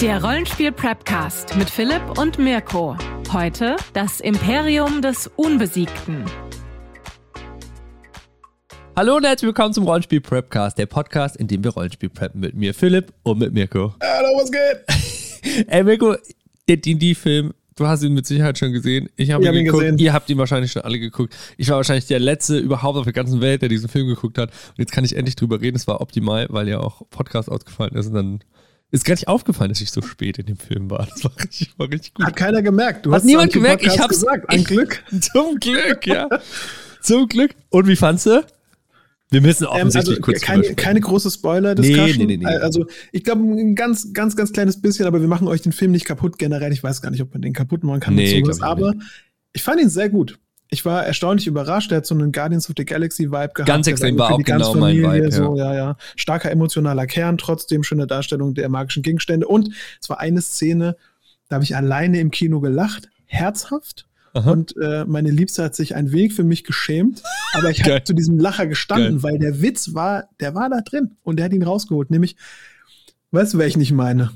Der Rollenspiel Prepcast mit Philipp und Mirko. Heute das Imperium des Unbesiegten. Hallo und herzlich willkommen zum Rollenspiel Prepcast, der Podcast, in dem wir Rollenspiel preppen mit mir Philipp und mit Mirko. Hallo, was geht? Ey Mirko, der D&D-Film, du hast ihn mit Sicherheit schon gesehen. Ich habe hab ihn ihn geguckt. gesehen. Ihr habt ihn wahrscheinlich schon alle geguckt. Ich war wahrscheinlich der letzte überhaupt auf der ganzen Welt, der diesen Film geguckt hat. Und jetzt kann ich endlich drüber reden. Es war optimal, weil ja auch Podcast ausgefallen ist und dann ist gar nicht aufgefallen, dass ich so spät in dem Film war. Das war richtig, war richtig gut. Hat keiner gemerkt. Du Hat hast niemand gemerkt? Ich Podcast hab's gesagt. Ein ich- Glück. Zum Glück, ja. Zum Glück. Und wie fandst du? Wir müssen Ähm, also offensichtlich kurz keine, drüber sprechen. keine große Spoiler-Discussion. Nee, nee, nee, nee. Also ich glaube ein ganz, ganz, ganz kleines bisschen, aber wir machen euch den Film nicht kaputt generell. Ich weiß gar nicht, ob man den kaputt machen kann. Nee, sowas. ich aber ich fand ihn sehr gut. Ich war erstaunlich überrascht. Er hat so einen Guardians of the Galaxy Vibe gehabt. Ganz Der extrem, war auch genau mein Vibe, So, ja, ja. Starker emotionaler Kern, trotzdem schöne Darstellung der magischen Gegenstände. Und es war eine Szene, da habe ich alleine im Kino gelacht. Herzhaft. Aha. Und äh, meine Liebste hat sich ein wenig für mich geschämt, aber ich habe zu diesem Lacher gestanden, Geil. weil der Witz war, der war da drin und der hat ihn rausgeholt. Nämlich, weißt du, wer ich nicht meine?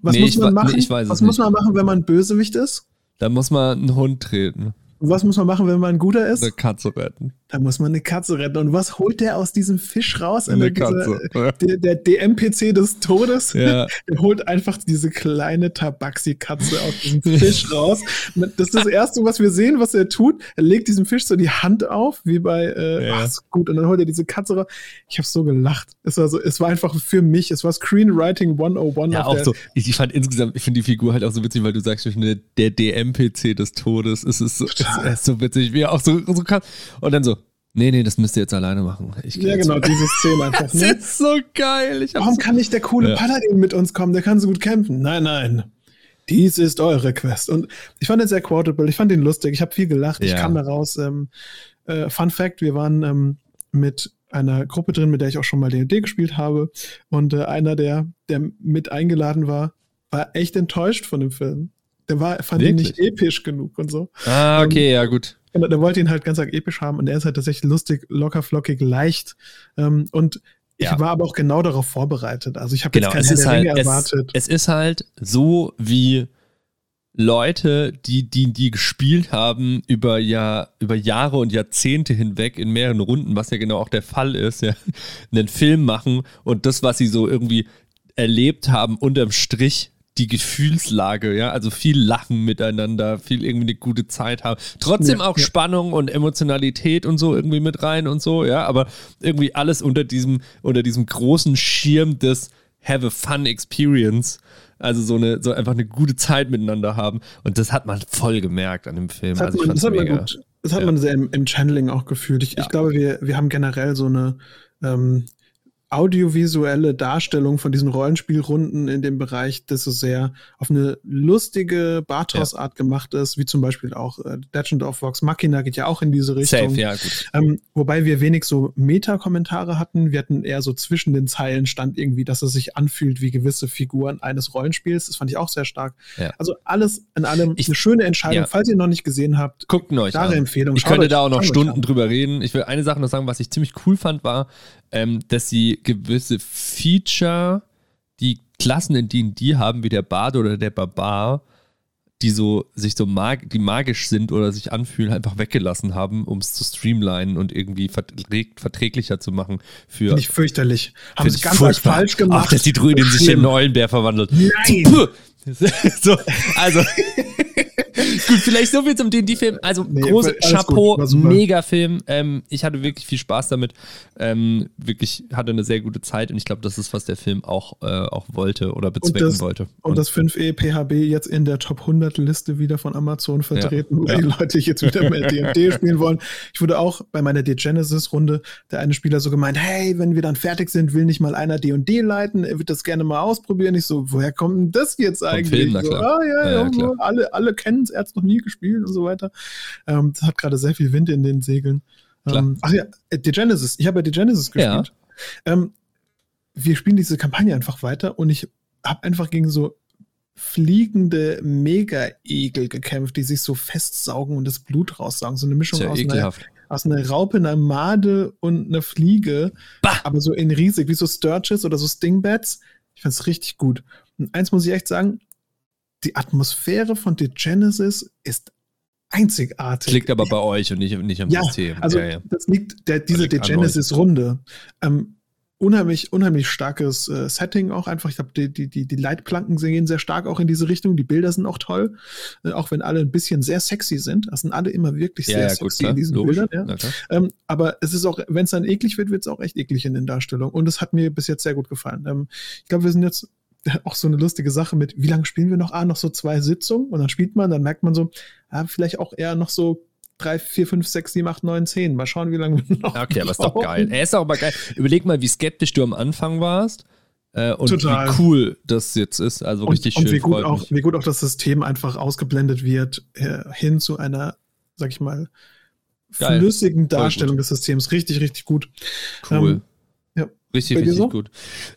Was Nee, muss man nee, machen? es was muss nicht. man machen, wenn man Bösewicht ist? Da muss man einen Hund treten, was muss man machen, wenn man ein guter ist? eine Katze retten. Da muss man eine Katze retten. Und was holt der aus diesem Fisch raus? Eine Diese- Katze. Der, der DMPC des Todes. Ja. Der holt einfach diese kleine Tabaxi-Katze aus diesem Fisch raus. Das ist das Erste, was wir sehen, was er tut. Er legt diesem Fisch so die Hand auf, wie bei, äh, Ja. ach, ist gut. Und dann holt er diese Katze raus. Ich habe so gelacht. Es war so, es war einfach für mich. Es war Screenwriting 101. Ja, auch so. Ich, fand insgesamt, ich finde die Figur halt auch so witzig, weil du sagst, der DMPC des Todes, es ist so, es ist so witzig, wie er auch so, so kann. Und dann so, nee, nee, das müsst ihr jetzt alleine machen. Ich Ja, jetzt genau, mal. diese Szene einfach. Das Ne? ist so geil. Ich Warum kann nicht der coole Ja. Paladin mit uns kommen? Der kann so gut kämpfen. Nein, nein. Dies ist eure Quest. Und ich fand den sehr quotable. Ich fand den lustig. Ich habe viel gelacht. Ich Ja. kam da raus. Ähm, äh, Fun Fact: Wir waren ähm, mit einer Gruppe drin, mit der ich auch schon mal D&D gespielt habe. Und äh, einer, der, der mit eingeladen war, war echt enttäuscht von dem Film. Der war, fand ihn nicht Wirklich? episch genug und so. Ah, okay, ja, gut. Genau, der wollte ihn halt ganz arg episch haben und er ist halt tatsächlich lustig, locker, flockig, leicht. Ähm, und ich Ja. war aber auch genau darauf vorbereitet. Also ich habe Genau, jetzt kein es halt, Ringe es, erwartet. es ist halt so wie Leute, die, die, die gespielt haben über Jahr, über Jahre und Jahrzehnte hinweg in mehreren Runden, was ja genau auch der Fall ist, ja, einen Film machen und das, was sie so irgendwie erlebt haben, unterm Strich die Gefühlslage, ja, also viel Lachen miteinander, viel irgendwie eine gute Zeit haben. Trotzdem Ja, auch ja. Spannung und Emotionalität und so irgendwie mit rein und so, ja, aber irgendwie alles unter diesem, unter diesem großen Schirm des Have a Fun Experience. Also so eine, so einfach eine gute Zeit miteinander haben. Und das hat man voll gemerkt an dem Film. Das hat also man, das hat man gut. Das hat Ja. man sehr im, im Channeling auch gefühlt. Ich, ich glaube, wir, wir haben generell so eine ähm, audiovisuelle Darstellung von diesen Rollenspielrunden in dem Bereich, das so sehr auf eine lustige Bartos-Art gemacht ist, wie zum Beispiel auch äh, Legend of Vox Machina geht ja auch in diese Richtung. Safe, ja, gut. Ähm, wobei wir wenig so Meta-Kommentare hatten. Wir hatten eher so zwischen den Zeilen stand irgendwie, dass es sich anfühlt wie gewisse Figuren eines Rollenspiels. Das fand ich auch sehr stark. Ja. Also alles in allem Ich- eine schöne Entscheidung. ja. Falls ihr noch nicht gesehen habt, Guckt euch klare an. Empfehlung. Ich Schaut könnte da auch noch Stunden drüber reden. Ich will eine Sache noch sagen, was ich ziemlich cool fand, war, ähm, dass sie gewisse Feature, die Klassen in D&D haben, wie der Bard oder der Barbar, die so sich so mag, die magisch sind oder sich anfühlen, einfach weggelassen haben, um es zu streamlinen und irgendwie verträg finde zu machen für Finde ich fürchterlich. Haben sie ganz falsch gemacht. Ach, dass die Druidin sich in einen Eulenbär verwandelt. Nein. Puh. so, also gut, vielleicht so viel zum D&D-Film. Also Nee, große Chapeau, mega Film. Ähm, ich hatte wirklich viel Spaß damit. Ähm, wirklich hatte eine sehr gute Zeit und ich glaube, das ist was der Film auch äh, auch wollte oder bezwecken das- wollte. Und das 5e PHB jetzt in der Top 100 Liste wieder von Amazon vertreten, wo Ja. die Leute jetzt wieder mehr D&D spielen wollen. Ich wurde auch bei meiner D-Genesis-Runde der eine Spieler so gemeint, hey, wenn wir dann fertig sind, will nicht mal einer D&D leiten, er wird das gerne mal ausprobieren. Ich so, woher kommt denn das jetzt eigentlich? Film, na so, klar. ah, ja, Ja, ja, ja, klar. alle, alle kennen es, er hat es noch nie gespielt und so weiter. Ähm, das hat gerade sehr viel Wind in den Segeln. Ähm, ach ja, äh, D-Genesis, ich habe ja D-Genesis Ja. gespielt. Ähm, wir spielen diese Kampagne einfach weiter und ich habe einfach gegen so fliegende Mega-Egel gekämpft, die sich so festsaugen und das Blut raussaugen. So eine Mischung ja aus einer, aus einer Raupe, einer Made und einer Fliege. Bah! Aber so in riesig, wie so Sturges oder so Stingbats. Ich fand's richtig gut. Und eins muss ich echt sagen, die Atmosphäre von The Genesis ist einzigartig. Liegt aber bei euch und nicht, nicht am ja, System. Also ja, ja. das liegt, der, diese The Genesis-Runde. Ähm, unheimlich, unheimlich starkes äh, Setting auch einfach. Ich glaube, die, die, die, die Leitplanken gehen sehr stark auch in diese Richtung. Die Bilder sind auch toll. Äh, auch wenn alle ein bisschen sehr sexy sind. Das sind alle immer wirklich sehr ja, sexy gut, in diesen Logisch. Bildern. Ja. Ähm, aber es ist auch, wenn es dann eklig wird, wird es auch echt eklig in den Darstellungen. Und es hat mir bis jetzt sehr gut gefallen. Ähm, ich glaube, wir sind jetzt auch so eine lustige Sache mit, wie lange spielen wir noch? Ah, noch so zwei Sitzungen und dann spielt man, dann merkt man so, ah, vielleicht auch eher noch so drei, vier, fünf, sechs, sieben, acht, neun, zehn. Mal schauen, wie lange wir noch. Okay, aber ist doch geil. Er ist auch aber geil. Überleg mal, wie skeptisch du am Anfang warst. Äh, und Total. wie cool das jetzt ist. Also richtig und, schön. Und wie gut, auch, mich. wie gut auch das System einfach ausgeblendet wird, äh, hin zu einer, sag ich mal, Geil. flüssigen Darstellung des Systems. Richtig, richtig gut. Cool. Ähm. Richtig, richtig so? gut.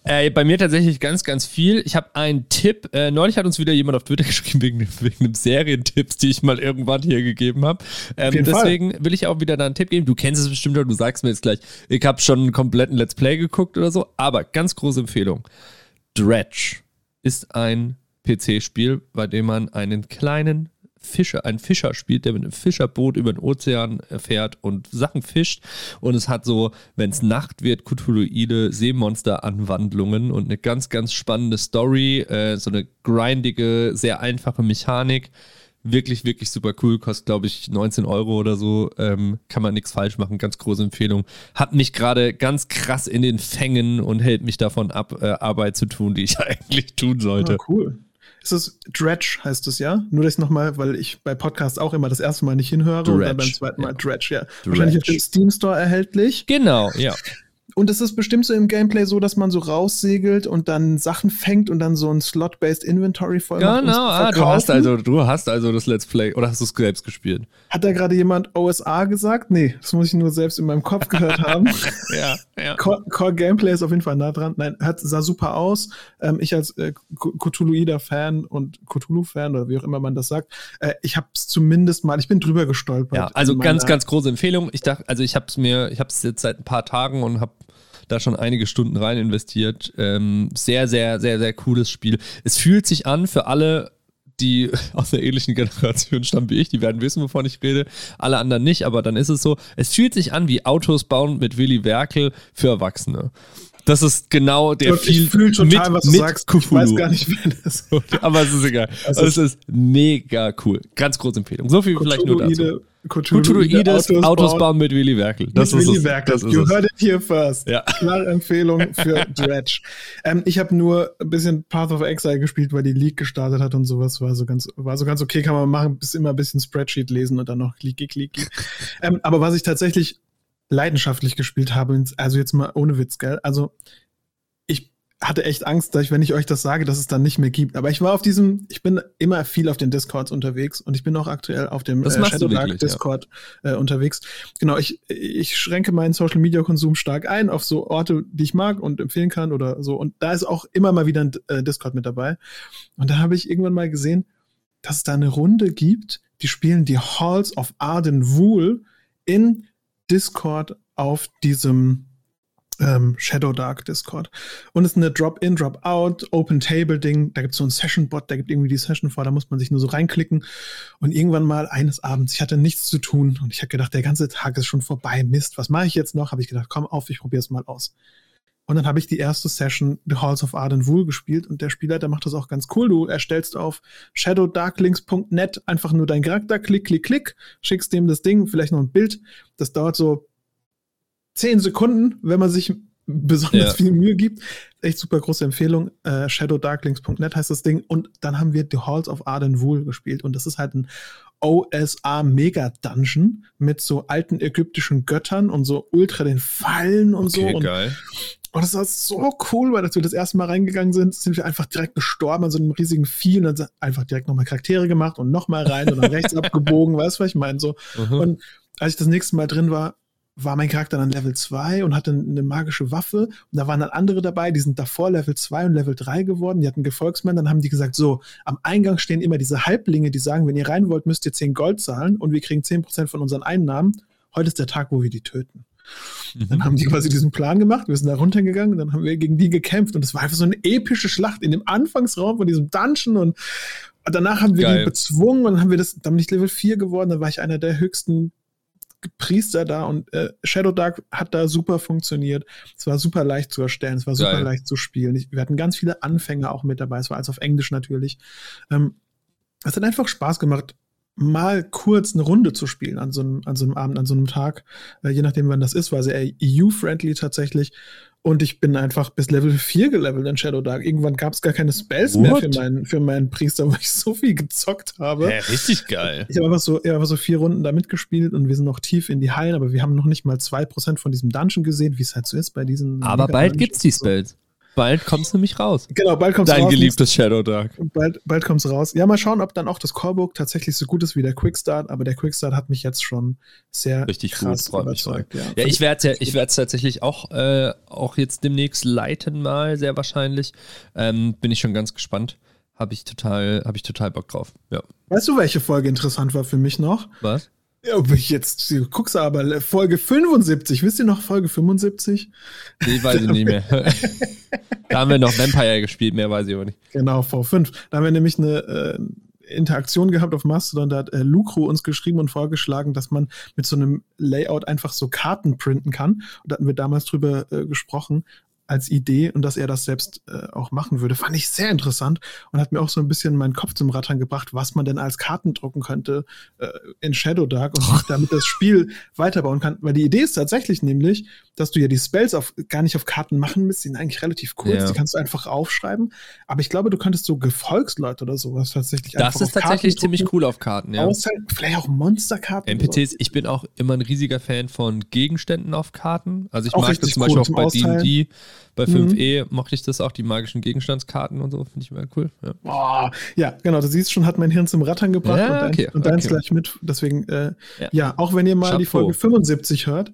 Äh, bei mir tatsächlich ganz, ganz viel. Ich habe einen Tipp. Äh, neulich hat uns wieder jemand auf Twitter geschrieben wegen, wegen einem Serientipps, die ich mal irgendwann hier gegeben habe. Ähm, jeden Fall. deswegen will ich auch wieder da einen Tipp geben. Du kennst es bestimmt, oder du sagst mir jetzt gleich, ich habe schon einen kompletten Let's Play geguckt oder so. Aber ganz große Empfehlung. Dredge ist ein PC-Spiel, bei dem man einen kleinen Fischer, einen Fischer spielt, der mit einem Fischerboot über den Ozean äh, fährt und Sachen fischt. Und es hat so, wenn es Nacht wird, Cthulhuide Seemonster-Anwandlungen und eine ganz, ganz spannende Story, äh, so eine grindige, sehr einfache Mechanik. Wirklich, wirklich super cool. Kostet, glaube ich, 19 Euro oder so. Ähm, kann man nichts falsch machen. Ganz große Empfehlung. Hat mich gerade ganz krass in den Fängen und hält mich davon ab, äh, Arbeit zu tun, die ich eigentlich tun sollte. Ah, cool. Ist es Dredge, heißt es ja? Nur, dass ich nochmal, weil ich bei Podcasts auch immer das erste Mal nicht hinhöre und dann beim Dredge, zweiten Mal ja. Dredge, ja. Wahrscheinlich auf dem Steam Store erhältlich. Genau, ja. Und es ist bestimmt so im Gameplay so, dass man so raussegelt und dann Sachen fängt und dann so ein Slot-based Inventory voll Genau, ah, du hast also, du hast also das Let's Play oder hast du es selbst gespielt? Hat da gerade jemand OSA gesagt? Nee, das muss ich nur selbst in meinem Kopf gehört haben. Ja, ja. Core, Core Gameplay ist auf jeden Fall nah dran. Nein, hat, sah super aus. Ähm, ich als äh, Cthulhuida-Fan und Cthulhu-Fan oder wie auch immer man das sagt, äh, ich habe es zumindest mal, ich bin drüber gestolpert. Ja, also ganz, ganz große Empfehlung. Ich dachte, also ich habe es mir, ich habe es jetzt seit ein paar Tagen und habe da schon einige Stunden rein investiert. Ähm, sehr, sehr, sehr, sehr cooles Spiel. Es fühlt sich an für alle, die aus der ähnlichen Generation stammen wie ich, die werden wissen, wovon ich rede. Alle anderen nicht, aber dann ist es so. Es fühlt sich an wie Autos bauen mit Willy Werkel für Erwachsene. Das ist genau der Und viel ich fühle total, was du sagst. Ich Cthulhu. weiß gar nicht, wer das ist. Aber es ist egal. Es Es ist, mega cool. Ganz große Empfehlung. So viel vielleicht nur dazu. Cthulhuides Autos, bauen mit Willy Werkel. Das Das ist Willy. Werkel. Das ist You es. heard it here first. Ja. Klare Empfehlung für Dredge. ähm, ich habe nur ein bisschen Path of Exile gespielt, weil die League gestartet hat und sowas. War so ganz, war so ganz okay, kann man machen. Bis immer ein bisschen Spreadsheet lesen und dann noch klicki, klicki. ähm, aber was ich tatsächlich leidenschaftlich gespielt habe, also jetzt mal ohne Witz, gell? Also ich hatte echt Angst, dass ich, wenn ich euch das sage, dass es dann nicht mehr gibt. Aber ich war auf diesem, ich bin immer viel auf den Discords unterwegs und ich bin auch aktuell auf dem Das äh, Shadow Dark wirklich, ja. Discord äh, unterwegs. Genau, ich, ich schränke meinen Social Media Konsum stark ein auf so Orte, die ich mag und empfehlen kann oder so. Und da ist auch immer mal wieder ein äh, Discord mit dabei. Und da habe ich irgendwann mal gesehen, dass es da eine Runde gibt, die spielen die Halls of Arden Wool in Discord auf diesem ähm, Shadow Dark Discord. Und es ist eine Drop-in, Drop-out, Open-Table-Ding. Da gibt es so einen Session-Bot, der gibt irgendwie die Session vor, da muss man sich nur so reinklicken. Und irgendwann mal eines Abends, ich hatte nichts zu tun und ich habe gedacht, der ganze Tag ist schon vorbei. Mist, was mache ich jetzt noch? Habe ich gedacht, komm auf, ich probiere es mal aus. Und dann habe ich die erste Session The Halls of Arden Wool gespielt und der Spieler, der macht das auch ganz cool. Du erstellst auf shadowdarklinks.net einfach nur deinen Charakter, klick, klick, klick, schickst dem das Ding, vielleicht noch ein Bild. Das dauert so zehn Sekunden, wenn man sich besonders Ja. viel Mühe gibt. Echt super große Empfehlung. Äh, shadowdarklinks.net heißt das Ding. Und dann haben wir The Halls of Arden Wool gespielt. Und das ist halt ein OSA Mega Dungeon mit so alten ägyptischen Göttern und so ultra den Fallen und so. Okay, Und geil. und das war so cool, weil als wir das erste Mal reingegangen sind, sind wir einfach direkt gestorben an so einem riesigen Vieh und dann sind einfach direkt nochmal Charaktere gemacht und nochmal rein und dann rechts abgebogen, weißt du, was ich meine? So. Mhm. Und als ich das nächste Mal drin war, war mein Charakter dann Level 2 und hatte eine magische Waffe. Und da waren dann andere dabei, die sind davor Level 2 und Level 3 geworden. Die hatten Gefolgsmänner. Dann haben die gesagt, so, am Eingang stehen immer diese Halblinge, die sagen, wenn ihr rein wollt, müsst ihr 10 Gold zahlen und wir kriegen 10% von unseren Einnahmen. Heute ist der Tag, wo wir die töten. Mhm. Dann haben die quasi diesen Plan gemacht, wir sind da runtergegangen und dann haben wir gegen die gekämpft und es war einfach so eine epische Schlacht in dem Anfangsraum von diesem Dungeon und, danach haben wir Geil. die bezwungen und dann haben wir das, dann bin ich Level 4 geworden, dann war ich einer der höchsten Priester da und äh, Shadow Dark hat da super funktioniert. Es war super leicht zu erstellen, es war super Geil. leicht zu spielen. Ich, wir hatten ganz viele Anfänger auch mit dabei, es war alles auf Englisch natürlich. Ähm, es hat einfach Spaß gemacht, mal kurz eine Runde zu spielen an so einem, an so einem Abend, an so einem Tag. Äh, je nachdem, wann das ist, war sehr EU-friendly tatsächlich. Und ich bin einfach bis Level 4 gelevelt in Shadow Dark. Irgendwann gab es gar keine Spells What? mehr für meinen, für meinen Priester, weil ich so viel gezockt habe. Ja, richtig geil. Ich habe einfach so, ich hab einfach so vier Runden da mitgespielt und wir sind noch tief in die Hallen, aber wir haben noch nicht mal zwei Prozent von diesem Dungeon gesehen, wie es halt so ist bei diesen. Aber bald gibt's die Spells. Bald kommt es nämlich raus. Genau, bald kommt es raus. Dein geliebtes Shadow Dark. Bald, bald kommt es raus. Ja, mal schauen, ob dann auch das Callbook tatsächlich so gut ist wie der Quickstart, aber der Quickstart hat mich jetzt schon sehr Richtig krass gut, überzeugt. Mich ja, ja ich werde es ja, tatsächlich auch, äh, auch jetzt demnächst leiten mal, sehr wahrscheinlich. Ähm, bin ich schon ganz gespannt. Habe ich total, habe ich total Bock drauf. Ja. Weißt du, welche Folge interessant war für mich noch? Was? Ja, ich jetzt guck's aber Folge 75. Wisst ihr noch Folge 75? Nee, weiß ich nicht mehr. da haben wir noch Vampire gespielt, mehr weiß ich aber nicht. Genau, V5. Da haben wir nämlich eine äh, Interaktion gehabt auf Mastodon. Da hat äh, Lucro uns geschrieben und vorgeschlagen, dass man mit so einem Layout einfach so Karten printen kann. Und da hatten wir damals drüber äh, gesprochen als Idee und dass er das selbst äh, auch machen würde, fand ich sehr interessant und hat mir auch so ein bisschen meinen Kopf zum Rattern gebracht, was man denn als Karten drucken könnte äh, in Shadow Dark und damit das Spiel weiterbauen kann. Weil die Idee ist tatsächlich nämlich, dass du ja die Spells auf, gar nicht auf Karten machen müsst, die sind eigentlich relativ kurz, ja. die kannst du einfach aufschreiben. Aber ich glaube, du könntest so Gefolgsleute oder sowas tatsächlich Das ist tatsächlich Karten ziemlich cool auf Karten, ja. Auszahlen, vielleicht auch Monsterkarten. NPCs, ich bin auch immer ein riesiger Fan von Gegenständen auf Karten. Also ich auch mag das zum Beispiel cool auch bei D&D bei 5e mhm. mochte ich das auch, die magischen Gegenstandskarten und so, finde ich immer cool. Ja. Oh, ja, genau, du siehst schon, hat mein Hirn zum Rattern gebracht ja, und, dein, und deins okay. gleich mit. Deswegen, äh, ja. ja. auch wenn ihr mal Chapeau. die Folge 75 hört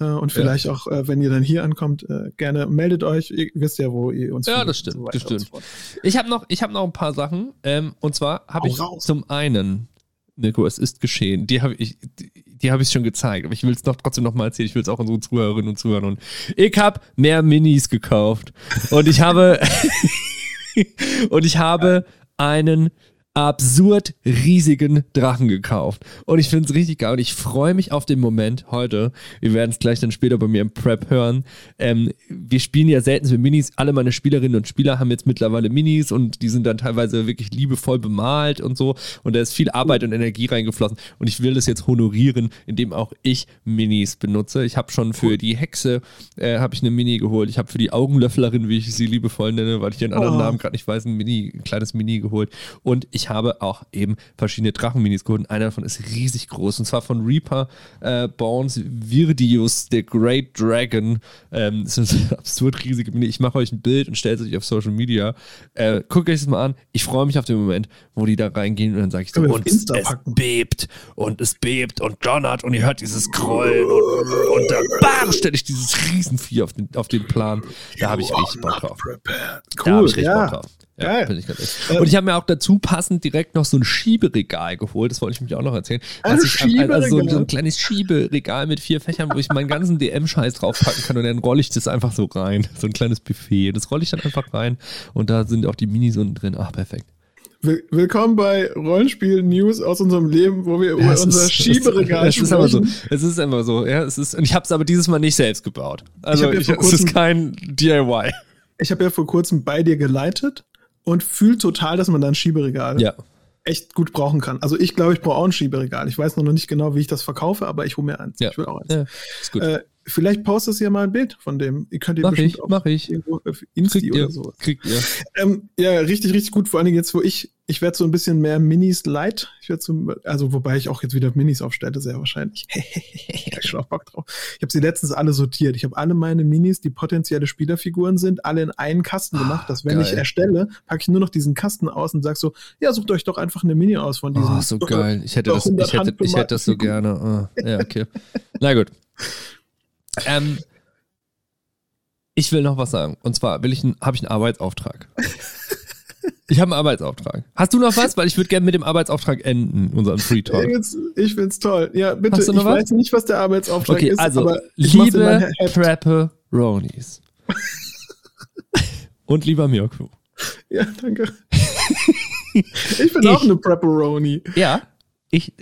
äh, und vielleicht auch, äh, wenn ihr dann hier ankommt, äh, gerne meldet euch. Ihr wisst ja, wo ihr uns Ja, das stimmt, so das stimmt. So ich habe noch, hab noch ein paar Sachen. Ähm, und zwar habe ich raus. zum einen Nico, es ist geschehen. Die habe ich, die, die habe ich schon gezeigt, aber ich will es noch trotzdem noch mal erzählen. Ich will es auch unseren Zuhörerinnen und Zuhörern. Und ich habe mehr Minis gekauft und ich habe und ich habe einen absurd riesigen Drachen gekauft. Und ich finde es richtig geil und ich freue mich auf den Moment heute. Wir werden es gleich dann später bei mir im Prep hören. Ähm, wir spielen ja selten mit Minis. Alle meine Spielerinnen und Spieler haben jetzt mittlerweile Minis und die sind dann teilweise wirklich liebevoll bemalt und so. Und da ist viel Arbeit und Energie reingeflossen. Und ich will das jetzt honorieren, indem auch ich Minis benutze. Ich habe schon für die Hexe äh, habe ich eine Mini geholt. Ich habe für die Augenlöfflerin, wie ich sie liebevoll nenne, weil ich ihren anderen oh. Namen gerade nicht weiß, ein Mini, ein kleines Mini geholt. Und ich ich habe auch eben verschiedene Drachenminis geholt. Einer davon ist riesig groß und zwar von Reaper äh, Bones Virdius, der Great Dragon. Ähm, das ist eine absurd riesige Mini. Ich mache euch ein Bild und stelle es euch auf Social Media. Äh, guckt euch das mal an. Ich freue mich auf den Moment, wo die da reingehen und dann sage ich so, und es, es bebt und es bebt und donnert und ihr hört dieses Grollen und, und dann bam, stelle ich dieses Riesenvieh auf den, auf den Plan. Da habe ich richtig Bock drauf. Cool, da habe ich richtig ja. Bock drauf. Ja, ich ähm, und ich habe mir auch dazu passend direkt noch so ein Schieberegal geholt. Das wollte ich mich auch noch erzählen. Also, ich, also so, so, ein kleines Schieberegal mit vier Fächern, wo ich meinen ganzen DM-Scheiß draufpacken kann und dann rolle ich das einfach so rein. So ein kleines Buffet. Das rolle ich dann einfach rein und da sind auch die Minis unten drin. Ach, perfekt. Willkommen bei Rollenspiel-News aus unserem Leben, wo wir über ja, unser ist, Schieberegal es, es ist aber so. Es ist einfach so. Ja, es ist, und ich habe es aber dieses Mal nicht selbst gebaut. Also ich ich, es ist kein DIY. Ich habe ja vor kurzem bei dir geleitet und fühlt total, dass man da ein Schieberegal ja. echt gut brauchen kann. Also ich glaube, ich brauche auch ein Schieberegal. Ich weiß noch nicht genau, wie ich das verkaufe, aber ich hole mir eins. Ja. Ich will auch eins. Ja, ist gut. Äh, Vielleicht postest ihr mal ein Bild von dem. Ihr könnt ihr mach bestimmt ich, auch mach ich. irgendwo auf Insti kriegt oder so. Kriegt ihr. Ähm, ja, richtig, richtig gut. Vor allen Dingen jetzt, wo ich, ich werde so ein bisschen mehr Minis light. Ich werde so, also wobei ich auch jetzt wieder Minis aufstelle, sehr wahrscheinlich. ich schon auch Bock drauf. Ich habe sie letztens alle sortiert. Ich habe alle meine Minis, die potenzielle Spielerfiguren sind, alle in einen Kasten gemacht, dass wenn geil. ich erstelle, packe ich nur noch diesen Kasten aus und sag so, ja, sucht euch doch einfach eine Mini aus von diesem. Oh, so geil. Ich hätte das, ich hätte, ich hätte das so gerne. Oh, ja, okay. Na gut. Ähm, ich will noch was sagen. Und zwar will ich habe ich einen Arbeitsauftrag. Ich habe einen Arbeitsauftrag. Hast du noch was? Weil ich würde gerne mit dem Arbeitsauftrag enden, unseren Free Talk. Ich find's toll. Ja, bitte. Hast du noch ich was? weiß nicht, was der Arbeitsauftrag Okay, ist, also, aber liebe. Prepperonis. Und lieber Mirko. Ja, danke. ich bin Ich- auch eine Prepperoni. Ja, ich,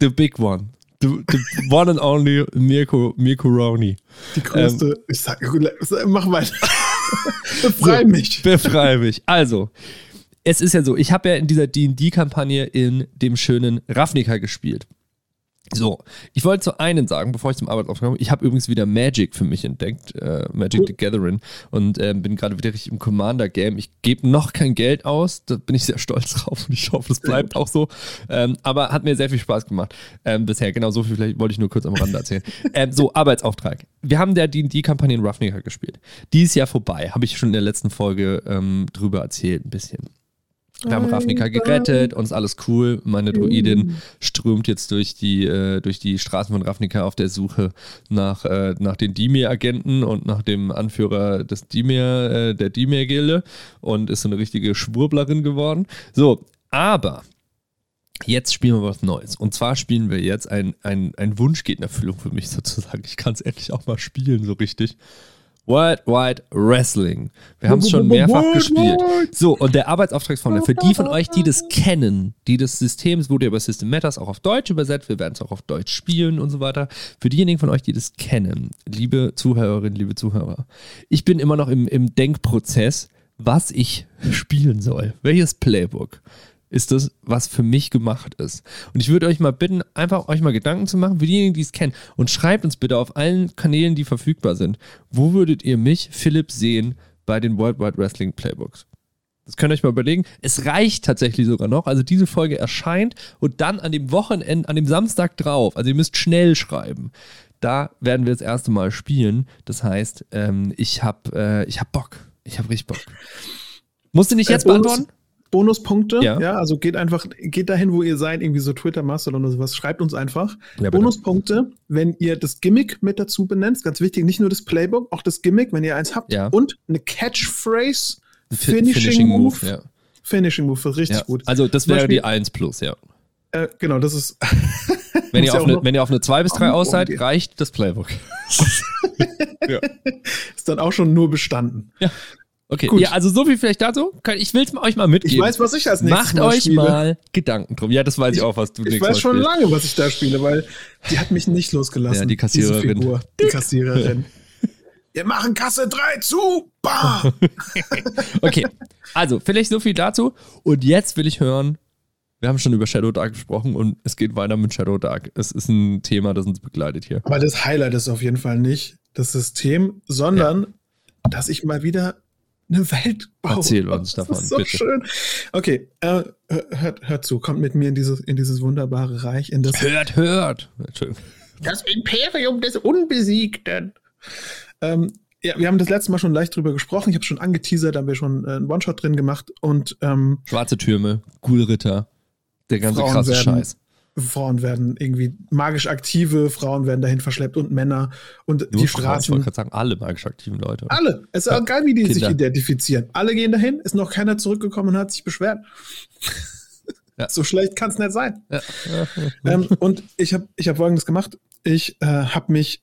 the big one. The, the one and only Mirko, Mirko Roni. Die größte. Ähm. ich sag, mach weiter. Befrei mich. Befreie mich. Also, es ist ja so, ich habe ja in dieser D&D-Kampagne in dem schönen Ravnica gespielt. So, ich wollte zu einen sagen, bevor ich zum Arbeitsauftrag komme, ich habe übrigens wieder Magic für mich entdeckt, äh, Magic the Gathering und ähm, bin gerade wieder richtig im Commander-Game. Ich gebe noch kein Geld aus, da bin ich sehr stolz drauf und ich hoffe, es bleibt auch so. Ähm, aber hat mir sehr viel Spaß gemacht ähm, bisher. Genau so viel vielleicht wollte ich nur kurz am Rande erzählen. ähm, so, Arbeitsauftrag. Wir haben der D&D-Kampagne in Ravnica gespielt. Die ist ja vorbei, habe ich schon in der letzten Folge ähm, drüber erzählt ein bisschen. Wir haben Ravnica gerettet, uns alles cool. Meine Druidin strömt jetzt durch die, äh, durch die Straßen von Ravnica auf der Suche nach, äh, nach den Dimir-Agenten und nach dem Anführer des Dimir, äh, der Dimir-Gilde und ist so eine richtige Schwurblerin geworden. So, aber jetzt spielen wir was Neues. Und zwar spielen wir jetzt ein, ein, ein Wunsch geht in Erfüllung für mich sozusagen. Ich kann es endlich auch mal spielen, so richtig. World Wide Wrestling. Wir haben es schon mehrfach gespielt. So, und der Arbeitsauftragsformular, für die von euch, die das kennen, die das System, es wurde ja über System Matters auch auf Deutsch übersetzt, wir werden es auch auf Deutsch spielen und so weiter. Für diejenigen von euch, die das kennen, liebe Zuhörerinnen, liebe Zuhörer, ich bin immer noch im, im Denkprozess, was ich spielen soll. Welches Playbook ist das, was für mich gemacht ist. Und ich würde euch mal bitten, einfach euch mal Gedanken zu machen, für diejenigen, die es kennen. Und schreibt uns bitte auf allen Kanälen, die verfügbar sind, wo würdet ihr mich, Philipp, sehen bei den World Wide Wrestling Playbooks? Das könnt ihr euch mal überlegen. Es reicht tatsächlich sogar noch. Also diese Folge erscheint und dann an dem Wochenende, an dem Samstag drauf, also ihr müsst schnell schreiben. Da werden wir das erste Mal spielen. Das heißt, ähm, ich habe äh, ich hab Bock. Ich habe richtig Bock. Musst du nicht Äh, jetzt beantworten? Bonuspunkte, Ja. ja. also geht einfach, geht dahin, wo ihr seid, irgendwie so Twitter, Mastodon oder sowas, schreibt uns einfach. Ja. Bonuspunkte, wenn ihr das Gimmick mit dazu benennt, ganz wichtig, nicht nur das Playbook, auch das Gimmick, wenn ihr eins habt. Ja. Und eine Catchphrase, Fi- Finishing, Move. ja. Finishing Move, richtig ja. gut. Also das wäre Beispiel- die 1 plus, ja. Äh, genau, das ist. Wenn ihr, ja auf eine, wenn ihr auf eine 2 bis 3 auch aus seid, reicht das Playbook. ist dann auch schon nur bestanden. Okay, Gut. ja, also so viel vielleicht dazu. Ich will es euch mal mitgeben. Ich weiß, was ich als nächstes Macht mal euch spiele. mal Gedanken drum. Ja, das weiß ich, Ich- auch, was du Ich weiß schon spielst. lange, was ich da spiele, weil die hat mich nicht losgelassen. Ja, die Kassiererin. Diese Figur, die Kassiererin. Wir machen Kasse 3 zu. Bah! Okay, also vielleicht so viel dazu. Und jetzt will ich hören, wir haben schon über Shadow Dark gesprochen und es geht weiter mit Shadow Dark. Es ist ein Thema, das uns begleitet hier. Aber das Highlight ist auf jeden Fall nicht das System, sondern dass ich mal wieder eine Welt baue. Erzähl uns das davon, ist so bitte. schön. Okay, äh, hört, hört zu, kommt mit mir in dieses, in dieses wunderbare Reich, in das Hört, hört. Das Imperium des Unbesiegten. Ähm, ja, wir haben das letzte Mal schon leicht drüber gesprochen. Ich habe schon angeteasert, da haben wir schon äh, einen One-Shot drin gemacht und ähm, Schwarze Türme, Ghoulritter, der ganze Frauen krasse werden- Scheiß. Frauen werden irgendwie magisch aktive, Frauen werden dahin verschleppt und Männer und Nur die Frauen, Ich Straßen. wollte gerade sagen, alle magisch aktiven Leute. Alle. Es ist Ja. egal, wie die sich Kinder. identifizieren. Alle gehen dahin, ist noch keiner zurückgekommen und hat sich beschwert. Ja. So schlecht kann es nicht sein. Ja. ähm, und ich habe ich hab folgendes gemacht. Ich äh, habe mich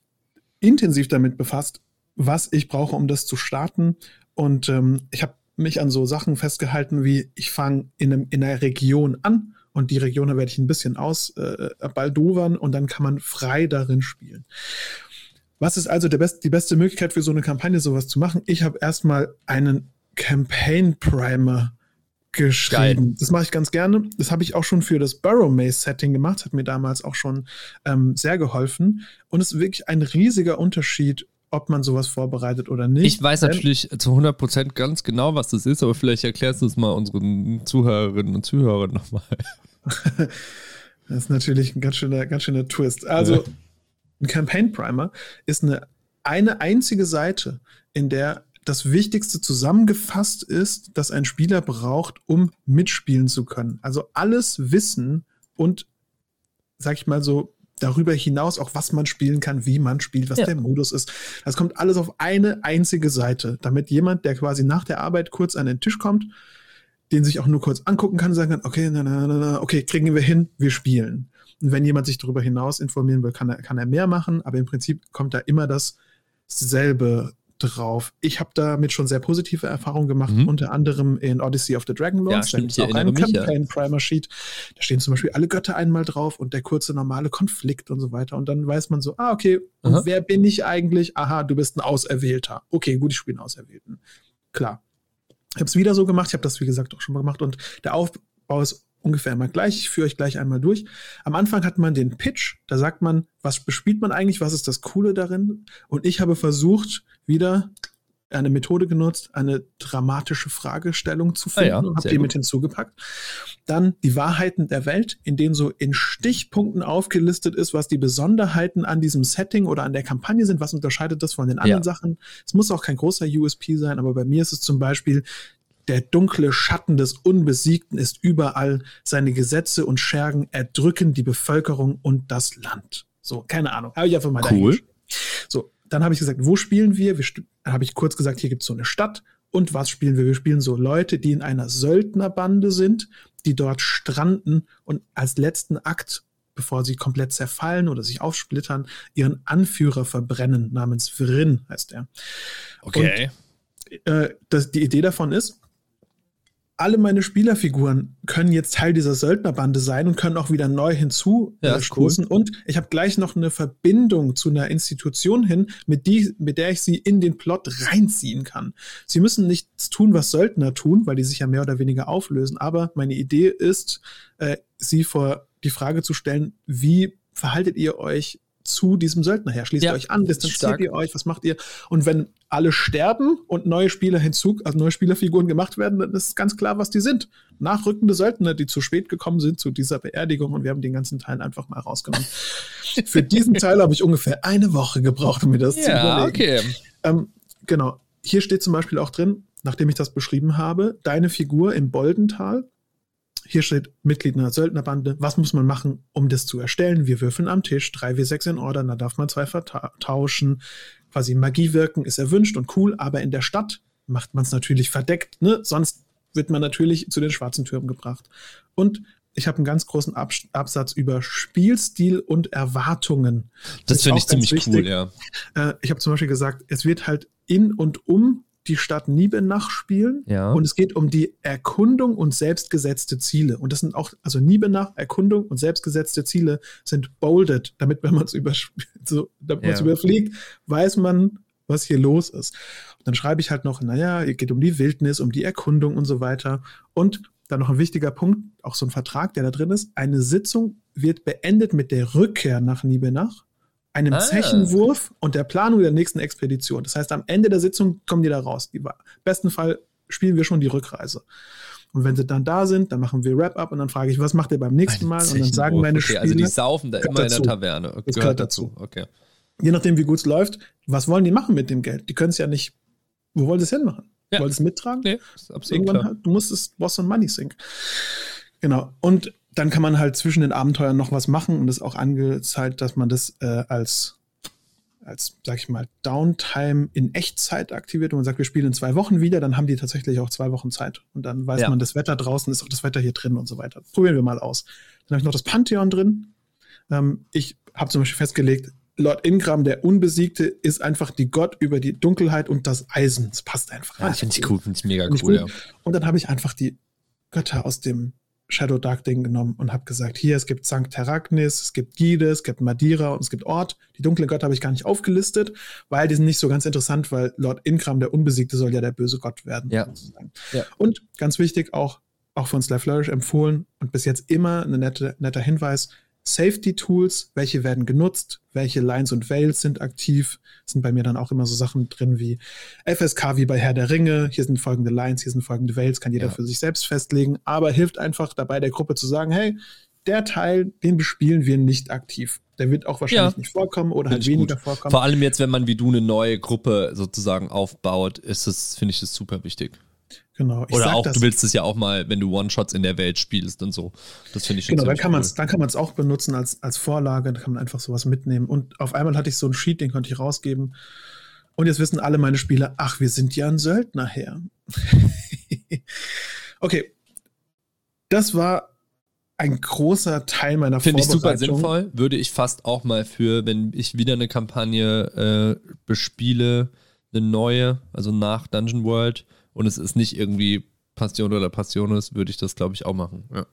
intensiv damit befasst, was ich brauche, um das zu starten. Und ähm, ich habe mich an so Sachen festgehalten, wie ich fange in, einem- in einer Region an und die Region werde ich ein bisschen aus äh, baldowern und dann kann man frei darin spielen. Was ist also der best, die beste Möglichkeit für so eine Kampagne, sowas zu machen? Ich habe erstmal einen Campaign Primer geschrieben. Das mache ich ganz gerne. Das habe ich auch schon für das Burrow Maze Setting gemacht, hat mir damals auch schon ähm, sehr geholfen. Und es ist wirklich ein riesiger Unterschied, ob man sowas vorbereitet oder nicht. Ich weiß natürlich zu 100% ganz genau, was das ist, aber vielleicht erklärst du es mal unseren Zuhörerinnen und Zuhörern nochmal. Das ist natürlich ein ganz schöner, ganz schöner Twist. Also, Ja. ein Campaign Primer ist eine, eine einzige Seite, in der das Wichtigste zusammengefasst ist, das ein Spieler braucht, um mitspielen zu können. Also alles Wissen und, sag ich mal so, darüber hinaus auch, was man spielen kann, wie man spielt, was Ja. der Modus ist. Das kommt alles auf eine einzige Seite, damit jemand, der quasi nach der Arbeit kurz an den Tisch kommt, den sich auch nur kurz angucken kann sagen kann, okay, na, na, na, okay, kriegen wir hin, wir spielen. Und wenn jemand sich darüber hinaus informieren will, kann er, kann er mehr machen, aber im Prinzip kommt da immer dasselbe drauf. Ich habe damit schon sehr positive Erfahrungen gemacht, mhm. unter anderem in Odyssey of the Dragon Lords. Ja, da auch einen Campaign ja. Primer Sheet. Da stehen zum Beispiel alle Götter einmal drauf und der kurze normale Konflikt und so weiter. Und dann weiß man so, ah, okay, wer bin ich eigentlich? Aha, du bist ein Auserwählter. Okay, gut, ich spiele einen Auserwählten. Klar. Ich habe es wieder so gemacht. Ich habe das, wie gesagt, auch schon mal gemacht. Und der Aufbau ist ungefähr immer gleich. Ich führe euch gleich einmal durch. Am Anfang hat man den Pitch. Da sagt man, was bespielt man eigentlich? Was ist das Coole darin? Und ich habe versucht, wieder eine Methode genutzt, eine dramatische Fragestellung zu finden ah ja, und habe die gut. mit hinzugepackt. Dann die Wahrheiten der Welt, in denen so in Stichpunkten aufgelistet ist, was die Besonderheiten an diesem Setting oder an der Kampagne sind, was unterscheidet das von den anderen ja. Sachen. Es muss auch kein großer USP sein, aber bei mir ist es zum Beispiel der dunkle Schatten des Unbesiegten ist überall. Seine Gesetze und Schergen erdrücken die Bevölkerung und das Land. So, keine Ahnung. Habe ich einfach mal Cool. So, dann habe ich gesagt, wo spielen wir? wir dann habe ich kurz gesagt, hier gibt es so eine Stadt. Und was spielen wir? Wir spielen so Leute, die in einer Söldnerbande sind, die dort stranden und als letzten Akt, bevor sie komplett zerfallen oder sich aufsplittern, ihren Anführer verbrennen, namens Vrin heißt er. Okay. Und, äh, das, die Idee davon ist, alle meine Spielerfiguren können jetzt Teil dieser Söldnerbande sein und können auch wieder neu hinzustoßen. Ja, cool. Und ich habe gleich noch eine Verbindung zu einer Institution hin, mit, die, mit der ich sie in den Plot reinziehen kann. Sie müssen nichts tun, was Söldner tun, weil die sich ja mehr oder weniger auflösen. Aber meine Idee ist, äh, sie vor die Frage zu stellen, wie verhaltet ihr euch zu diesem Söldner her. Schließt ja, euch an, distanziert ihr euch, was macht ihr? Und wenn alle sterben und neue Spieler hinzu, also neue Spielerfiguren gemacht werden, dann ist ganz klar, was die sind. Nachrückende Söldner, die zu spät gekommen sind zu dieser Beerdigung und wir haben den ganzen Teil einfach mal rausgenommen. Für diesen Teil habe ich ungefähr eine Woche gebraucht, um mir das ja, zu überlegen. Okay. Ähm, genau. Hier steht zum Beispiel auch drin, nachdem ich das beschrieben habe, deine Figur im Boldental hier steht Mitglied einer Söldnerbande. Was muss man machen, um das zu erstellen? Wir würfeln am Tisch, 3W6 in Order, da darf man zwei vertauschen. Quasi Magie wirken ist erwünscht und cool, aber in der Stadt macht man es natürlich verdeckt, ne? Sonst wird man natürlich zu den schwarzen Türmen gebracht. Und ich habe einen ganz großen Absatz über Spielstil und Erwartungen. Das, das finde ich ziemlich wichtig. cool, ja. Äh, ich habe zum Beispiel gesagt, es wird halt in und um die Stadt Niebenach spielen. Ja. Und es geht um die Erkundung und selbstgesetzte Ziele. Und das sind auch, also Niebenach, Erkundung und selbstgesetzte Ziele sind bolded, damit, wenn man es so, ja. überfliegt, weiß man, was hier los ist. Und dann schreibe ich halt noch, naja, es geht um die Wildnis, um die Erkundung und so weiter. Und dann noch ein wichtiger Punkt, auch so ein Vertrag, der da drin ist. Eine Sitzung wird beendet mit der Rückkehr nach Niebenach einem ah. Zechenwurf und der Planung der nächsten Expedition. Das heißt, am Ende der Sitzung kommen die da raus. Im besten Fall spielen wir schon die Rückreise. Und wenn sie dann da sind, dann machen wir Wrap-up und dann frage ich, was macht ihr beim nächsten Mal? Und dann sagen meine okay, Spieler. Also die saufen da immer dazu. in der Taverne. Okay, gehört, gehört dazu. Okay. Je nachdem, wie gut es läuft, was wollen die machen mit dem Geld? Die können es ja nicht. Wo wollen sie es hinmachen? Ja. Wollen sie es mittragen? Nee, ist absolut Irgendwann halt, du musst es Boss und Money Sink. Genau. Und dann kann man halt zwischen den Abenteuern noch was machen und es ist auch angezeigt, dass man das äh, als, als, sag ich mal, Downtime in Echtzeit aktiviert und man sagt, wir spielen in zwei Wochen wieder, dann haben die tatsächlich auch zwei Wochen Zeit. Und dann weiß ja. man, das Wetter draußen ist auch das Wetter hier drin und so weiter. Probieren wir mal aus. Dann habe ich noch das Pantheon drin. Ähm, ich habe zum Beispiel festgelegt, Lord Ingram, der Unbesiegte, ist einfach die Gott über die Dunkelheit und das Eisen. Das passt einfach. Ja, finde ich cool, finde ich mega cool, ich Ja. Und dann habe ich einfach die Götter aus dem Shadow Dark Ding genommen und habe gesagt, hier, es gibt Sankt Teragnis, es gibt Gide, es gibt Madeira und es gibt Ort. Die dunklen Götter habe ich gar nicht aufgelistet, weil die sind nicht so ganz interessant, weil Lord Ingram, der Unbesiegte, soll ja der böse Gott werden. Ja. ja. Und ganz wichtig, auch, auch von Slav Flourish empfohlen und bis jetzt immer ein nette, netter Hinweis, Safety-Tools, welche werden genutzt, welche Lines und Veils sind aktiv, sind bei mir dann auch immer so Sachen drin wie FSK wie bei Herr der Ringe, hier sind folgende Lines, hier sind folgende Veils, kann jeder ja. für sich selbst festlegen, aber hilft einfach dabei der Gruppe zu sagen, hey, der Teil, den bespielen wir nicht aktiv. Der wird auch wahrscheinlich ja. nicht vorkommen oder halt weniger gut. vorkommen. Vor allem jetzt, wenn man wie du eine neue Gruppe sozusagen aufbaut, ist es, finde ich das super wichtig. Genau. Oder auch, du willst es ja auch mal, wenn du One-Shots in der Welt spielst und so. Das finde ich Genau, dann kann man es dann kann man es auch benutzen als, als Vorlage, da kann man einfach sowas mitnehmen. Und auf einmal hatte ich so einen Sheet, den konnte ich rausgeben. Und jetzt wissen alle meine Spieler, ach, wir sind ja ein Söldnerherr. okay, das war ein großer Teil meiner Finde ich super Vorbereitung. sinnvoll. Würde ich fast auch mal für, wenn ich wieder eine Kampagne äh, bespiele, eine neue, also nach Dungeon World und es ist nicht irgendwie Passion oder Passiones, würde ich das, glaube ich, auch machen. Ja.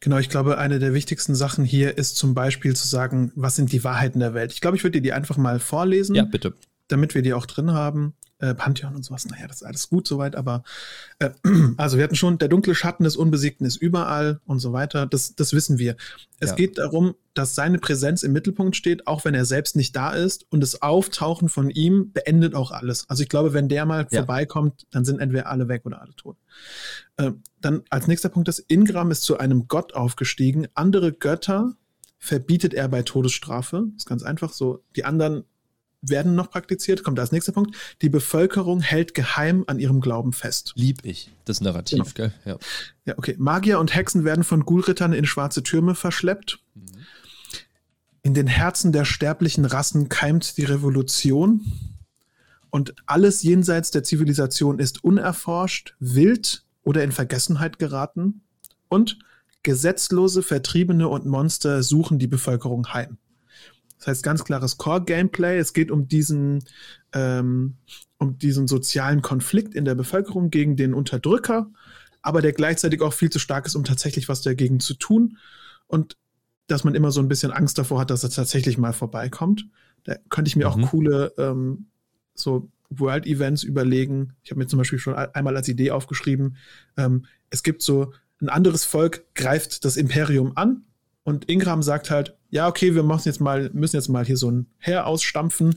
Genau, ich glaube, eine der wichtigsten Sachen hier ist zum Beispiel zu sagen, was sind die Wahrheiten der Welt. Ich glaube, ich würde dir die einfach mal vorlesen, ja, bitte. damit wir die auch drin haben. Äh, Pantheon und sowas, naja, das ist alles gut soweit, aber äh, also wir hatten schon, der dunkle Schatten des Unbesiegten ist überall und so weiter, das, das wissen wir. Es Ja. geht darum, dass seine Präsenz im Mittelpunkt steht, auch wenn er selbst nicht da ist und das Auftauchen von ihm beendet auch alles. Also ich glaube, wenn der mal Ja. vorbeikommt, dann sind entweder alle weg oder alle tot. Äh, dann als nächster Punkt ist, Ingram ist zu einem Gott aufgestiegen. Andere Götter verbietet er bei Todesstrafe. ist ganz einfach so. Die anderen werden noch praktiziert. Kommt als nächster Punkt. Die Bevölkerung hält geheim an ihrem Glauben fest. Lieb ich, das Narrativ, Genau. gell? Ja. Ja, okay. Magier und Hexen werden von Ghoulrittern in schwarze Türme verschleppt. In den Herzen der sterblichen Rassen keimt die Revolution. Und alles jenseits der Zivilisation ist unerforscht, wild oder in Vergessenheit geraten. Und gesetzlose Vertriebene und Monster suchen die Bevölkerung heim. Das heißt ganz klares Core-Gameplay. Es geht um diesen, ähm, um diesen sozialen Konflikt in der Bevölkerung gegen den Unterdrücker, aber der gleichzeitig auch viel zu stark ist, um tatsächlich was dagegen zu tun. Und dass man immer so ein bisschen Angst davor hat, dass er tatsächlich mal vorbeikommt. Da könnte ich mir Mhm. auch coole ähm, so World-Events überlegen. Ich habe mir zum Beispiel schon ein- einmal als Idee aufgeschrieben, ähm, es gibt so ein anderes Volk greift das Imperium an und Ingram sagt halt, ja, okay, wir machen jetzt mal, müssen jetzt mal hier so ein Heer ausstampfen.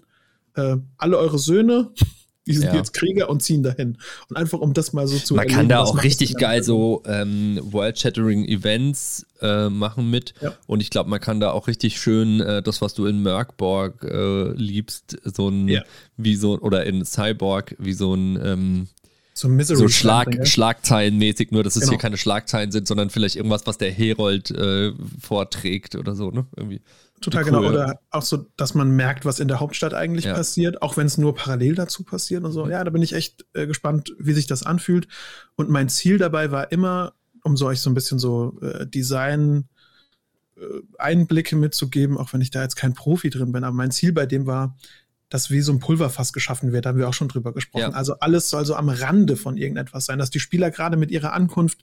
Äh, alle eure Söhne, die sind Ja. jetzt Krieger und ziehen dahin. Und einfach um das mal so zu Man kann erleben, da was auch richtig geil so ähm, World-Shattering Events äh, machen mit. Ja. Und ich glaube, man kann da auch richtig schön äh, das, was du in Merkborg äh, liebst, so ein, Ja. wie so, oder in Cyborg, wie so ein, ähm, so Misery so Schlag, ja? Schlagzeilenmäßig, nur dass es Genau. hier keine Schlagzeilen sind, sondern vielleicht irgendwas, was der Herold äh, vorträgt oder so, ne? Irgendwie. Total Cool, genau. ja. Oder auch so, dass man merkt, was in der Hauptstadt eigentlich Ja. passiert, auch wenn es nur parallel dazu passiert und so. Ja, da bin ich echt äh, gespannt, wie sich das anfühlt. Und mein Ziel dabei war immer, um so euch so ein bisschen so äh, Design äh, Einblicke mitzugeben, auch wenn ich da jetzt kein Profi drin bin, aber mein Ziel bei dem war, dass wie so ein Pulverfass geschaffen wird, da haben wir auch schon drüber gesprochen. Ja. Also alles soll so am Rande von irgendetwas sein, dass die Spieler gerade mit ihrer Ankunft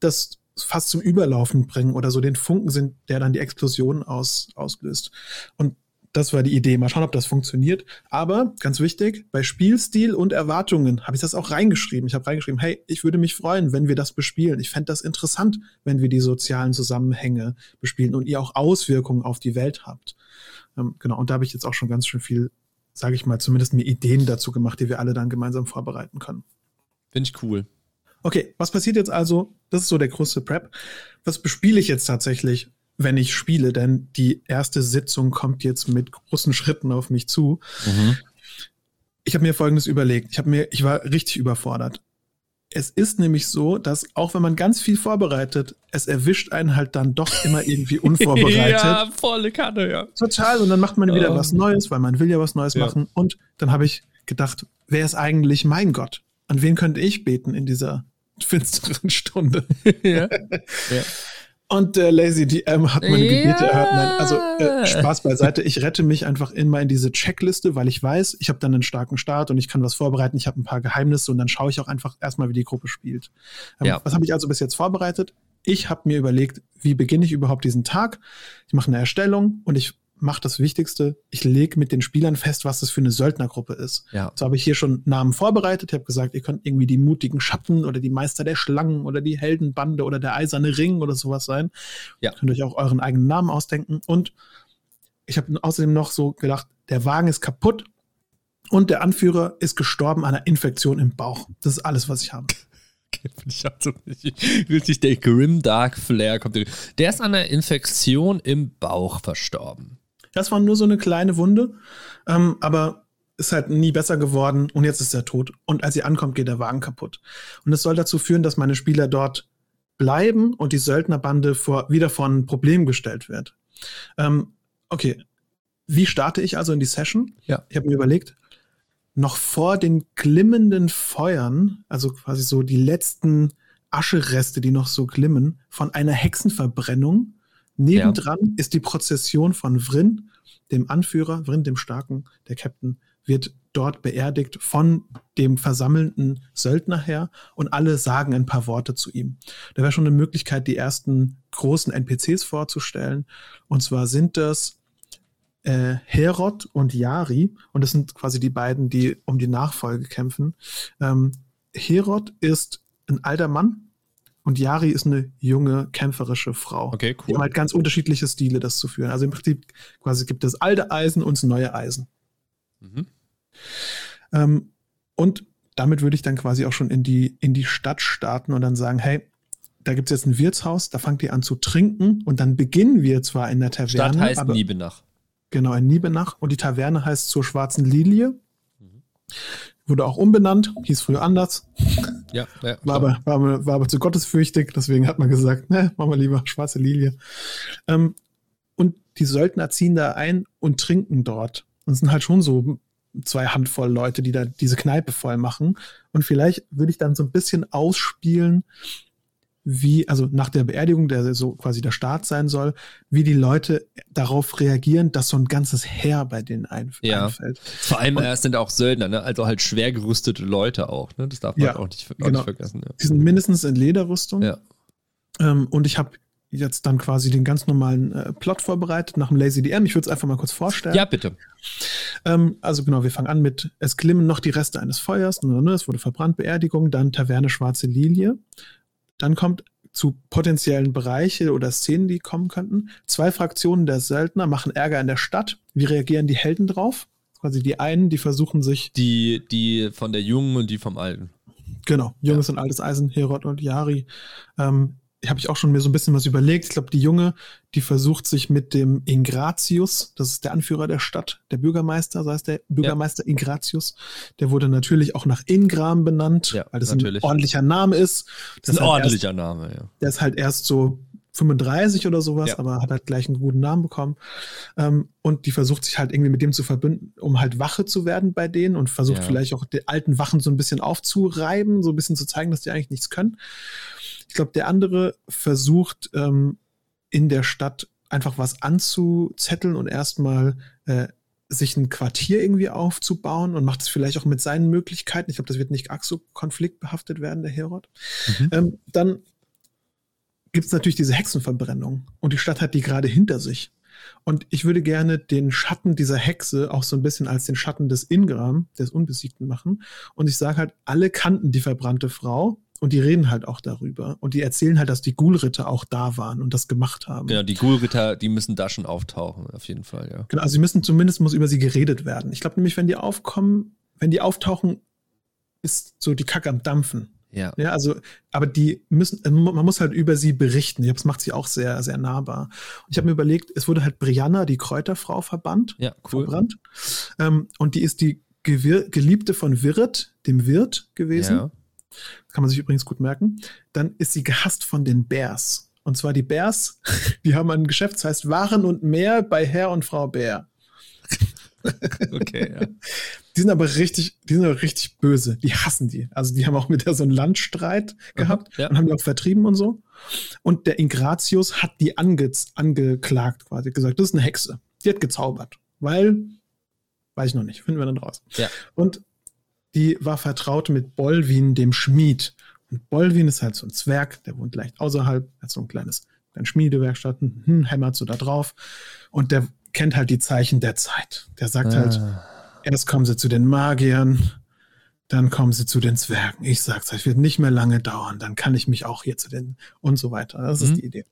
das fast zum Überlaufen bringen oder so den Funken sind, der dann die Explosion aus, auslöst. Und das war die Idee. Mal schauen, ob das funktioniert. Aber ganz wichtig, bei Spielstil und Erwartungen habe ich das auch reingeschrieben. Ich habe reingeschrieben, hey, ich würde mich freuen, wenn wir das bespielen. Ich fände das interessant, wenn wir die sozialen Zusammenhänge bespielen und ihr auch Auswirkungen auf die Welt habt. Ähm, genau, und da habe ich jetzt auch schon ganz schön viel, sage ich mal, zumindest mir Ideen dazu gemacht, die wir alle dann gemeinsam vorbereiten können. Finde ich cool. Okay, was passiert jetzt also? Das ist so der größte Prep. Was bespiele ich jetzt tatsächlich, wenn ich spiele? Denn die erste Sitzung kommt jetzt mit großen Schritten auf mich zu. Ich habe mir Folgendes überlegt. Ich habe mir, ich war richtig überfordert. Es ist nämlich so, dass auch wenn man ganz viel vorbereitet, es erwischt einen halt dann doch immer irgendwie unvorbereitet. ja, volle Kanne, ja. Total. Und dann macht man wieder Oh. was Neues, weil man will ja was Neues Ja. machen. Und dann habe ich gedacht, wer ist eigentlich mein Gott? An wen könnte ich beten in dieser finsteren Stunde? ja. Und der Lazy DM hat meine Ja. Gebete erhört. Nein, also äh, Spaß beiseite. Ich rette mich einfach immer in diese Checkliste, weil ich weiß, ich habe dann einen starken Start und ich kann was vorbereiten. Ich habe ein paar Geheimnisse und dann schaue ich auch einfach erstmal, wie die Gruppe spielt. Ähm, Ja. Was habe ich also bis jetzt vorbereitet? Ich habe mir überlegt, wie beginne ich überhaupt diesen Tag? Ich mache eine Erstellung und ich mache das Wichtigste. Ich lege mit den Spielern fest, was das für eine Söldnergruppe ist. Ja. So habe ich hier schon Namen vorbereitet. Ich habe gesagt, ihr könnt irgendwie die mutigen Schatten oder die Meister der Schlangen oder die Heldenbande oder der eiserne Ring oder sowas sein. Ja. Könnt euch auch euren eigenen Namen ausdenken. Und ich habe außerdem noch so gedacht, der Wagen ist kaputt und der Anführer ist gestorben an einer Infektion im Bauch. Das ist alles, was ich habe. Ich auch so richtig, richtig der Grimdark Flair kommt. Der ist an einer Infektion im Bauch verstorben. Das war nur so eine kleine Wunde, ähm, aber ist halt nie besser geworden und jetzt ist er tot. Und als sie ankommt, geht der Wagen kaputt. Und es soll dazu führen, dass meine Spieler dort bleiben und die Söldnerbande vor, wieder vor ein Problem gestellt wird. Ähm, okay, wie starte ich also in die Session? Ja. Ich habe mir überlegt, noch vor den glimmenden Feuern, also quasi so die letzten Aschereste, die noch so glimmen, von einer Hexenverbrennung. Nebendran ja. ist die Prozession von Vrin, dem Anführer, Vrin, dem Starken, der Captain, wird dort beerdigt von dem versammelnden Söldner her und alle sagen ein paar Worte zu ihm. Da wäre schon eine Möglichkeit, die ersten großen NPCs vorzustellen. Und zwar sind das äh, Herod und Yari und das sind quasi die beiden, die um die Nachfolge kämpfen. Ähm, Herod ist ein alter Mann und Yari ist eine junge, kämpferische Frau. Okay, cool. Die haben halt ganz unterschiedliche Stile, das zu führen. Also im Prinzip quasi gibt es alte Eisen und neue Eisen. Mhm. Ähm, und damit würde ich dann quasi auch schon in die, in die Stadt starten und dann sagen, hey, da gibt es jetzt ein Wirtshaus, da fangt ihr an zu trinken und dann beginnen wir zwar in der Taverne. Stadt heißt aber, Niebenach. Genau, in Niebenach und die Taverne heißt zur Schwarzen Lilie. Mhm. Wurde auch umbenannt, hieß früher anders. Ja, ja war, aber, war, aber, war aber zu gottesfürchtig, deswegen hat man gesagt, ne, machen wir lieber Schwarze Lilie. Ähm, und die Söldner ziehen da ein und trinken dort. Und es sind halt schon so zwei Handvoll Leute, die da diese Kneipe voll machen. Und vielleicht würde ich dann so ein bisschen ausspielen, wie, also nach der Beerdigung, der so quasi der Start sein soll, wie die Leute darauf reagieren, dass so ein ganzes Heer bei denen einf ja. einfällt. Vor allem, es sind auch Söldner, ne? also halt schwer gerüstete Leute auch. Ne? Das darf man ja, auch, nicht, auch genau. nicht vergessen. Ja. Die sind mindestens in Lederrüstung. Ja. Ähm, und ich habe jetzt dann quasi den ganz normalen äh, Plot vorbereitet nach dem Lazy DM. Ich würde es einfach mal kurz vorstellen. Ja, bitte. Ähm, also genau, wir fangen an mit, es glimmen noch die Reste eines Feuers, ne, ne, es wurde verbrannt, Beerdigung, dann Taverne Schwarze Lilie. Dann kommt zu potenziellen Bereiche oder Szenen, die kommen könnten. Zwei Fraktionen der Söldner machen Ärger in der Stadt. Wie reagieren die Helden drauf? Quasi die einen, die versuchen sich. Die, die von der Jungen und die vom Alten. Genau, junges ja. und altes Eisen, Herod und Yari. Ähm, habe ich auch schon mir so ein bisschen was überlegt. Ich glaube, die Junge, die versucht sich mit dem Ingratius, das ist der Anführer der Stadt, der Bürgermeister, so heißt der Bürgermeister ja. Ingratius. Der wurde natürlich auch nach Ingram benannt, ja, weil das natürlich. ein ordentlicher Name ist. Das ist ein halt ordentlicher erst, Name, ja. Der ist halt erst so 35 oder sowas, ja. aber hat halt gleich einen guten Namen bekommen. Ähm, und die versucht sich halt irgendwie mit dem zu verbünden, um halt Wache zu werden bei denen und versucht vielleicht auch die alten Wachen so ein bisschen aufzureiben, so ein bisschen zu zeigen, dass die eigentlich nichts können. Ich glaube, der andere versucht ähm, in der Stadt einfach was anzuzetteln und erstmal äh, sich ein Quartier irgendwie aufzubauen und macht es vielleicht auch mit seinen Möglichkeiten. Ich glaube, das wird nicht arg so konfliktbehaftet werden, der Herod. Mhm. Ähm, dann gibt es natürlich diese Hexenverbrennung und die Stadt hat die gerade hinter sich. Und ich würde gerne den Schatten dieser Hexe auch so ein bisschen als den Schatten des Ingram, des Unbesiegten machen. Und ich sage halt, alle kannten die verbrannte Frau und die reden halt auch darüber. Und die erzählen halt, dass die Ghoul-Ritter auch da waren und das gemacht haben. Ja, die Ghoul-Ritter, die müssen da schon auftauchen, auf jeden Fall, ja. Genau, also sie müssen zumindest muss über sie geredet werden. Ich glaube nämlich, wenn die aufkommen, wenn die auftauchen, ist so die Kacke am Dampfen. Ja. Ja, also, aber die müssen, man muss halt über sie berichten. Ich glaube, das macht sie auch sehr, sehr nahbar. Und ich habe mir überlegt, es wurde halt Brianna, die Kräuterfrau, verbannt. Ja, cool. Verbrannt. Ähm, und die ist die Gewir Geliebte von Wirt, dem Wirt gewesen. Ja. Kann man sich übrigens gut merken. Dann ist sie gehasst von den Bears. Und zwar die Bears, die haben ein Geschäft, das heißt Waren und mehr bei Herr und Frau Bär. okay, ja. Die sind aber richtig, die sind aber richtig böse. Die hassen die. Also die haben auch mit der so einen Landstreit gehabt Aha, ja. und haben die auch vertrieben und so. Und der Ingratius hat die ange angeklagt quasi, gesagt, das ist eine Hexe. Die hat gezaubert. Weil, weiß ich noch nicht, finden wir dann raus. Ja. Und die war vertraut mit Bolwin, dem Schmied. Und Bolwin ist halt so ein Zwerg, der wohnt leicht außerhalb, hat so ein kleines ein Schmiedewerkstatt, hm, hämmert so da drauf. Und der kennt halt die Zeichen der Zeit. Der sagt halt, ah. halt, erst kommen sie zu den Magiern, dann kommen sie zu den Zwergen. Ich sag's euch, wird nicht mehr lange dauern, dann kann ich mich auch hier zu den und so weiter. Das ist mhm. die Idee.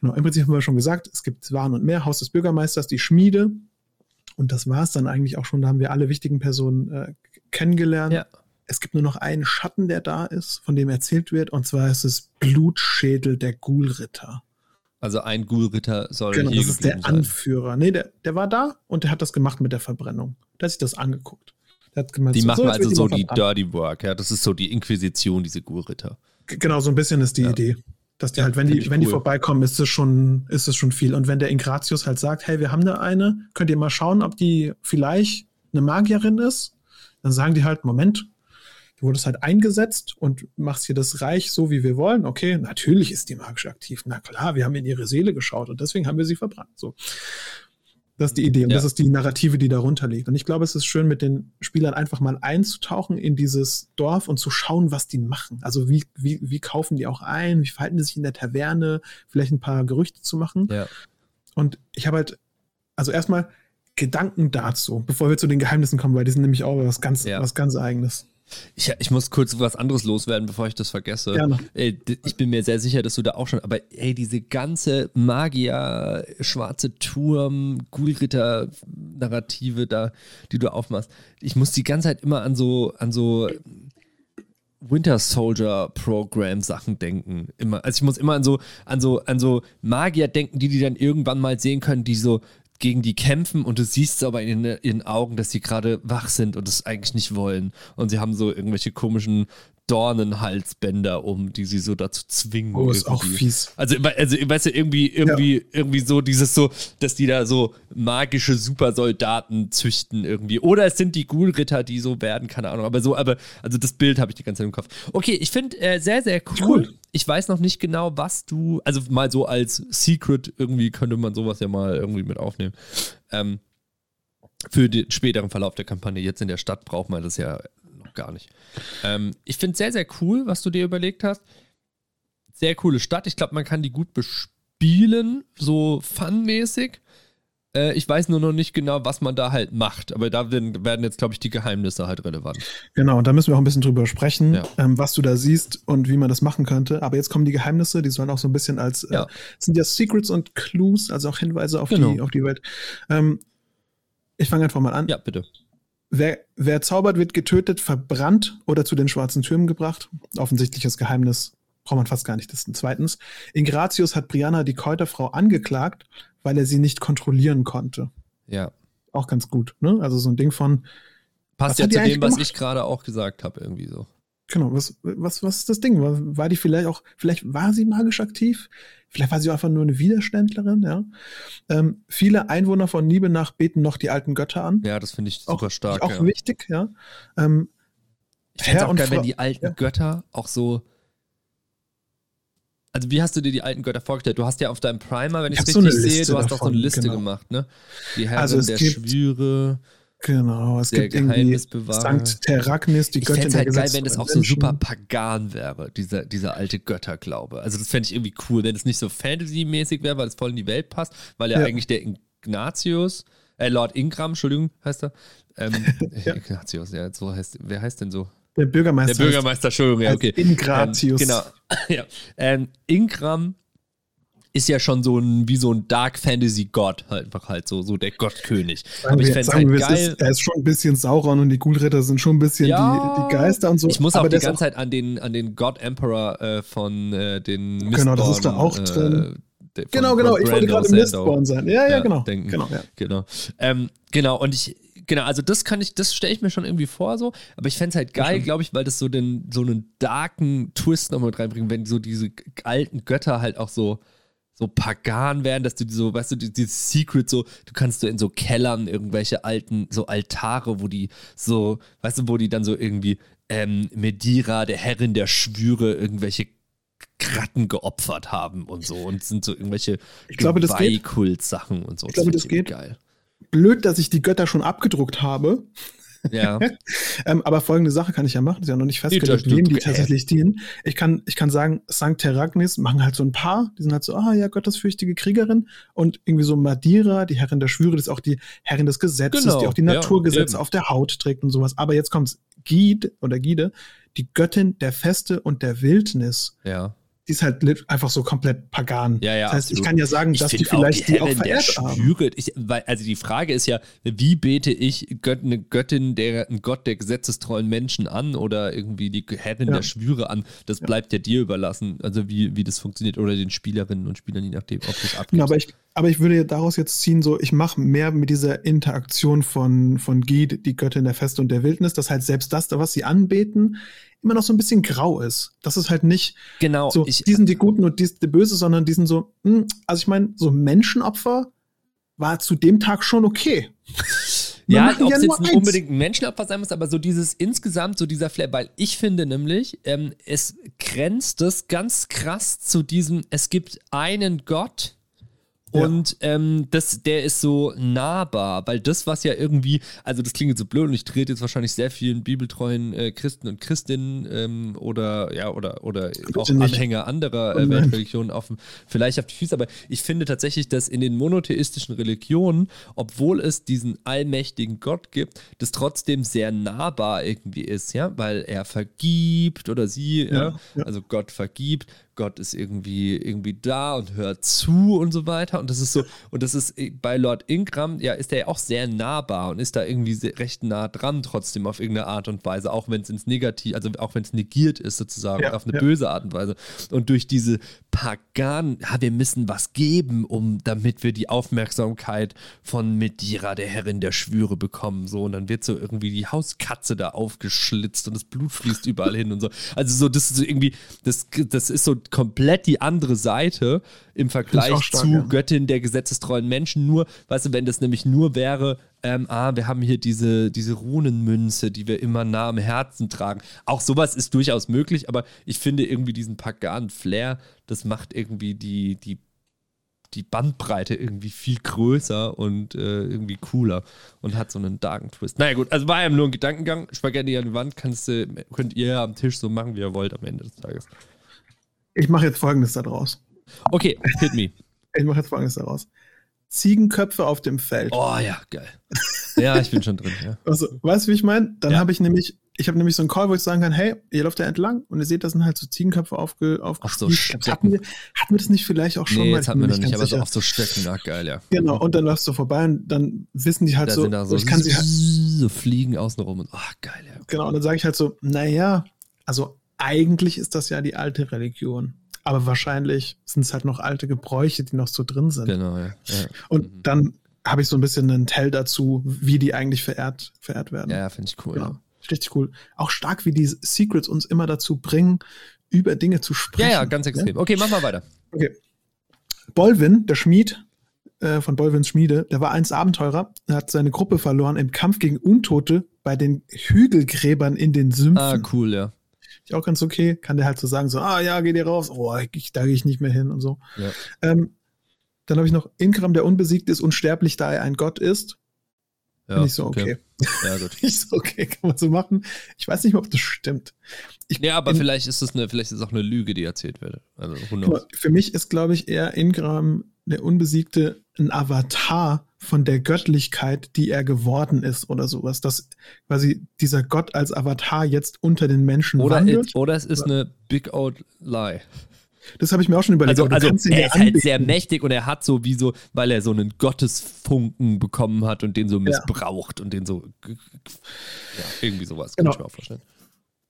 Genau, im Prinzip haben wir schon gesagt, es gibt Waren und mehr, Haus des Bürgermeisters, die Schmiede. Und das war es dann eigentlich auch schon. Da haben wir alle wichtigen Personen äh, kennengelernt. Ja. Es gibt nur noch einen Schatten, der da ist, von dem erzählt wird, und zwar ist es Blutschädel der Ghoul-Ritter. Also ein Ghoul-Ritter soll genau, hier das ist der sein. Anführer. Nee, der, der war da und der hat das gemacht mit der Verbrennung. Der hat sich das angeguckt. Gemeint, die so, machen so, also so die Dirty Work, ja. Das ist so die Inquisition, diese Ghoul-Ritter. Genau, so ein bisschen ist die ja. Idee. Dass die ja, halt, wenn die, wenn cool. die vorbeikommen, ist es schon, ist es schon viel. Und wenn der Ingratius halt sagt, hey, wir haben da eine, könnt ihr mal schauen, ob die vielleicht eine Magierin ist, dann sagen die halt, Moment, Du wurdest halt eingesetzt und machst hier das Reich so, wie wir wollen. Okay, natürlich ist die magisch aktiv. Na klar, wir haben in ihre Seele geschaut und deswegen haben wir sie verbrannt. So. Das ist die Idee und ja. das ist die Narrative, die darunter liegt. Und ich glaube, es ist schön, mit den Spielern einfach mal einzutauchen in dieses Dorf und zu schauen, was die machen. Also wie, wie, wie kaufen die auch ein, wie verhalten die sich in der Taverne, vielleicht ein paar Gerüchte zu machen. Ja. Und ich habe halt, also erstmal Gedanken dazu, bevor wir zu den Geheimnissen kommen, weil die sind nämlich auch was ganz, ja. was ganz Eigenes. Ich, ich muss kurz was anderes loswerden, bevor ich das vergesse. Gerne. Ey, ich bin mir sehr sicher, dass du da auch schon, aber ey, diese ganze Magier, schwarze Turm, Ghoulritter-Narrative da, die du aufmachst, ich muss die ganze Zeit immer an so, an so Winter Soldier Program Sachen denken. Immer. Also ich muss immer an so, an so, an so Magier denken, die die dann irgendwann mal sehen können, die so gegen die kämpfen und du siehst aber in ihren Augen, dass sie gerade wach sind und es eigentlich nicht wollen. Und sie haben so irgendwelche komischen Dornenhalsbänder um, die sie so dazu zwingen. Oh, ist auch fies. Also, also weißt du, irgendwie, irgendwie, ja. irgendwie so dieses so, dass die da so magische Supersoldaten züchten irgendwie. Oder es sind die Ghoul-Ritter, die so werden, keine Ahnung. Aber so, aber, also das Bild habe ich die ganze Zeit im Kopf. Okay, ich finde äh, sehr, sehr cool. cool. Ich weiß noch nicht genau, was du, also mal so als Secret irgendwie könnte man sowas ja mal irgendwie mit aufnehmen. Ähm, für den späteren Verlauf der Kampagne. Jetzt in der Stadt braucht man das ja gar nicht. Ähm, ich finde es sehr, sehr cool, was du dir überlegt hast. Sehr coole Stadt. Ich glaube, man kann die gut bespielen, so funmäßig. Äh, ich weiß nur noch nicht genau, was man da halt macht. Aber da werden, werden jetzt, glaube ich, die Geheimnisse halt relevant. Genau, da müssen wir auch ein bisschen drüber sprechen, ja. ähm, was du da siehst und wie man das machen könnte. Aber jetzt kommen die Geheimnisse, die sollen auch so ein bisschen als, äh, ja. sind ja Secrets und Clues, also auch Hinweise auf, genau. die, auf die Welt. Ähm, ich fange einfach mal an. Ja, bitte. Wer, wer zaubert, wird getötet, verbrannt oder zu den schwarzen Türmen gebracht. Offensichtliches Geheimnis braucht man fast gar nicht. Ist zweitens. Ingratius hat Brianna, die Kräuterfrau, angeklagt, weil er sie nicht kontrollieren konnte. Ja. Auch ganz gut, ne? Also so ein Ding von. Passt ja zu dem, was ich gerade auch gesagt habe, irgendwie so. Genau, was, was, was ist das Ding? War, war die vielleicht auch, vielleicht war sie magisch aktiv? Vielleicht war sie einfach nur eine Widerständlerin, ja. Ähm, viele Einwohner von Niebenach beten noch die alten Götter an. Ja, das finde ich super auch, stark. Auch ja. wichtig, ja. Ähm, ich fände es auch geil, wenn die alten ja. Götter auch so. Also, wie hast du dir die alten Götter vorgestellt? Du hast ja auf deinem Primer, wenn ich es richtig so sehe, du hast auch so eine Liste genau. gemacht, ne? Die Herren also der Schwüre. Genau, es gibt irgendwie Sankt Terragnis, die ich Göttin Ich fände halt geil, wenn das auch so super pagan wäre, dieser, dieser alte Götterglaube. Also das fände ich irgendwie cool, wenn es nicht so Fantasy-mäßig wäre, weil es voll in die Welt passt, weil ja, ja. eigentlich der Ignatius, äh, Lord Ingram, Entschuldigung, heißt er. Ähm, ja. Ignatius, ja, so heißt, wer heißt denn so? Der Bürgermeister. Der Bürgermeister, Entschuldigung, ja, okay. Ingratius. Ähm, genau, ja. Ähm, Ingram ist ja schon so ein, wie so ein Dark Fantasy Gott, halt einfach halt so, so der Gottkönig. Aber ich fände halt geil. Ist, er ist schon ein bisschen Sauron und die Ghoulritter sind schon ein bisschen ja, die, die, Geister und so. Ich muss auch die ganze Zeit an den, an den God Emperor äh, von äh, den Mistborn, Genau, das ist da auch äh, drin. Genau, genau, ich wollte gerade Mistborn sein. Ja, ja, ja genau. Denken. Genau, ja. genau. Ähm, genau, und ich, genau, also das kann ich, das stelle ich mir schon irgendwie vor so, aber ich fände es halt geil, glaube ich, weil das so den, so einen darken Twist nochmal reinbringt, wenn so diese alten Götter halt auch so, so pagan werden, dass du so, weißt du, dieses Secret so, du kannst so in so Kellern irgendwelche alten, so Altare, wo die so, weißt du, wo die dann so irgendwie ähm, Medira, der Herrin der Schwüre, irgendwelche Kratten geopfert haben und so und sind so irgendwelche ich glaube, das geht. Sachen und so. Ich glaube, das geht. Geil. Blöd, dass ich die Götter schon abgedruckt habe. Ja. ähm, aber folgende Sache kann ich ja machen, ist ja noch nicht festgelegt, wem die tatsächlich dienen. Ich kann, ich kann sagen, St. Teragnis machen halt so ein paar, die sind halt so, ah ja, gottesfürchtige Kriegerin und irgendwie so Madeira, die Herrin der Schwüre, das ist auch die Herrin des Gesetzes, genau. die auch die Naturgesetze ja, auf der Haut trägt und sowas. Aber jetzt kommt's Gide oder Gide, die Göttin der Feste und der Wildnis. Ja die ist halt einfach so komplett pagan. Ja, ja, das heißt, absolut. ich kann ja sagen, dass die vielleicht auch die, die auch verehrt haben. Ich, weil, also die Frage ist ja, wie bete ich Gött, eine Göttin, der, ein Gott der gesetzestreuen Menschen an oder irgendwie die Herrin ja. der Schwüre an? Das bleibt ja dir überlassen, also wie, wie das funktioniert oder den Spielerinnen und Spielern, je nachdem, ob das abgeht. Ja, aber ich, aber ich würde daraus jetzt ziehen, so, ich mache mehr mit dieser Interaktion von, von Gid, die Göttin der Feste und der Wildnis, dass halt selbst das, was sie anbeten, immer noch so ein bisschen grau ist. Das ist halt nicht genau, so, ich, die sind die Guten und die sind die Böse, sondern die sind so, mh, hm, also ich meine, so Menschenopfer war zu dem Tag schon okay. ja, ob es jetzt unbedingt ein Menschenopfer sein muss, aber so dieses insgesamt, so dieser Flair, weil ich finde nämlich, ähm, es grenzt das ganz krass zu diesem, es gibt einen Gott, und ja. ähm, das, der ist so nahbar, weil das, was ja irgendwie, also das klingt jetzt so blöd und ich trete jetzt wahrscheinlich sehr vielen bibeltreuen äh, Christen und Christinnen ähm, oder ja, oder, oder auch Anhänger anderer äh, Weltreligionen auf, vielleicht auf die Füße, aber ich finde tatsächlich, dass in den monotheistischen Religionen, obwohl es diesen allmächtigen Gott gibt, das trotzdem sehr nahbar irgendwie ist, ja, weil er vergibt oder sie, ja, ja. also Gott vergibt, Gott ist irgendwie, irgendwie da und hört zu und so weiter. Und das ist so, und das ist äh, bei Lord Ingram, ja, ist er ja auch sehr nahbar und ist da irgendwie recht nah dran, trotzdem auf irgendeine Art und Weise, auch wenn es ins Negativ, also auch wenn es negiert ist, sozusagen, ja, auf eine ja. böse Art und Weise. Und durch diese Pagan, ja, wir müssen was geben, um, damit wir die Aufmerksamkeit von Medira, der Herrin der Schwüre, bekommen. So, und dann wird so irgendwie die Hauskatze da aufgeschlitzt und das Blut fließt überall hin und so. Also so, das ist so irgendwie, das, das ist so komplett die andere Seite im Vergleich stark, zu ja. Göttin der gesetzestreuen Menschen. Nur, weißt du, wenn das nämlich nur wäre, ähm, ah, wir haben hier diese, diese Runenmünze, die wir immer nah am Herzen tragen. Auch sowas ist durchaus möglich, aber ich finde irgendwie diesen Pagan-Flair, das macht irgendwie die, die die Bandbreite irgendwie viel größer und äh, irgendwie cooler und hat so einen darken Twist. Naja, gut, also war ja nur ein Gedankengang. Spaghetti an die Wand kannst, könnt ihr am Tisch so machen, wie ihr wollt am Ende des Tages. Ich mache jetzt folgendes daraus. Okay, hit me. Ich mache jetzt folgendes daraus. Ziegenköpfe auf dem Feld. Oh ja, geil. Ja, ich bin schon drin. Ja. Also, weißt du, wie ich meine? Dann ja. habe ich nämlich, ich habe nämlich so einen Call, wo ich sagen kann, hey, ihr lauft da entlang und ihr seht, das sind halt so Ziegenköpfe aufge, aufgespießt. So hatten, wir, hatten wir das nicht vielleicht auch schon nee, mal? Jetzt hatten wir noch nicht, aber sicher. so auf so Stöcken, ach geil, ja. Genau, und dann läufst du vorbei und dann wissen die halt da so, sind da so, ich kann sie halt, so fliegen außenrum und ach geil, ja. Genau, und dann sage ich halt so, naja, also eigentlich ist das ja die alte Religion. Aber wahrscheinlich sind es halt noch alte Gebräuche, die noch so drin sind. Genau, ja. ja. Und mhm. dann habe ich so ein bisschen einen Tell dazu, wie die eigentlich verehrt, verehrt werden. Ja, finde ich cool. Genau. Ja. Richtig cool. Auch stark, wie die Secrets uns immer dazu bringen, über Dinge zu sprechen. Ja, ja, ganz extrem. Okay, mach mal weiter. Okay. Bolvin, der Schmied äh, von Bolvins Schmiede, der war einst Abenteurer, er hat seine Gruppe verloren im Kampf gegen Untote bei den Hügelgräbern in den Sümpfen. Ah, cool, ja ich auch ganz okay. Kann der halt so sagen, so, ah ja, geh dir raus, oh, ich, da gehe ich nicht mehr hin und so. Ja. Ähm, dann habe ich noch Inkram, der unbesiegt ist, unsterblich, da er ein Gott ist. Ja, Finde ich so, okay. okay. Ja, gut. ich so, okay, kann man so machen. Ich weiß nicht mehr, ob das stimmt. Ich, ja, aber in, vielleicht ist es eine, vielleicht ist es auch eine Lüge, die erzählt wird. Also, genau, für mich ist, glaube ich, eher Ingram, der Unbesiegte, ein Avatar von der Göttlichkeit, die er geworden ist oder sowas. Dass quasi dieser Gott als Avatar jetzt unter den Menschen oder wandelt. It, oder es ist eine Big Old Lie. Das habe ich mir auch schon überlegt. Also, also er ist halt sehr mächtig und er hat so wie so, weil er so einen Gottesfunken bekommen hat und den so missbraucht ja. und den so ja, irgendwie sowas genau. kann ich mir auch vorstellen.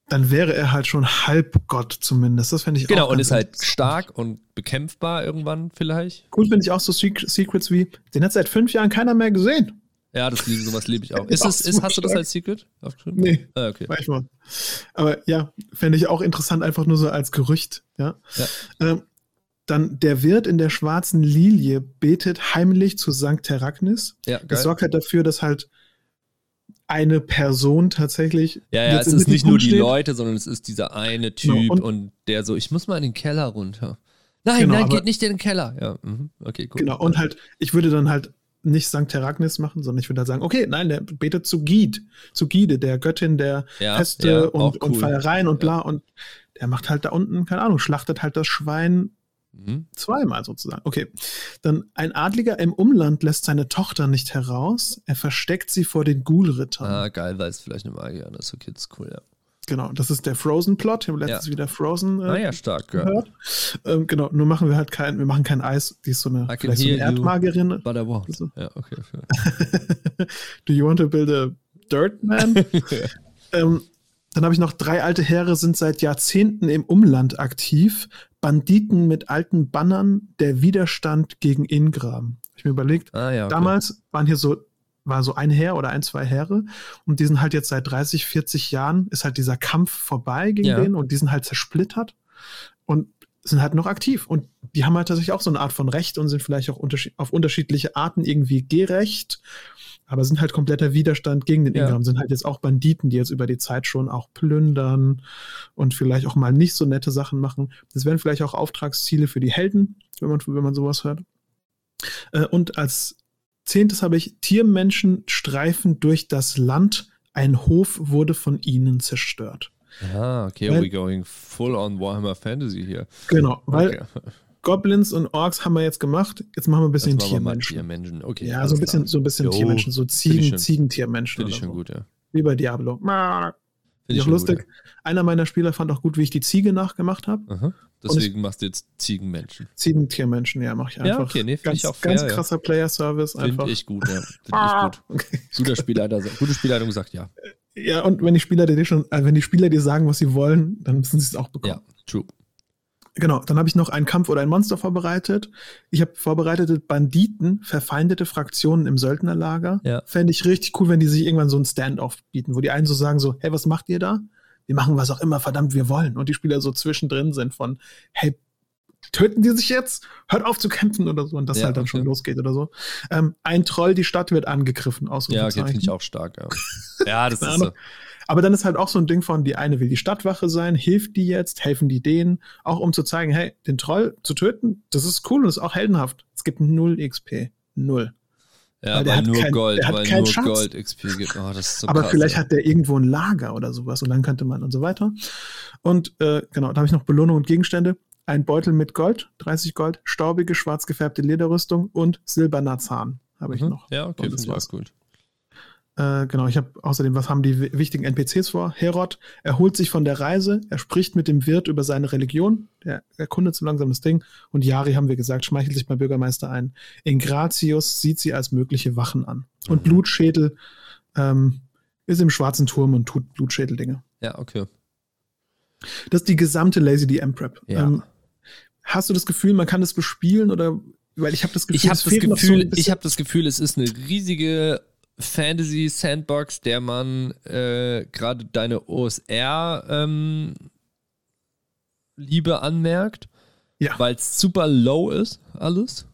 Dann wäre er halt schon Halbgott zumindest. Das fände ich genau, auch. Genau, und ist halt stark und bekämpfbar irgendwann vielleicht. Gut, finde ich auch so Secrets wie, den hat seit fünf Jahren keiner mehr gesehen. Ja, das liebe, sowas liebe ich auch. Ist es, ist, hast du das als Secret? Nee. Ah, okay. Manchmal. Aber ja, fände ich auch interessant, einfach nur so als Gerücht. Ja. ja. Ähm, dann der Wirt in der schwarzen Lilie betet heimlich zu St. Teragnis. Ja, geil. Das sorgt halt dafür, dass halt eine Person tatsächlich. Ja, ja, es ist nicht nur die Leute, sondern es ist dieser eine genau, Typ genau, und, und, der so, ich muss mal in den Keller runter. Nein, genau, nein, geht nicht in den Keller. Ja, mhm. okay, cool. Genau, und halt, ich würde dann halt nicht St. Teragnis machen, sondern ich würde da sagen, okay, nein, der betet zu Gide, zu Gide, der Göttin der ja, Feste ja, und, cool. und Feiereien und bla. Und der macht halt da unten, keine Ahnung, schlachtet halt das Schwein mhm. zweimal sozusagen. Okay. Dann ein Adliger im Umland lässt seine Tochter nicht heraus. Er versteckt sie vor den Ghoul-Rittern. Ah, geil, weil es vielleicht eine Magier, ist okay, ist cool, ja. Genau, das ist der Frozen-Plot. Ich habe letztens ja. wieder Frozen äh, ah, ja, stark, gehört. Ja. Ähm, genau, nur machen wir halt kein, wir machen kein Eis, die ist so eine, vielleicht so eine Erdmagerin. You, but I won't. So. Ja, okay. Do you want to build a dirt man? ähm, dann habe ich noch drei alte Heere sind seit Jahrzehnten im Umland aktiv. Banditen mit alten Bannern, der Widerstand gegen Ingram. Ich mir überlegt, ah, ja, okay. damals waren hier so war so ein Heer oder ein, zwei Heere. Und die sind halt jetzt seit 30, 40 Jahren, ist halt dieser Kampf vorbei gegen ja. den und die sind halt zersplittert und sind halt noch aktiv. Und die haben halt tatsächlich auch so eine Art von Recht und sind vielleicht auch unterschied auf unterschiedliche Arten irgendwie gerecht. Aber sind halt kompletter Widerstand gegen den Ja. Ingram, sind halt jetzt auch Banditen, die jetzt über die Zeit schon auch plündern und vielleicht auch mal nicht so nette Sachen machen. Das wären vielleicht auch Auftragsziele für die Helden, wenn man, wenn man sowas hört. Äh, und als zehntes habe ich Tiermenschen streifen durch das Land. Ein Hof wurde von ihnen zerstört. Ah, okay, Weil- we're going full on Warhammer Fantasy hier. Genau, weil okay. Goblins und Orks haben wir jetzt gemacht. Jetzt machen wir ein bisschen Tiermenschen. Tiermenschen. Okay, Ja, so ein bisschen, klar. so ein bisschen Jo, Tiermenschen, so ich Ziegen, Ziegentiermenschen. Finde ich schon so. gut, ja. Wie bei Diablo. Finde Finde ich ich auch lustig. Gut, Einer meiner Spieler fand auch gut, wie ich die Ziege nachgemacht habe. ja. Deswegen machst du jetzt Ziegenmenschen. Ziegentiermenschen, ja, mache ich Ja, einfach. okay, nee, find ganz, ich auch ganz fair, ja. krasser Player-Service einfach. Finde ich gut, ja. Finde ich gut. okay. Guter Spielleiter, gute Spielleitung sagt ja. Ja, und wenn die Spieler dir schon, äh, wenn die Spieler dir sagen, was sie wollen, dann müssen sie es auch bekommen. Ja, true. Genau, dann habe ich noch einen Kampf oder ein Monster vorbereitet. Ich habe vorbereitet Banditen, verfeindete Fraktionen im Söldnerlager. Ja. Fände ich richtig cool, wenn die sich irgendwann so ein Stand-off bieten, wo die einen so sagen so, hey, was macht ihr da? Wir machen was auch immer, verdammt, wir wollen. Und die Spieler so zwischendrin sind von, hey, töten die sich jetzt? Hört auf zu kämpfen oder so. Und das Ja, halt dann okay. schon losgeht oder so. Ähm, ein Troll, die Stadt wird angegriffen. Ja, okay, finde ich auch stark, ja. Ja, das ist so. Aber dann ist halt auch so ein Ding von, die eine will die Stadtwache sein, hilft die jetzt, helfen die denen, auch um zu zeigen, hey, den Troll zu töten, das ist cool und ist auch heldenhaft. Es gibt null XP. Null. Ja, Weil der weil hat nur kein- Gold, weil nur Schatz. Gold XP gibt. Oh, das ist so Aber krass, vielleicht ja. hat der irgendwo ein Lager oder sowas und dann könnte man und so weiter. Und äh, genau, da habe ich noch Belohnung und Gegenstände. Ein Beutel mit Gold, 30 Gold, staubige, schwarz gefärbte Lederrüstung und silberner Zahn habe ich Mhm. noch. Ja, okay, das war's. gut. Äh, genau, ich habe außerdem, was haben die wi- wichtigen NPCs vor? Herod erholt sich von der Reise, er spricht mit dem Wirt über seine Religion, der erkundet so langsam das Ding und Yari, haben wir gesagt, schmeichelt sich beim Bürgermeister ein. Ingratius sieht sie als mögliche Wachen an. Und Mhm. Blutschädel ähm, ist im schwarzen Turm und tut Blutschädeldinge. Ja, okay. Das ist die gesamte Lazy DM Prep. Ja. Ähm, hast du das Gefühl, man kann das bespielen oder weil ich habe das Gefühl, Ich habe das so ich habe das Gefühl, es ist eine riesige Fantasy Sandbox, der man äh, gerade deine OSR ähm, Liebe anmerkt, Ja. weil es super low ist alles.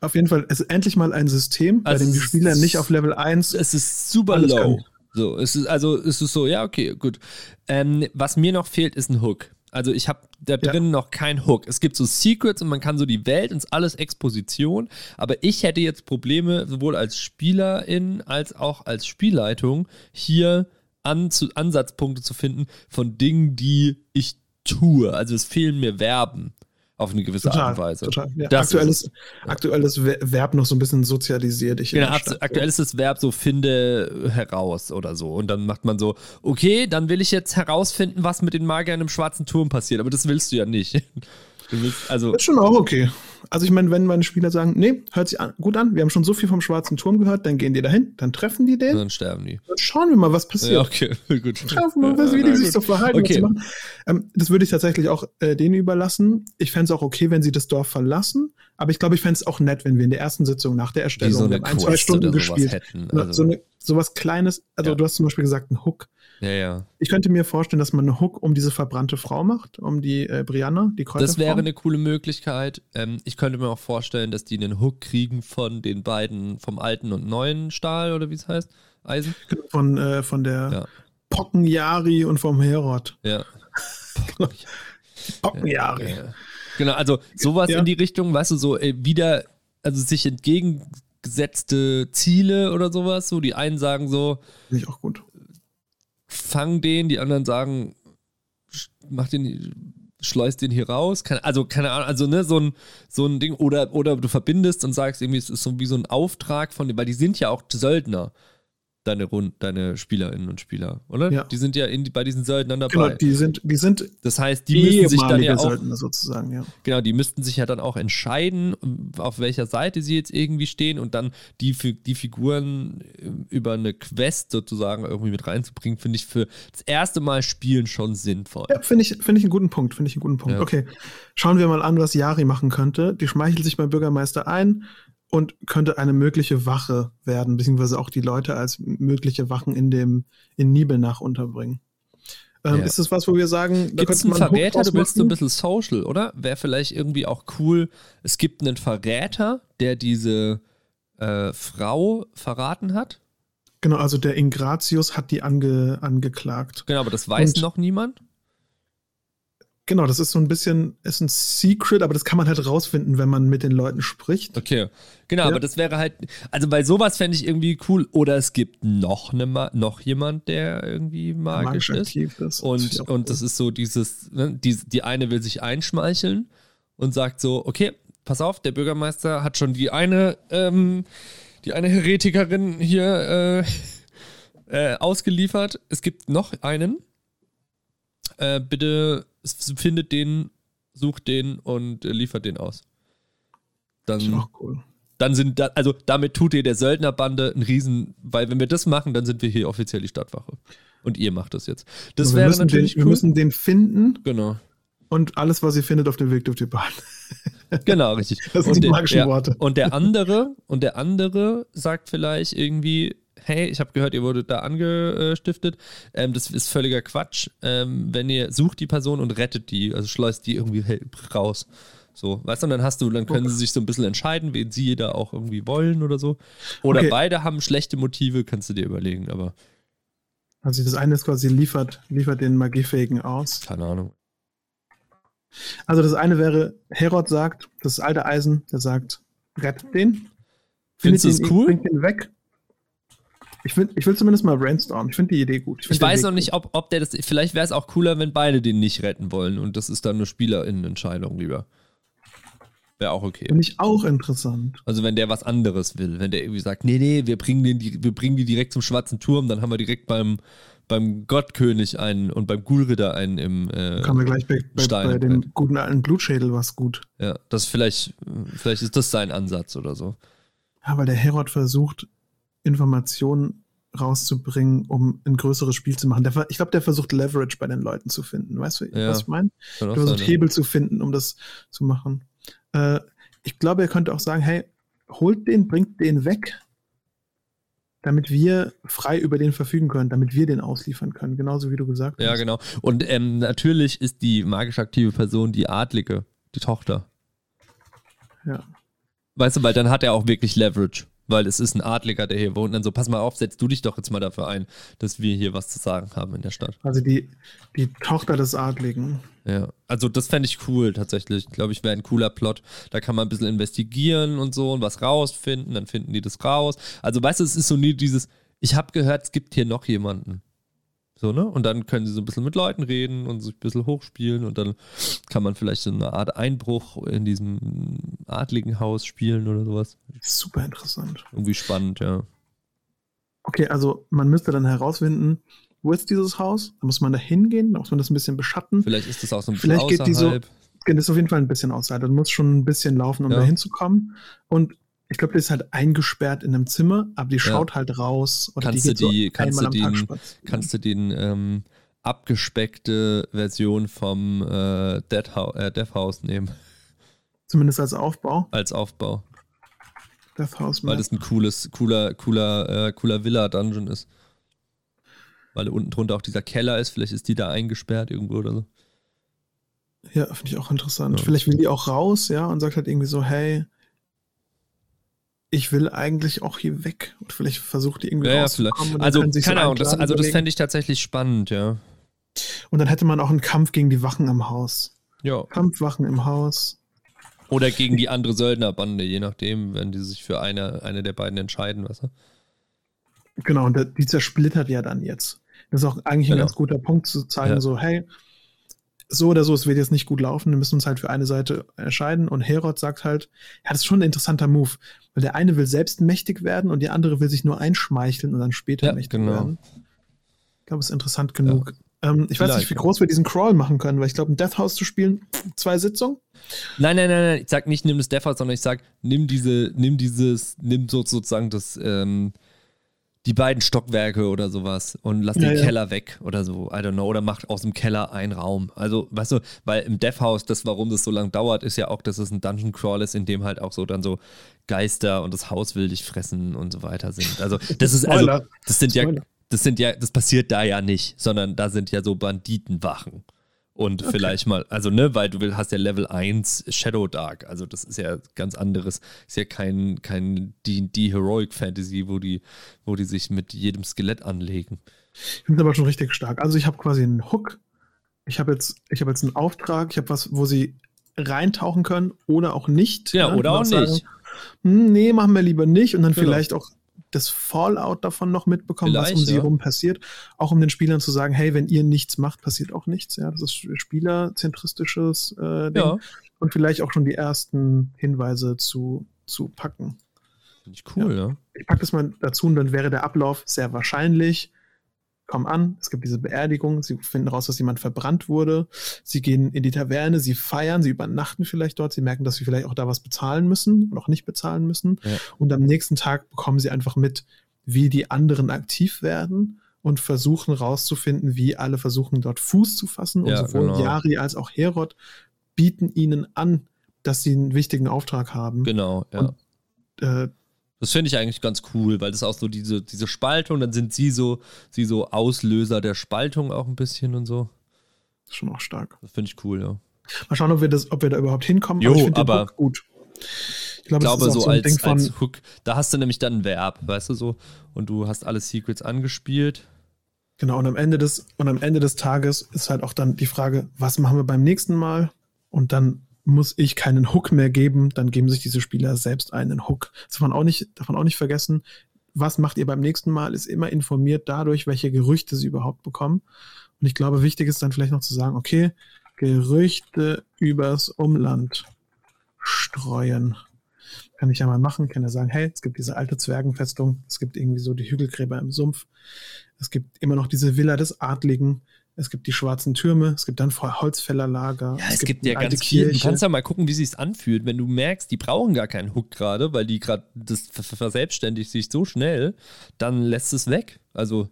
auf jeden Fall, es ist endlich mal ein System, bei Also dem die Spieler nicht auf Level 1 Es ist super low. können. So, es ist also es ist so, ja okay, gut. Ähm, was mir noch fehlt, ist ein Hook. Also ich habe da Ja. drin noch kein Hook. Es gibt so Secrets und man kann so die Welt und ist alles Exposition. Aber ich hätte jetzt Probleme, sowohl als Spielerin als auch als Spielleitung, hier an, zu, Ansatzpunkte zu finden von Dingen, die ich tue. Also es fehlen mir Verben auf eine gewisse Total, Art und Weise. total. Ja, Das aktuell, ist ist, aktuell ist Ver- Verb noch so ein bisschen sozialisiert. Ich Genau, der akt- Stadt. aktuell ist das Verb so finde heraus oder so. Und dann macht man so, okay, dann will ich jetzt herausfinden, was mit den Magiern im schwarzen Turm passiert. Aber das willst du ja nicht. Willst, also, Das ist schon auch okay. Also ich meine, wenn meine Spieler sagen, nee, hört sich an, gut an, wir haben schon so viel vom Schwarzen Turm gehört, dann gehen die dahin, dann treffen die den, dann sterben die. dann schauen wir mal, was passiert. Ja, okay, gut. Schauen wir mal, was, wie die sich so verhalten. Okay. Ähm, das würde ich tatsächlich auch äh, denen überlassen. Ich fände es auch okay, wenn sie das Dorf verlassen, aber ich glaube, ich fände es auch nett, wenn wir in der ersten Sitzung nach der Erstellung so ein, zwei Stunden gespielt. hätten. So- Also, so eine, sowas Kleines, also Ja. du hast zum Beispiel gesagt, ein Hook. Ja, ja. Ich könnte mir vorstellen, dass man einen Hook um diese verbrannte Frau macht, um die äh, Brianna, die Kräuterfrau. Das wäre eine coole Möglichkeit. Ähm, ich könnte mir auch vorstellen, dass die einen Hook kriegen von den beiden, vom alten und neuen Stahl oder wie es heißt, Eisen. von, äh, von der Ja. Pockenjari und vom Herod. Ja. Pockenjari. Ja. Genau, also sowas in die Richtung, weißt du, so äh, wieder, also sich entgegengesetzte Ziele oder sowas. So, die einen sagen so, Finde ich auch gut. Fang den, die anderen sagen, mach den, schleus den hier raus. Keine, also, keine Ahnung, also ne, so ein, so ein Ding, oder, oder du verbindest und sagst irgendwie, es ist so wie so ein Auftrag von, weil die sind ja auch Söldner. Deine, Rund, deine Spielerinnen und Spieler, oder? Ja. Die sind ja in, bei diesen Söldnern dabei. Genau, die sind, die sind das heißt, die müssen sich dann ja auch sozusagen, ja. Genau, die müssten sich ja dann auch entscheiden, auf welcher Seite sie jetzt irgendwie stehen und dann die, die Figuren äh, über eine Quest sozusagen irgendwie mit reinzubringen, finde ich für das erste Mal spielen schon sinnvoll. Ja, finde ich, finde ich einen guten Punkt, finde ich einen guten Punkt. Ja. Okay, schauen wir mal an, was Yari machen könnte. Die schmeichelt sich beim Bürgermeister ein und könnte eine mögliche Wache werden, beziehungsweise auch die Leute als mögliche Wachen in dem, in Nibelnach unterbringen. Ähm, Ja. Ist das was, wo wir sagen, Gibt es einen Verräter? Du willst so ein bisschen social, oder? Wäre vielleicht irgendwie auch cool. Es gibt einen Verräter, der diese äh, Frau verraten hat. Genau, also der Ingratius hat die ange, angeklagt. Genau, aber das weiß Und- noch niemand. Genau, das ist so ein bisschen, ist ein Secret, aber das kann man halt rausfinden, wenn man mit den Leuten spricht. Okay, genau, Ja. aber das wäre halt, also bei sowas fände ich irgendwie cool. Oder es gibt noch, eine, Ma- noch jemand, der irgendwie magisch, ist. aktiv ist. Und, Das ist und cool. das ist so dieses, ne, die, die eine will sich einschmeicheln und sagt so, okay, pass auf, der Bürgermeister hat schon die eine, ähm, die eine Heretikerin hier äh, äh, ausgeliefert. Es gibt noch einen. Äh, bitte findet den, sucht den und äh, liefert den aus. Das ist Dann, auch cool. dann sind da, also damit tut ihr der Söldnerbande einen Riesen, weil wenn wir das machen, dann sind wir hier offiziell die Stadtwache. Und ihr macht das jetzt. Das Also wir wäre müssen natürlich den, Wir cool. müssen den finden Genau. und alles, was ihr findet, auf dem Weg dürft ihr behalten. Genau, richtig. Das sind und die der, magischen ja, Worte. Und der andere, und der andere sagt vielleicht irgendwie, hey, ich habe gehört, ihr wurdet da angestiftet. Ähm, das ist völliger Quatsch. Ähm, wenn ihr sucht die Person und rettet die, also schleust die irgendwie raus. So, weißt du, und dann hast du, dann können sie sich so ein bisschen entscheiden, wen sie da auch irgendwie wollen oder so. Oder Okay. beide haben schlechte Motive, kannst du dir überlegen, aber Also das eine ist quasi liefert, liefert den Magiefähigen aus. keine Ahnung. Also das eine wäre, Herod sagt, das alte Eisen, der sagt, rettet den. Findest du es cool? Bringt ihn weg. Ich, find, ich will zumindest mal brainstormen. Ich finde die Idee gut. Ich den weiß Weg noch nicht, ob, ob der das. Vielleicht wäre es auch cooler, wenn beide den nicht retten wollen und das ist dann eine Spielerinnenentscheidung lieber. Wäre auch okay. Finde ich auch interessant. Also wenn der was anderes will, wenn der irgendwie sagt, nee, nee, wir bringen, den, die- wir bringen die direkt zum schwarzen Turm, dann haben wir direkt beim, beim Gottkönig einen und beim Gulritter einen im äh, Kommen wir gleich bei, bei, bei dem guten alten Blutschädel was gut. Ja, das vielleicht, vielleicht ist das sein Ansatz oder so. Ja, weil der Herod versucht, Informationen rauszubringen, um ein größeres Spiel zu machen. Der, ich glaube, der versucht Leverage bei den Leuten zu finden. Weißt du, Ja. was ich meine? Der versucht ja. Hebel zu finden, um das zu machen. Äh, ich glaube, er könnte auch sagen, hey, holt den, bringt den weg, damit wir frei über den verfügen können, damit wir den ausliefern können. Genauso wie du gesagt Ja, hast. genau. Und ähm, natürlich ist die magisch aktive Person die Adlige, die Tochter. Ja. Weißt du, weil dann hat er auch wirklich Leverage. Weil es ist ein Adliger, der hier wohnt. Und dann so, pass mal auf, setz du dich doch jetzt mal dafür ein, dass wir hier was zu sagen haben in der Stadt. Also die, die Tochter des Adligen. Ja, also das fände ich cool tatsächlich. Glaube ich, wäre ein cooler Plot. Da kann man ein bisschen investigieren und so und was rausfinden, dann finden die das raus. Also weißt du, es ist so nie dieses, ich habe gehört, es gibt hier noch jemanden. So, ne? Und dann können sie so ein bisschen mit Leuten reden und sich ein bisschen hochspielen und dann kann man vielleicht so eine Art Einbruch in diesem adligen Haus spielen oder sowas. Super interessant. Irgendwie spannend, ja. Okay, also man müsste dann herausfinden, wo ist dieses Haus? Da muss man da hingehen, da muss man das ein bisschen beschatten. Vielleicht ist das auch so ein bisschen Vielleicht geht die so- außerhalb. Das ist auf jeden Fall ein bisschen außerhalb. Man muss schon ein bisschen laufen, um Ja. da hinzukommen. Und ich glaube, die ist halt eingesperrt in einem Zimmer, aber die schaut halt raus. Oder Kannst die du geht so die- kannst du den- kannst du den ähm, abgespeckte Version vom äh, Dead, Hou- äh, Death House nehmen Zumindest als Aufbau. als Aufbau, Death House weil das ein cooles, cooler, cooler, äh, cooler Villa-Dungeon ist. Weil unten drunter auch dieser Keller ist, vielleicht ist die da eingesperrt irgendwo oder so. Ja, finde ich auch interessant. Ja. Vielleicht will die auch raus, ja, und sagt halt irgendwie so, hey, ich will eigentlich auch hier weg. Und vielleicht versucht die irgendwie Ja, ja, rauszukommen. dann Also, keine Ahnung, das, also das fände ich tatsächlich spannend, ja. Und dann hätte man auch einen Kampf gegen die Wachen am Haus. Ja. Kampfwachen im Haus. Oder gegen die andere Söldnerbande, je nachdem, wenn die sich für eine, eine der beiden entscheiden, weißt du? Genau, und die zersplittert ja dann jetzt. Das ist auch eigentlich ein Genau. ganz guter Punkt zu zeigen, Ja. so, hey, so oder so, es wird jetzt nicht gut laufen, wir müssen uns halt für eine Seite entscheiden. Und Herod sagt halt, ja, das ist schon ein interessanter Move, weil der eine will selbst mächtig werden und die andere will sich nur einschmeicheln und dann später Ja, mächtig genau. werden. Ich glaube, es ist interessant genug. Ähm, ich weiß Vielleicht, nicht, wie ja. groß wir diesen Crawl machen können, weil ich glaube, ein Death House zu spielen, zwei Sitzungen. Nein, nein, nein, nein. Ich sag nicht, nimm das Death House, sondern ich sag, nimm diese, nimm dieses, nimm so, sozusagen das, ähm, die beiden Stockwerke oder sowas und lass Ja, den ja. Keller weg oder so. I don't know. Oder macht aus dem Keller einen Raum. Also, weißt du, weil im Death House, das, warum das so lang dauert, ist ja auch, dass es ein Dungeon Crawl ist, in dem halt auch so dann so Geister und das Haus will dich fressen und so weiter sind. Also, das ist, also, das sind ja, das sind ja, das passiert da ja nicht, sondern da sind ja so Banditenwachen. Und okay. vielleicht mal, also ne, weil du hast ja Level 1 Shadow Dark, also das ist ja ganz anderes, ist ja kein, kein D&D Heroic Fantasy, wo die, wo die sich mit jedem Skelett anlegen. Ich bin aber schon richtig stark. Also ich habe quasi einen Hook, ich habe jetzt, ich habe jetzt einen Auftrag, ich habe was, wo sie reintauchen können oder auch nicht. Ja, ne? oder auch sagen, nicht. Hm, nee, machen wir lieber nicht und dann genau. vielleicht auch das Fallout davon noch mitbekommen, Vielleicht, was um sie herum passiert. Auch um den Spielern zu sagen, hey, wenn ihr nichts macht, passiert auch nichts. Ja, das ist spielerzentristisches äh, Ding. Ja. Und vielleicht auch schon die ersten Hinweise zu, zu packen. Finde ich cool, ja. ja. Ich packe das mal dazu und dann wäre der Ablauf sehr wahrscheinlich kommen an, es gibt diese Beerdigung, sie finden raus, dass jemand verbrannt wurde, sie gehen in die Taverne, sie feiern, sie übernachten vielleicht dort, sie merken, dass sie vielleicht auch da was bezahlen müssen, noch nicht bezahlen müssen ja. und am nächsten Tag bekommen sie einfach mit, wie die anderen aktiv werden und versuchen rauszufinden, wie alle versuchen dort Fuß zu fassen ja, und sowohl genau. Yari als auch Herod bieten ihnen an, dass sie einen wichtigen Auftrag haben. Genau, ja. Und, äh, das finde ich eigentlich ganz cool, weil das auch so diese, diese Spaltung, dann sind sie so, sie so Auslöser der Spaltung auch ein bisschen und so. Das ist schon auch stark. Das finde ich cool, ja. Mal schauen, ob wir, das, ob wir da überhaupt hinkommen. Jo, aber, aber gut. Ich glaube, glaube so, so als, als Hook, da hast du nämlich dann ein Verb, weißt du so, und du hast alle Secrets angespielt. Genau, und am Ende des, und am Ende des Tages ist halt auch dann die Frage, was machen wir beim nächsten Mal? Und dann muss ich keinen Hook mehr geben, dann geben sich diese Spieler selbst einen Hook. Das darf man auch nicht, darf auch nicht vergessen. Was macht ihr beim nächsten Mal, ist immer informiert dadurch, welche Gerüchte sie überhaupt bekommen. Und ich glaube, wichtig ist dann vielleicht noch zu sagen, okay, Gerüchte übers Umland streuen. Kann ich ja mal machen, kann ja sagen, hey, es gibt diese alte Zwergenfestung, es gibt irgendwie so die Hügelgräber im Sumpf, es gibt immer noch diese Villa des Adligen, es gibt die schwarzen Türme, es gibt dann Holzfällerlager. Ja, es, es gibt, gibt ja ganz viel. Du kannst ja mal gucken, wie sich anfühlt, wenn du merkst, die brauchen gar keinen Hook gerade, weil die gerade das verselbstständigt sich so schnell, dann lässt es weg. Also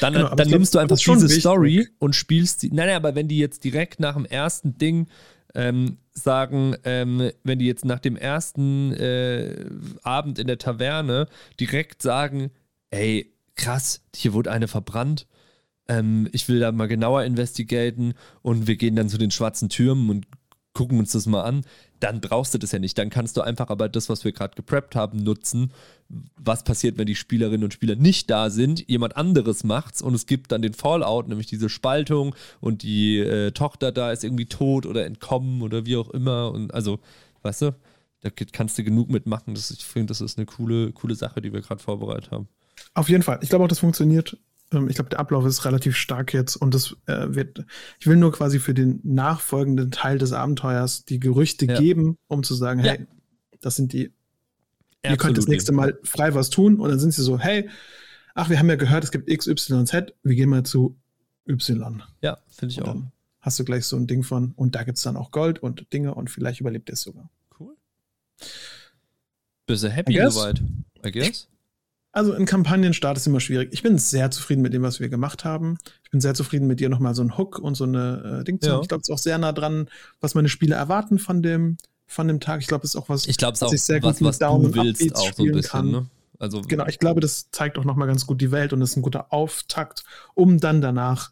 dann, genau, dann nimmst glaub, du einfach diese wichtig. Story und spielst die. Nein, nein, aber wenn die jetzt direkt nach dem ersten Ding ähm, sagen, ähm, wenn die jetzt nach dem ersten äh, Abend in der Taverne direkt sagen, ey, krass, hier wurde eine verbrannt ähm, ich will da mal genauer investigaten und wir gehen dann zu den schwarzen Türmen und gucken uns das mal an, dann brauchst du das ja nicht. Dann kannst du einfach aber das, was wir gerade gepreppt haben, nutzen. Was passiert, wenn die Spielerinnen und Spieler nicht da sind? Jemand anderes macht's und es gibt dann den Fallout, nämlich diese Spaltung und die äh, Tochter da ist irgendwie tot oder entkommen oder wie auch immer. Und also, weißt du, da kannst du genug mitmachen. Das, ich finde, das ist eine coole, coole Sache, die wir gerade vorbereitet haben. Auf jeden Fall. Ich glaube auch, das funktioniert. Ähm, ich glaube, der Ablauf ist relativ stark jetzt und das äh, wird, ich will nur quasi für den nachfolgenden Teil des Abenteuers die Gerüchte ja. geben, um zu sagen, hey, ja. das sind die, Absolut. ihr könnt das nächste Mal frei was tun und dann sind sie so, hey, ach, wir haben ja gehört, es gibt X, Y, Z, wir gehen mal zu Y. Ja, finde ich auch. Hast du gleich so ein Ding von, und da gibt es dann auch Gold und Dinge und vielleicht überlebt es sogar. Cool. Bist du happy soweit? I guess? Also ein Kampagnenstart ist immer schwierig. Ich bin sehr zufrieden mit dem, was wir gemacht haben. Ich bin sehr zufrieden mit dir nochmal so ein Hook und so eine äh, Ding zu ja. Ich glaube, es ist auch sehr nah dran, was meine Spieler erwarten von dem, von dem Tag. Ich glaube, es ist auch was, ich glaube, es auch ich sehr was, gut was Daumen du willst, auch so ein bisschen. Kann. Ne? Also genau, ich glaube, das zeigt auch nochmal ganz gut die Welt und ist ein guter Auftakt, um dann danach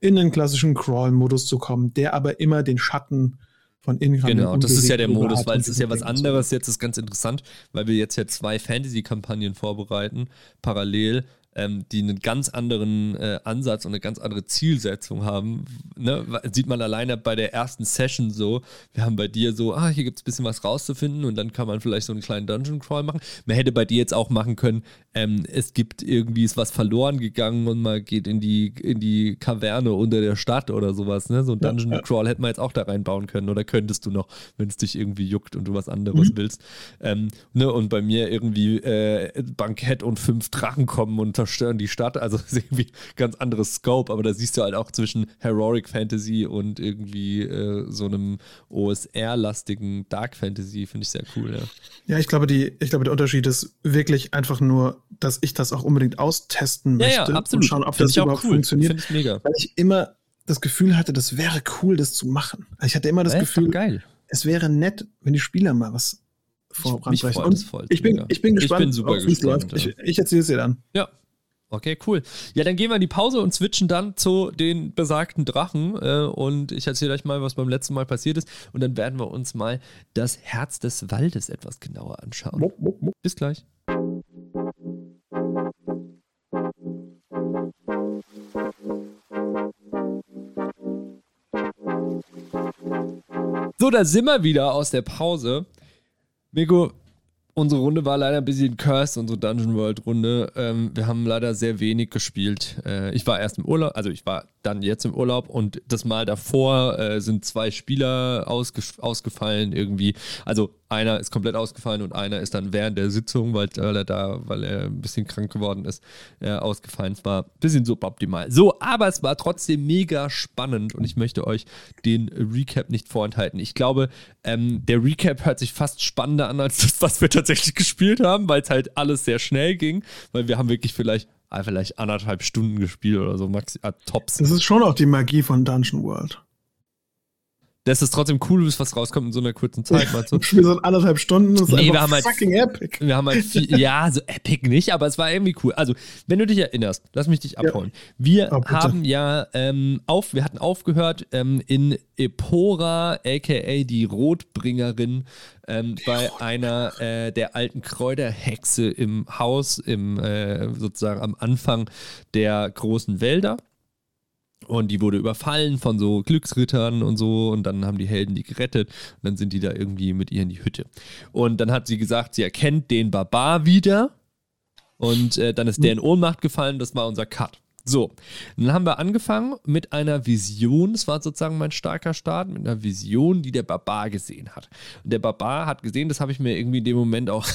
in den klassischen Crawl-Modus zu kommen, der aber immer den Schatten von Ingram. Genau, das ist ja der Modus, weil es ist ja was anderes. Jetzt ist ganz interessant, weil wir jetzt ja zwei Fantasy-Kampagnen vorbereiten, parallel ähm, die einen ganz anderen äh, Ansatz und eine ganz andere Zielsetzung haben. Ne? Sieht man alleine bei der ersten Session so. Wir haben bei dir so, ah, hier gibt es ein bisschen was rauszufinden und dann kann man vielleicht so einen kleinen Dungeon Crawl machen. Man hätte bei dir jetzt auch machen können, ähm, es gibt irgendwie ist was verloren gegangen und man geht in die, in die Kaverne unter der Stadt oder sowas. Ne? So ein Dungeon Crawl hätte man jetzt auch da reinbauen können oder könntest du noch, wenn es dich irgendwie juckt und du was anderes mhm. willst. Ähm, ne? Und bei mir irgendwie äh, Bankett und fünf Drachen kommen und zerstören die Stadt. Also ist irgendwie ganz anderes Scope, aber da siehst du halt auch zwischen Heroic Fantasy und irgendwie äh, so einem OSR-lastigen Dark Fantasy, finde ich sehr cool, ja. Ja, ich glaube, die, ich glaube, der Unterschied ist wirklich einfach nur, dass ich das auch unbedingt austesten möchte ja, ja, absolut. und schauen, ob Find das überhaupt cool. funktioniert. Finde ich mega. Weil ich immer das Gefühl hatte, das wäre cool, das zu machen. Ich hatte immer das ja, Gefühl, geil. es wäre nett, wenn die Spieler mal was voranbrechen. Und ich bin, ich bin gespannt, ich bin super gespannt. Ich, ich erzähle es dir dann. Ja, Okay, cool. Ja, dann gehen wir in die Pause und switchen dann zu den besagten Drachen. Äh, und ich erzähle euch mal, was beim letzten Mal passiert ist. Und dann werden wir uns mal das Herz des Waldes etwas genauer anschauen. Bis gleich. So, da sind wir wieder aus der Pause. Mirko, Unsere Runde war leider ein bisschen cursed, unsere Dungeon World Runde. Ähm, wir haben leider sehr wenig gespielt. Äh, ich war erst im Urlaub, also ich war dann jetzt im Urlaub und das Mal davor äh, sind zwei Spieler ausge ausgefallen irgendwie. Also einer ist komplett ausgefallen und einer ist dann während der Sitzung, weil, weil er da, weil er ein bisschen krank geworden ist, äh, ausgefallen. Es war ein bisschen suboptimal. So, aber es war trotzdem mega spannend und ich möchte euch den Recap nicht vorenthalten. Ich glaube, ähm, der Recap hört sich fast spannender an als das, was wir tatsächlich gespielt haben, weil es halt alles sehr schnell ging, weil wir haben wirklich vielleicht vielleicht anderthalb Stunden gespielt oder so, max ah, tops. Das ist schon auch die Magie von Dungeon World. Dass es trotzdem cool ist, was rauskommt in so einer kurzen Zeit, meinst du? Spiel so anderthalb Stunden, das ist nee, wir haben halt, fucking epic. Wir haben halt viel, ja, so epic nicht, aber es war irgendwie cool. Also, wenn du dich erinnerst, lass mich dich abholen. Ja. Wir oh, haben ja ähm, auf, wir hatten aufgehört ähm, in Epora, aka die Rotbringerin, ähm, bei einer äh, der alten Kräuterhexe im Haus, im äh, sozusagen am Anfang der großen Wälder. Und die wurde überfallen von so Glücksrittern und so. Und dann haben die Helden die gerettet. Und dann sind die da irgendwie mit ihr in die Hütte. Und dann hat sie gesagt, sie erkennt den Barbar wieder. Und äh, dann ist der in Ohnmacht gefallen. Das war unser Cut. So, dann haben wir angefangen mit einer Vision, das war sozusagen mein starker Start, mit einer Vision, die der Barbar gesehen hat. Und der Barbar hat gesehen, das habe ich mir irgendwie in dem Moment auch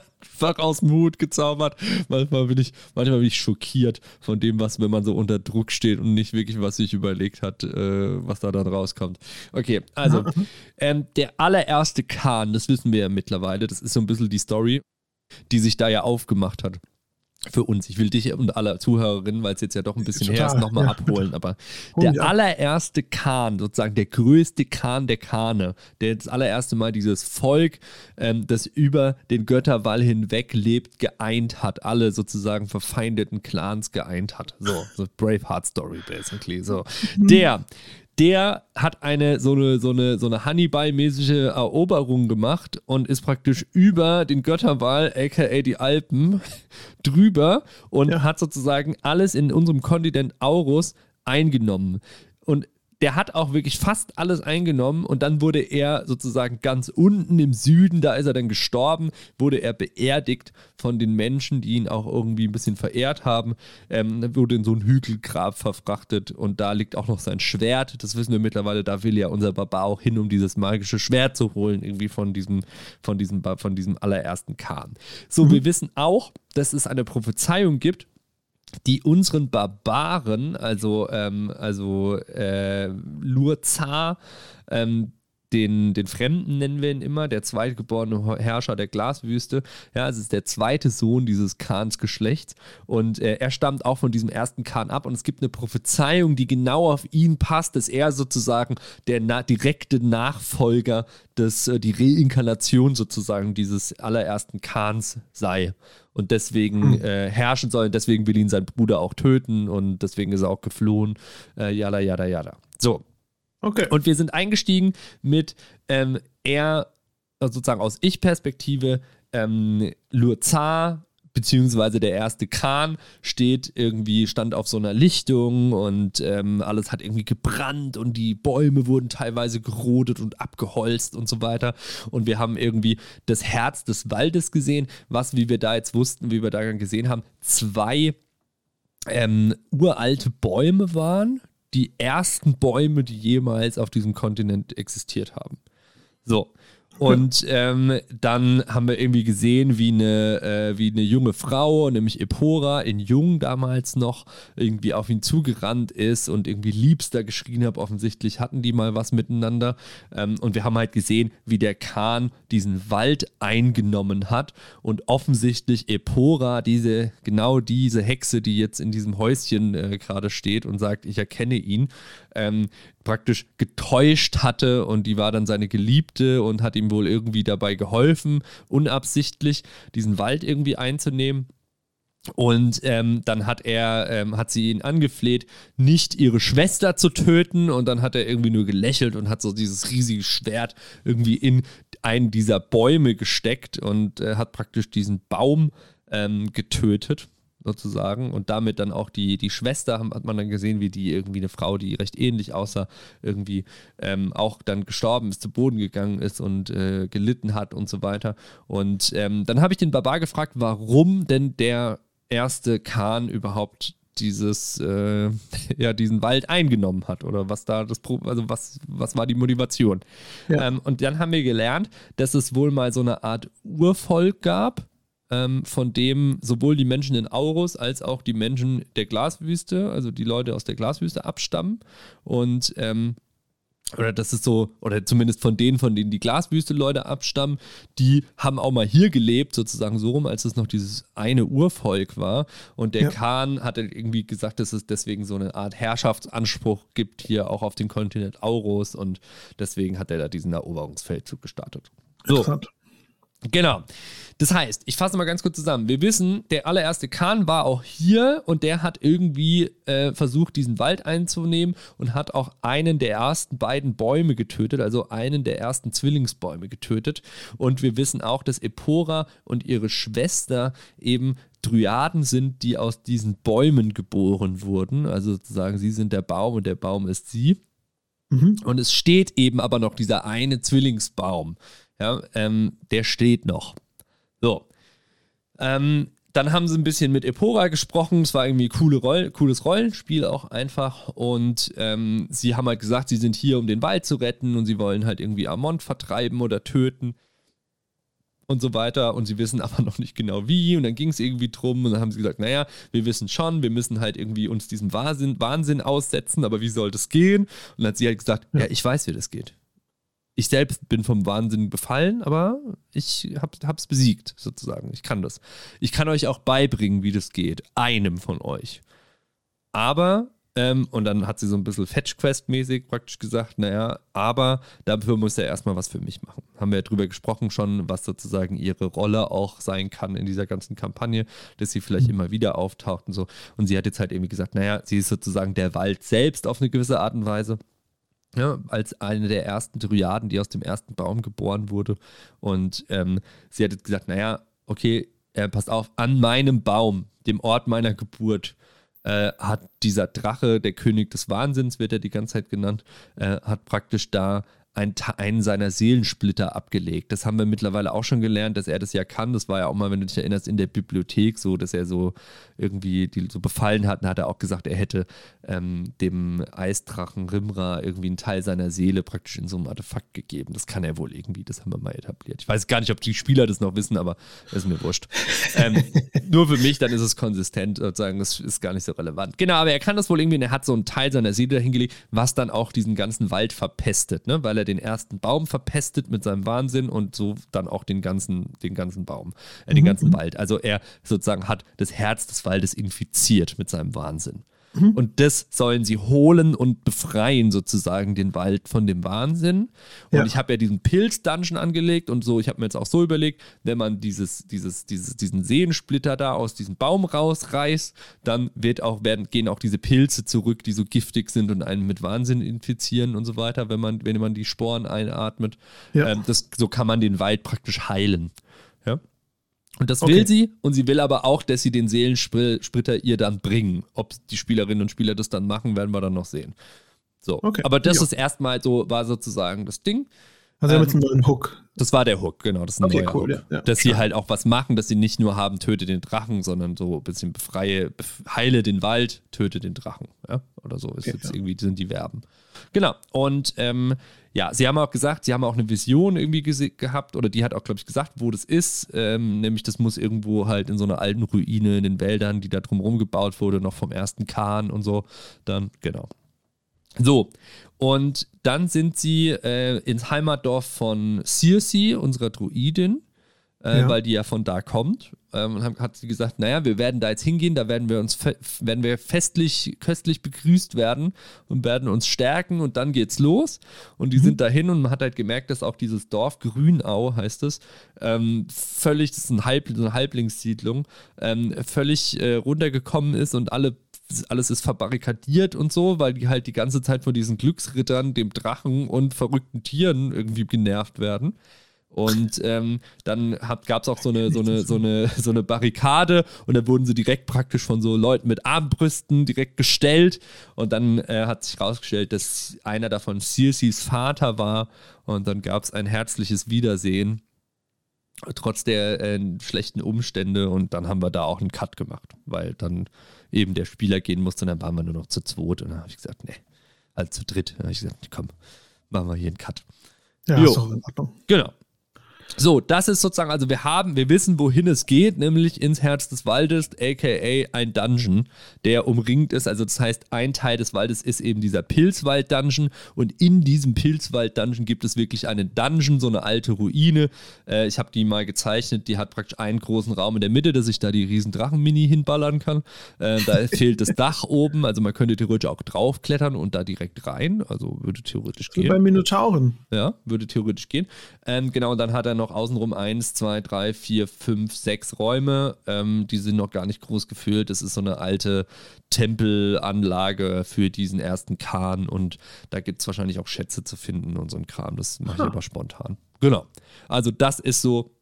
fuck aus dem Hut gezaubert. Manchmal bin ich, manchmal bin ich schockiert von dem, was, wenn man so unter Druck steht und nicht wirklich, was sich überlegt hat, äh, was da dann rauskommt. Okay, also, ähm, der allererste Kahn, das wissen wir ja mittlerweile, das ist so ein bisschen die Story, die sich da ja aufgemacht hat für uns. Ich will dich und alle Zuhörerinnen, weil es jetzt ja doch ein bisschen Total, her ist, nochmal ja, abholen. Aber der allererste Kahn, sozusagen der größte Kahn der Kahne, der das allererste Mal dieses Volk, ähm, das über den Götterwall hinweg lebt, geeint hat, alle sozusagen verfeindeten Clans geeint hat. So, so Braveheart-Story basically. So, mhm. der der hat eine so eine so eine so eine Hannibal-mäßige Eroberung gemacht und ist praktisch über den Götterwal, aka die Alpen, drüber und ja. hat sozusagen alles in unserem Kontinent Aurus eingenommen. Und der hat auch wirklich fast alles eingenommen und dann wurde er sozusagen ganz unten im Süden, da ist er dann gestorben, wurde er beerdigt von den Menschen, die ihn auch irgendwie ein bisschen verehrt haben. Ähm, wurde in so ein Hügelgrab verfrachtet und da liegt auch noch sein Schwert. Das wissen wir mittlerweile, da will ja unser Barbar auch hin, um dieses magische Schwert zu holen, irgendwie von diesem, von diesem, von diesem allerersten Kahn. So, mhm. wir wissen auch, dass es eine Prophezeiung gibt die unseren Barbaren, also, ähm, also äh, Lurzar, ähm, den, den Fremden nennen wir ihn immer, der zweitgeborene Herrscher der Glaswüste. Ja, es ist der zweite Sohn dieses Khans-Geschlechts und äh, er stammt auch von diesem ersten Khan ab und es gibt eine Prophezeiung, die genau auf ihn passt, dass er sozusagen der na direkte Nachfolger des, äh, die Reinkarnation sozusagen dieses allerersten Khans sei und deswegen hm. äh, herrschen soll. Und deswegen will ihn sein Bruder auch töten und deswegen ist er auch geflohen. Äh, yada, yada, yada. So, Okay. Und wir sind eingestiegen mit ähm, eher also sozusagen aus Ich-Perspektive ähm, Lurzar beziehungsweise der erste Kran steht irgendwie, stand auf so einer Lichtung und ähm, alles hat irgendwie gebrannt und die Bäume wurden teilweise gerodet und abgeholzt und so weiter. Und wir haben irgendwie das Herz des Waldes gesehen, was, wie wir da jetzt wussten, wie wir da gesehen haben, zwei ähm, uralte Bäume waren, die ersten Bäume, die jemals auf diesem Kontinent existiert haben. So. Und ähm, dann haben wir irgendwie gesehen, wie eine, äh, wie eine junge Frau, nämlich Epora, in Jung damals noch, irgendwie auf ihn zugerannt ist und irgendwie Liebster geschrien hat. Offensichtlich hatten die mal was miteinander. Ähm, und wir haben halt gesehen, wie der Kahn diesen Wald eingenommen hat und offensichtlich Epora, diese, genau diese Hexe, die jetzt in diesem Häuschen äh, gerade steht und sagt, ich erkenne ihn, ähm, praktisch getäuscht hatte und die war dann seine Geliebte und hat ihm wohl irgendwie dabei geholfen, unabsichtlich diesen Wald irgendwie einzunehmen. Und ähm, dann hat er, ähm, hat sie ihn angefleht, nicht ihre Schwester zu töten. Und dann hat er irgendwie nur gelächelt und hat so dieses riesige Schwert irgendwie in einen dieser Bäume gesteckt und äh, hat praktisch diesen Baum ähm, getötet sozusagen. Und damit dann auch die, die Schwester, hat man dann gesehen, wie die irgendwie eine Frau, die recht ähnlich aussah, irgendwie ähm, auch dann gestorben ist, zu Boden gegangen ist und äh, gelitten hat und so weiter. Und ähm, dann habe ich den Barbar gefragt, warum denn der erste Khan überhaupt dieses, äh, ja, diesen Wald eingenommen hat oder was da das, also was, was war die Motivation. Ja. Ähm, und dann haben wir gelernt, dass es wohl mal so eine Art Urvolk gab, ähm, von dem sowohl die Menschen in Aurus als auch die Menschen der Glaswüste, also die Leute aus der Glaswüste abstammen. Und ähm, oder das ist so, oder zumindest von denen, von denen die Glaswüste-Leute abstammen, die haben auch mal hier gelebt, sozusagen so rum, als es noch dieses eine Urvolk war. Und der ja. Khan hat irgendwie gesagt, dass es deswegen so eine Art Herrschaftsanspruch gibt hier auch auf den Kontinent Aurus und deswegen hat er da diesen Eroberungsfeldzug gestartet. So. Interessant. Genau. Das heißt, ich fasse mal ganz kurz zusammen. Wir wissen, der allererste Khan war auch hier und der hat irgendwie äh, versucht, diesen Wald einzunehmen und hat auch einen der ersten beiden Bäume getötet, also einen der ersten Zwillingsbäume getötet. Und wir wissen auch, dass Epora und ihre Schwester eben Dryaden sind, die aus diesen Bäumen geboren wurden. Also sozusagen, sie sind der Baum und der Baum ist sie. Mhm. Und es steht eben aber noch dieser eine Zwillingsbaum. Ja, ähm, der steht noch. So. Ähm, dann haben sie ein bisschen mit Epora gesprochen. Es war irgendwie coole Roll cooles Rollenspiel auch einfach. Und ähm, sie haben halt gesagt, sie sind hier, um den Wald zu retten und sie wollen halt irgendwie Amont vertreiben oder töten und so weiter. Und sie wissen aber noch nicht genau wie. Und dann ging es irgendwie drum. Und dann haben sie gesagt, naja, wir wissen schon, wir müssen halt irgendwie uns diesem Wahnsinn, Wahnsinn aussetzen. Aber wie soll das gehen? Und dann hat sie halt gesagt, ja, ja ich weiß, wie das geht ich selbst bin vom Wahnsinn befallen, aber ich hab, hab's besiegt, sozusagen. Ich kann das. Ich kann euch auch beibringen, wie das geht. Einem von euch. Aber, ähm, und dann hat sie so ein bisschen Fetch-Quest-mäßig praktisch gesagt, naja, aber dafür muss er erstmal was für mich machen. Haben wir ja drüber gesprochen schon, was sozusagen ihre Rolle auch sein kann in dieser ganzen Kampagne, dass sie vielleicht mhm. immer wieder auftaucht und so. Und sie hat jetzt halt irgendwie gesagt, naja, sie ist sozusagen der Wald selbst auf eine gewisse Art und Weise ja, als eine der ersten Dryaden, die aus dem ersten Baum geboren wurde. Und ähm, sie hat gesagt, naja, okay, äh, passt auf, an meinem Baum, dem Ort meiner Geburt, äh, hat dieser Drache, der König des Wahnsinns, wird er die ganze Zeit genannt, äh, hat praktisch da einen, einen seiner Seelensplitter abgelegt. Das haben wir mittlerweile auch schon gelernt, dass er das ja kann. Das war ja auch mal, wenn du dich erinnerst, in der Bibliothek so, dass er so irgendwie die so befallen hat. Und hat er auch gesagt, er hätte ähm, dem Eisdrachen Rimra irgendwie einen Teil seiner Seele praktisch in so einem Artefakt gegeben. Das kann er wohl irgendwie, das haben wir mal etabliert. Ich weiß gar nicht, ob die Spieler das noch wissen, aber ist mir wurscht. ähm, nur für mich, dann ist es konsistent sozusagen, das ist gar nicht so relevant. Genau, aber er kann das wohl irgendwie und er hat so einen Teil seiner Seele dahingelegt, was dann auch diesen ganzen Wald verpestet, ne? weil er er den ersten Baum verpestet mit seinem Wahnsinn und so dann auch den ganzen, den ganzen Baum, äh, den mhm. ganzen Wald. Also er sozusagen hat das Herz des Waldes infiziert mit seinem Wahnsinn. Mhm. Und das sollen sie holen und befreien, sozusagen, den Wald von dem Wahnsinn. Und ja. ich habe ja diesen Pilz-Dungeon angelegt und so, ich habe mir jetzt auch so überlegt, wenn man dieses, dieses, dieses, diesen Sehnensplitter da aus diesem Baum rausreißt, dann wird auch, werden, gehen auch diese Pilze zurück, die so giftig sind und einen mit Wahnsinn infizieren und so weiter, wenn man, wenn man die Sporen einatmet. Ja. Ähm, das, so kann man den Wald praktisch heilen. Und das will sie und sie will aber auch, dass sie den Seelensplitter ihr dann bringen. Ob die Spielerinnen und Spieler das dann machen, werden wir dann noch sehen. So. Okay. Aber das ja. ist erstmal so, war sozusagen das Ding. Also ähm, mit einem neuen Hook. Das war der Hook, genau. Das ist ein okay, neuer cool, Hook. Ja, ja, dass sie halt auch was machen, dass sie nicht nur haben, töte den Drachen, sondern so ein bisschen befreie, heile den Wald, töte den Drachen. Ja? Oder so ist okay, jetzt irgendwie, sind die Verben. Genau. Und ähm, ja, sie haben auch gesagt, sie haben auch eine Vision irgendwie gehabt, oder die hat auch, glaube ich, gesagt, wo das ist. Ähm, nämlich, das muss irgendwo halt in so einer alten Ruine in den Wäldern, die da drumherum gebaut wurde, noch vom ersten Kahn und so. Dann, genau. So, und dann sind sie äh, ins Heimatdorf von Circe, unserer Druidin. äh, Ja. weil die ja von da kommt. Ähm, und haben- hat sie gesagt, naja, wir werden da jetzt hingehen, da werden wir uns werden wir festlich, köstlich begrüßt werden und werden uns stärken und dann geht's los. Und die sind dahin und man hat halt gemerkt, dass auch dieses Dorf Grünau heißt es, ähm, völlig, das ist ein Halb, so eine Halblingssiedlung, ähm, völlig äh, runtergekommen ist und alle alles ist verbarrikadiert und so, weil die halt die ganze Zeit von diesen Glücksrittern, dem Drachen und verrückten Tieren irgendwie genervt werden. Und ähm, dann gab es auch so eine, so, eine, so, eine, so eine Barrikade und dann wurden sie direkt praktisch von so Leuten mit Armbrüsten direkt gestellt. Und dann äh, hat sich herausgestellt, dass einer davon Circes Vater war. Und dann gab es ein herzliches Wiedersehen, trotz der äh, schlechten Umstände. Und dann haben wir da auch einen Cut gemacht, weil dann eben der Spieler gehen musste und dann waren wir nur noch zu zweit. Und dann habe ich gesagt, nee, also zu dritt. Dann habe ich gesagt, komm, machen wir hier einen Cut. Ja, Jo. ist doch in Ordnung. Genau. So, das ist sozusagen, also wir haben, wir wissen, wohin es geht, nämlich ins Herz des Waldes, aka ein Dungeon, der umringt ist. Also das heißt, ein Teil des Waldes ist eben dieser Pilzwald-Dungeon und in diesem Pilzwald-Dungeon gibt es wirklich einen Dungeon, so eine alte Ruine. Äh, ich habe die mal gezeichnet, die hat praktisch einen großen Raum in der Mitte, dass ich da die riesen Drachen-Mini hinballern kann. Äh, da fehlt das Dach oben, also man könnte theoretisch auch draufklettern und da direkt rein, also würde theoretisch Wie gehen. bei Minotauren. Ja, würde theoretisch gehen. Ähm, genau, und dann hat er noch außenrum eins, zwei, drei, vier, fünf, sechs Räume. Ähm, die sind noch gar nicht groß gefüllt. Das ist so eine alte Tempelanlage für diesen ersten Kahn und da gibt es wahrscheinlich auch Schätze zu finden und so ein Kram. Das mache ich aber spontan. Genau. Also, das ist so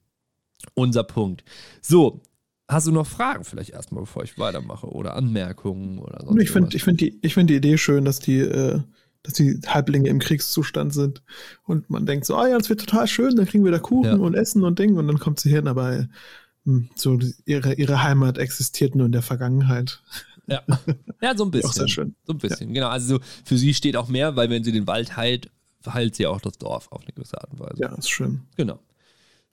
unser Punkt. So. Hast du noch Fragen vielleicht erstmal, bevor ich weitermache oder Anmerkungen oder sonst Ich finde ich find die, ich find die Idee schön, dass die, äh, dass die Halblinge im Kriegszustand sind. Und man denkt so, ah ja, das wird total schön, dann kriegen wir da Kuchen Ja. und Essen und Ding. Und dann kommt sie hin, aber hm, so ihre, ihre Heimat existiert nur in der Vergangenheit. Ja. ja, so ein Auch bisschen. sehr schön. So ein bisschen, genau. Also so für sie steht auch mehr, weil wenn sie den Wald heilt, heilt sie auch das Dorf auf eine gewisse Art und Weise. Ja, ist schön. Genau.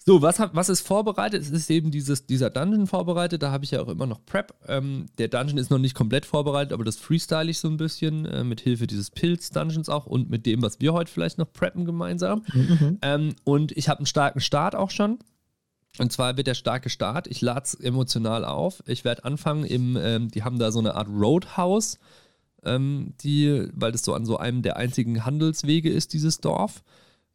So, was, was ist vorbereitet? Es ist eben dieses, dieser Dungeon vorbereitet. Da habe ich ja auch immer noch Prep. Ähm, der Dungeon ist noch nicht komplett vorbereitet, aber das freestyle ich so ein bisschen äh, mit Hilfe dieses Pilz-Dungeons auch und mit dem, was wir heute vielleicht noch preppen gemeinsam. Mhm. Ähm, und ich habe einen starken Start auch schon. Und zwar wird der starke Start. Ich lade es emotional auf. Ich werde anfangen im, ähm, die haben da so eine Art Roadhouse, ähm, die, weil das so an so einem der einzigen Handelswege ist, dieses Dorf.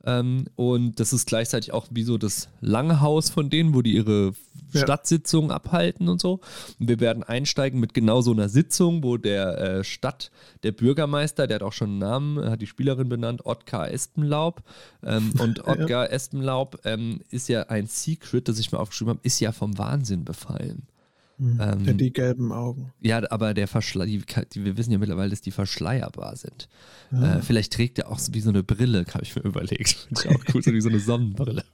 Ähm, und das ist gleichzeitig auch wie so das Langhaus von denen, wo die ihre Ja. Stadtsitzungen abhalten und so. Und wir werden einsteigen mit genau so einer Sitzung, wo der äh, Stadt, der Bürgermeister, der hat auch schon einen Namen, hat die Spielerin benannt, Otkar Espenlaub. Ähm, und Otkar Espenlaub ähm, ist ja ein Secret, das ich mir aufgeschrieben habe, ist ja vom Wahnsinn befallen. Ähm, Denn die gelben Augen. ja, aber der Verschle die, die, wir wissen ja mittlerweile, dass die verschleierbar sind. Ja. Äh, vielleicht trägt er auch so wie so eine Brille, habe ich mir überlegt. Finde ich auch cool, so wie so eine Sonnenbrille.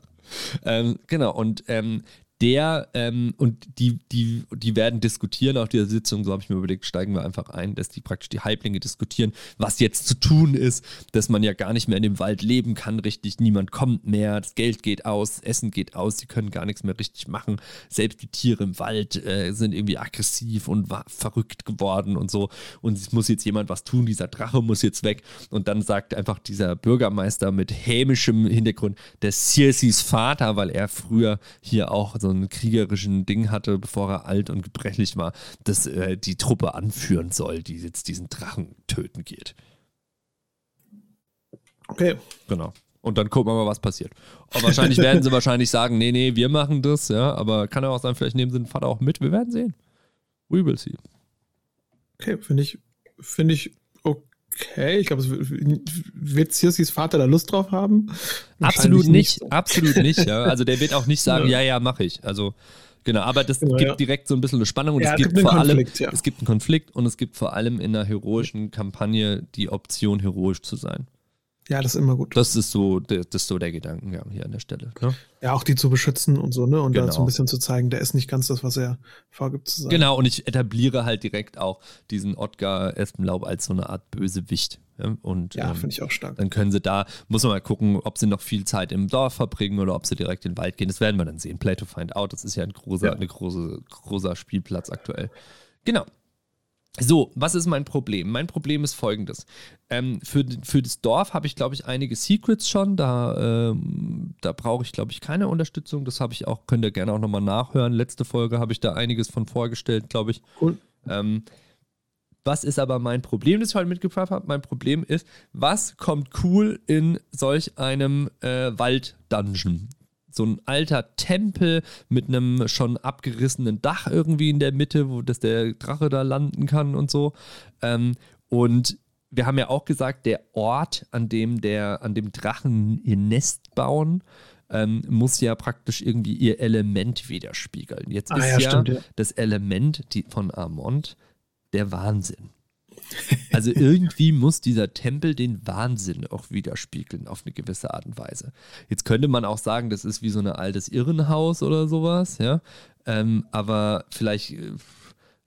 ähm, genau, und ähm, der ähm, und die, die, die werden diskutieren auf dieser Sitzung, so habe ich mir überlegt, steigen wir einfach ein, dass die praktisch die Halblinge diskutieren, was jetzt zu tun ist, dass man ja gar nicht mehr in dem Wald leben kann, richtig, niemand kommt mehr, das Geld geht aus, Essen geht aus, sie können gar nichts mehr richtig machen, selbst die Tiere im Wald äh, sind irgendwie aggressiv und verrückt geworden und so. Und es muss jetzt jemand was tun, dieser Drache muss jetzt weg. Und dann sagt einfach dieser Bürgermeister mit hämischem Hintergrund, der Circes Vater, weil er früher hier auch so einen kriegerischen Ding hatte, bevor er alt und gebrechlich war, dass äh, die Truppe anführen soll, die jetzt diesen Drachen töten geht. Okay. Genau. Und dann gucken wir mal, was passiert. Und wahrscheinlich werden sie wahrscheinlich sagen, nee, nee, wir machen das, ja, aber kann ja auch sein, vielleicht nehmen sie den Vater auch mit. Wir werden sehen. We will see. Okay, finde ich, finde ich okay. Ich glaube, wird Circes Vater da Lust drauf haben? Absolut nicht, so. absolut nicht, ja. Also der wird auch nicht sagen, ja, Ja. ja, mache ich. Also genau, aber das Genau, gibt ja. direkt so ein bisschen eine Spannung und es gibt gibt vor allem, Konflikt, ja. es gibt einen Konflikt und es gibt vor allem in einer heroischen Kampagne die Option, heroisch zu sein. Ja, das ist immer gut. Das ist so, der- das ist so der Gedankengang hier an der Stelle. Ne? ja, auch die zu beschützen und so, ne? Und da Genau. so ein bisschen zu zeigen, der ist nicht ganz das, was er vorgibt zu sein. Genau, und ich etabliere halt direkt auch diesen Ottgar Espenlaub als so eine Art Bösewicht. Ja? Und Ja, ähm, finde ich auch stark. dann können sie da, muss man mal gucken, ob sie noch viel Zeit im Dorf verbringen oder ob sie direkt in den Wald gehen. Das werden wir dann sehen. Play to find out, das ist ja ein großer, Ja. eine große, großer Spielplatz aktuell. Genau. So, was ist mein Problem? Mein Problem ist folgendes. Ähm, für, für das Dorf habe ich, glaube ich, einige Secrets schon. Da, ähm, da brauche ich, glaube ich, keine Unterstützung. Das habe ich auch, könnt ihr gerne auch nochmal nachhören. Letzte Folge habe ich da einiges von vorgestellt, glaube ich. Cool. Ähm, was ist aber mein Problem, das ich heute mitgebracht habe? Mein Problem ist, was kommt cool in solch einem äh, Wald-Dungeon? So ein alter Tempel mit einem schon abgerissenen Dach irgendwie in der Mitte, wo das der Drache da landen kann und so. Ähm, und wir haben ja auch gesagt, der Ort, an dem der, an dem Drachen ihr Nest bauen, ähm, muss ja praktisch irgendwie ihr Element widerspiegeln. Jetzt ah, ist ja, stimmt, ja, das Element die, von Armand der Wahnsinn. Also irgendwie muss dieser Tempel den Wahnsinn auch widerspiegeln auf eine gewisse Art und Weise. Jetzt könnte man auch sagen, das ist wie so ein altes Irrenhaus oder sowas, ja. Ähm, aber vielleicht, äh,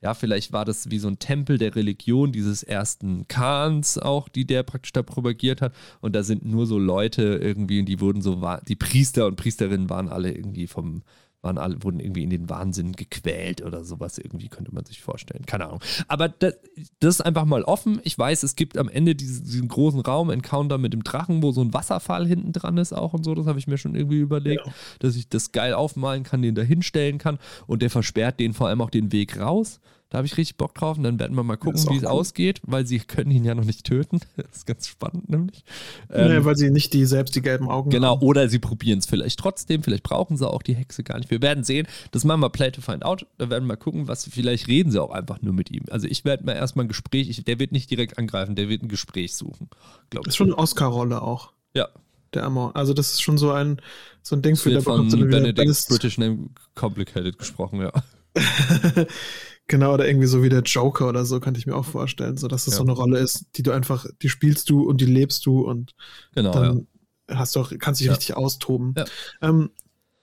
ja, vielleicht war das wie so ein Tempel der Religion dieses ersten Khans auch, die der praktisch da propagiert hat. Und da sind nur so Leute irgendwie, die wurden so, die Priester und Priesterinnen waren alle irgendwie vom waren alle, wurden irgendwie in den Wahnsinn gequält oder sowas irgendwie, könnte man sich vorstellen. Keine Ahnung. Aber das, das ist einfach mal offen. Ich weiß, es gibt am Ende diesen, diesen, großen Raum, Encounter mit dem Drachen, wo so ein Wasserfall hinten dran ist auch und so. Das habe ich mir schon irgendwie überlegt, ja. dass ich das geil aufmalen kann, den da hinstellen kann. Und der versperrt den vor allem auch den Weg raus. Da habe ich richtig Bock drauf und dann werden wir mal gucken, wie es ausgeht, weil sie können ihn ja noch nicht töten. Das ist ganz spannend, nämlich. Ähm, nee, weil sie nicht die selbst die gelben Augen genau, haben. Genau, oder sie probieren es vielleicht trotzdem, vielleicht brauchen sie auch die Hexe gar nicht. Wir werden sehen. Das machen wir Play to Find Out. Da werden wir mal gucken, was vielleicht reden sie auch einfach nur mit ihm. Also ich werde mal erstmal ein Gespräch, ich, der wird nicht direkt angreifen, der wird ein Gespräch suchen. Das ist schon eine Oscar-Rolle auch. Ja. Der Amor. Also das ist schon so ein, so ein Ding für der von Benedict British Name Complicated gesprochen, ja. Genau, oder irgendwie so wie der Joker oder so, könnte ich mir auch vorstellen. So, dass das ja. so eine Rolle ist, die du einfach, die spielst du und die lebst du und genau, dann ja. hast du auch, kannst dich richtig austoben. Ähm,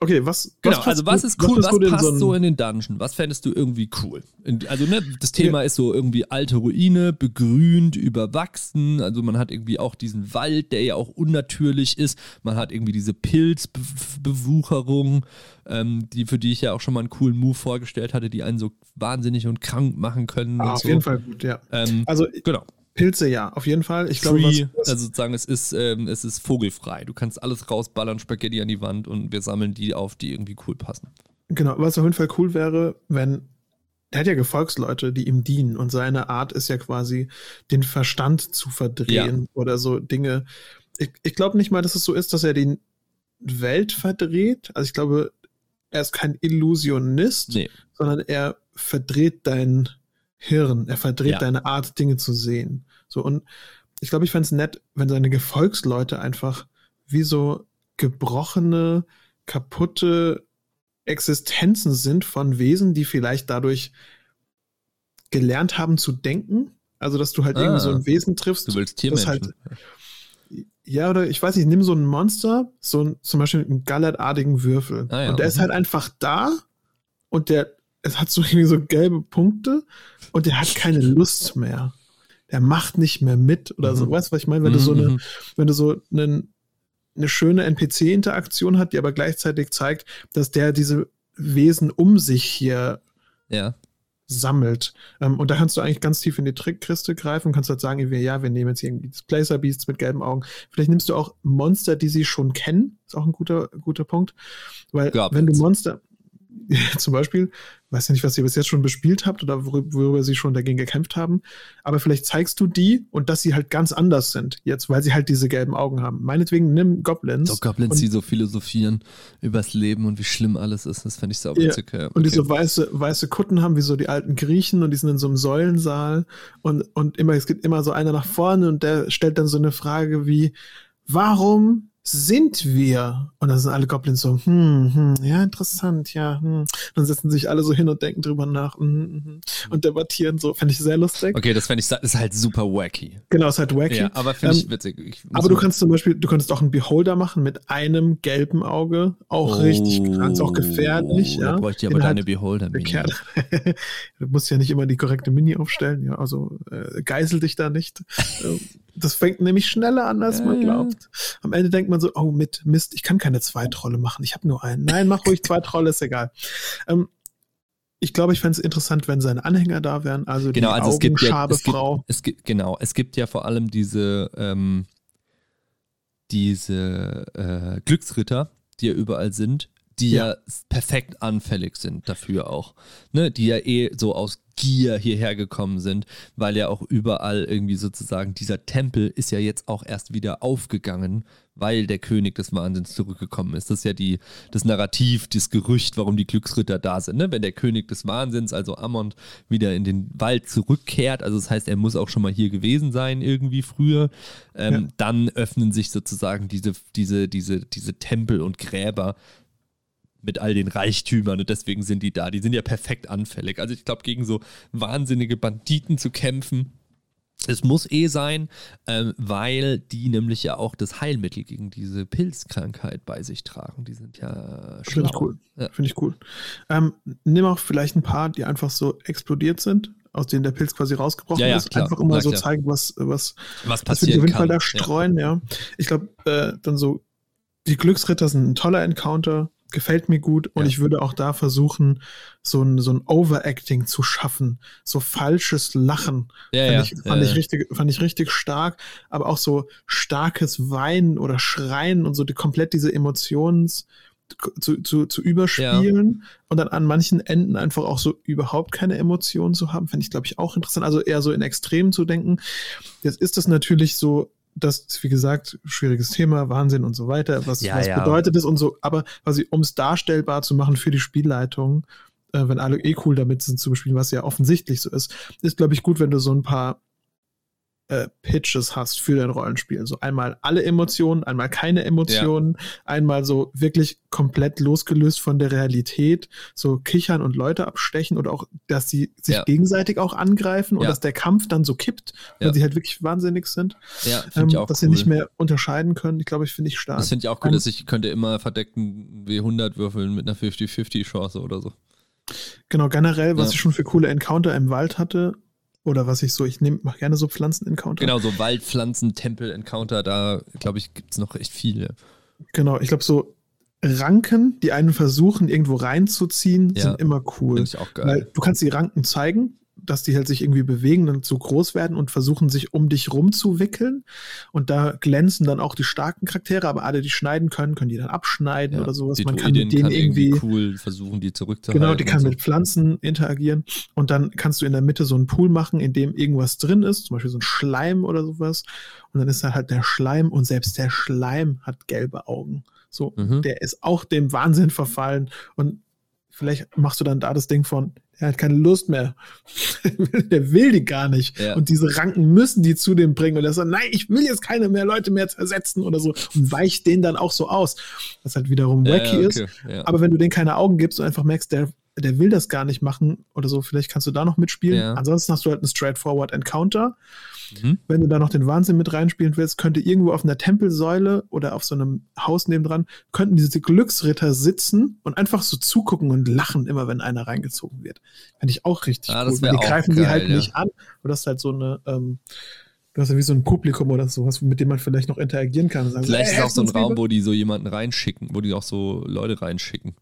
Okay, was, genau, was also was ist cool, was, was passt so, so, in den Dungeon? Was fändest du irgendwie cool? Also, ne, das Thema ja. ist so irgendwie alte Ruine, begrünt, überwachsen. Also, man hat irgendwie auch diesen Wald, der ja auch unnatürlich ist. Man hat irgendwie diese Pilzbewucherung, ähm, die, für die ich ja auch schon mal einen coolen Move vorgestellt hatte, die einen so wahnsinnig und krank machen können. Ah, auf so. jeden Fall gut, ja. Ähm, also, genau. Pilze ja, auf jeden Fall. Ich Free, glaube, was, also sozusagen, es ist, ähm, es ist vogelfrei. Du kannst alles rausballern, Spaghetti an die Wand und wir sammeln die auf, die irgendwie cool passen. Genau, was auf jeden Fall cool wäre, wenn der hat ja Gefolgsleute, die ihm dienen und seine Art ist ja quasi, den Verstand zu verdrehen ja. oder so Dinge. Ich, ich glaube nicht mal, dass es so ist, dass er die Welt verdreht. Also ich glaube, er ist kein Illusionist, nee. sondern er verdreht dein Hirn. Er verdreht ja. deine Art, Dinge zu sehen. So, und ich glaube, ich fände es nett, wenn seine Gefolgsleute einfach wie so gebrochene, kaputte Existenzen sind von Wesen, die vielleicht dadurch gelernt haben zu denken. Also, dass du halt ah, irgendwie so ein Wesen triffst. Du willst Tiermenschen. Halt, ja, oder ich weiß nicht, nimm so ein Monster, so ein, zum Beispiel einen gallertartigen Würfel. Ah, ja, und der okay. ist halt einfach da und der, es hat so irgendwie so gelbe Punkte und der hat keine Lust mehr der macht nicht mehr mit oder so. Mhm. Weißt du, was ich meine? Wenn du so eine, mhm. wenn du so einen, eine schöne NPC-Interaktion hat, die aber gleichzeitig zeigt, dass der diese Wesen um sich hier ja. sammelt. Ähm, und da kannst du eigentlich ganz tief in die Trickkiste greifen und kannst halt sagen, ja, wir nehmen jetzt irgendwie Displacer Beasts mit gelben Augen. Vielleicht nimmst du auch Monster, die sie schon kennen. Ist auch ein guter, guter Punkt. Weil, Goblins. wenn du Monster, zum Beispiel, weiß ja nicht, was ihr bis jetzt schon bespielt habt oder worüber, sie schon dagegen gekämpft haben, aber vielleicht zeigst du die und dass sie halt ganz anders sind jetzt, weil sie halt diese gelben Augen haben. Meinetwegen nimm Goblins. So Goblins, die so philosophieren übers Leben und wie schlimm alles ist, das fände ich so witzig. Ja. Okay. Und die so weiße, weiße Kutten haben, wie so die alten Griechen und die sind in so einem Säulensaal und, und immer, es gibt immer so einer nach vorne und der stellt dann so eine Frage wie, warum sind wir? Und dann sind alle Goblins so, hm, hm, ja, interessant, ja, hm. Dann setzen sich alle so hin und denken drüber nach hm, hm, hm und debattieren so. Fände ich sehr lustig. Okay, das fände ich, ist halt super wacky. Genau, ist halt wacky. Ja, aber finde ich ähm, witzig. Ich aber du kannst zum Beispiel, du könntest auch einen Beholder machen mit einem gelben Auge. Auch oh, richtig krank, auch gefährlich. Ja. Da bräuchte ich aber deine halt Beholder-Mini. du musst ja nicht immer die korrekte Mini aufstellen, ja, also äh, geisel dich da nicht. Das fängt nämlich schneller an, als man glaubt. Am Ende denkt man so, oh mit Mist, ich kann keine Zweitrolle machen, ich habe nur einen. Nein, mach ruhig zwei Trolle, ist egal. Ähm, ich glaube, ich fände es interessant, wenn seine Anhänger da wären, also genau, die also es gibt ja, es Frau. Gibt, es gibt, genau, es gibt ja vor allem diese, ähm, diese äh, Glücksritter, die ja überall sind, die ja. ja. perfekt anfällig sind dafür auch. Ne? Die ja eh so aus Gier hierher gekommen sind, weil ja auch überall irgendwie sozusagen dieser Tempel ist ja jetzt auch erst wieder aufgegangen, weil der König des Wahnsinns zurückgekommen ist. Das ist ja die, das Narrativ, das Gerücht, warum die Glücksritter da sind. Ne? Wenn der König des Wahnsinns, also Ammon, wieder in den Wald zurückkehrt, also das heißt, er muss auch schon mal hier gewesen sein, irgendwie früher, ähm, ja. dann öffnen sich sozusagen diese, diese, diese, diese Tempel und Gräber mit all den Reichtümern und deswegen sind die da. Die sind ja perfekt anfällig. Also ich glaube, gegen so wahnsinnige Banditen zu kämpfen, es muss eh sein, ähm, weil die nämlich ja auch das Heilmittel gegen diese Pilzkrankheit bei sich tragen. Die sind ja schlau. Finde ich cool. Ja. Finde ich cool. Ähm, nimm auch vielleicht ein paar, die einfach so explodiert sind, aus denen der Pilz quasi rausgebrochen ja, ja, ist. Klar. Einfach immer so zeigen, was, was, was passiert. jeden Fall da streuen, ja. Ich glaube, äh, dann so, die Glücksritter sind ein toller Encounter gefällt mir gut und ja. ich würde auch da versuchen, so ein, so ein Overacting zu schaffen, so falsches Lachen. Ja, fand, ja. Ich, fand, ich richtig, fand ich richtig stark, aber auch so starkes Weinen oder Schreien und so die, komplett diese Emotions zu, zu, zu überspielen und dann an manchen Enden einfach auch so überhaupt keine Emotionen zu haben, fände ich, glaube ich, auch interessant. Also eher so in Extremen zu denken. Jetzt ist das natürlich so das ist, wie gesagt, schwieriges Thema, Wahnsinn und so weiter. Was, ja, was ja. bedeutet es und so, aber quasi, um es darstellbar zu machen für die Spielleitung, äh, wenn alle eh cool damit sind zu bespielen, was ja offensichtlich so ist, ist, glaube ich, gut, wenn du so ein paar äh, Pitches hast für dein Rollenspiel. So einmal alle Emotionen, einmal keine Emotionen, ja. einmal so wirklich komplett losgelöst von der Realität, so kichern und Leute abstechen oder auch, dass sie sich ja. gegenseitig auch angreifen und dass der Kampf dann so kippt, weil sie halt wirklich wahnsinnig sind. Ja, ähm, ich auch dass cool. sie nicht mehr unterscheiden können. Ich glaube, ich finde ich stark. Das finde ich auch cool, um, dass ich könnte immer verdeckten W100 würfeln mit einer 50-50 Chance oder so. Genau, generell, was ich schon für coole Encounter im Wald hatte, oder was ich so, ich nehme, mache gerne so Pflanzen-Encounter. Genau, so Waldpflanzen, Tempel-Encounter, da glaube ich, gibt es noch echt viele. Genau, ich glaube so Ranken, die einen versuchen, irgendwo reinzuziehen, ja, sind immer cool. Finde ich auch geil. Weil du kannst die Ranken zeigen, dass die halt sich irgendwie bewegen und so groß werden und versuchen, sich um dich rumzuwickeln. Und da glänzen dann auch die starken Charaktere, aber alle, die schneiden können, können die dann abschneiden ja, oder sowas. Man kann mit denen kann irgendwie, cool versuchen, die zurückzuhalten. Genau, die kann so. mit Pflanzen interagieren. Und dann kannst du in der Mitte so einen Pool machen, in dem irgendwas drin ist, zum Beispiel so ein Schleim oder sowas. Und dann ist da halt der Schleim und selbst der Schleim hat gelbe Augen. So, mhm. der ist auch dem Wahnsinn verfallen. Und vielleicht machst du dann da das Ding von, er hat keine Lust mehr. der will die gar nicht. Ja. Und diese Ranken müssen die zu dem bringen. Und er sagt, nein, ich will jetzt keine mehr Leute mehr zersetzen oder so. Und weicht den dann auch so aus. Was halt wiederum wacky ja, okay. ist. Ja. Aber wenn du denen keine Augen gibst und einfach merkst, der, der will das gar nicht machen oder so, vielleicht kannst du da noch mitspielen. Ansonsten hast du halt einen straightforward Encounter. Mhm. Wenn du da noch den Wahnsinn mit reinspielen willst, könnte irgendwo auf einer Tempelsäule oder auf so einem Haus nebendran, könnten diese Glücksritter sitzen und einfach so zugucken und lachen, immer wenn einer reingezogen wird. Fände ich auch richtig ah, cool. die greifen geil, die halt ja. nicht an. Und das ist halt so eine, ähm, du hast ja wie so ein Publikum oder sowas, mit dem man vielleicht noch interagieren kann. Sagen, vielleicht ist auch so ein Raum, wo die so jemanden reinschicken, wo die auch so Leute reinschicken.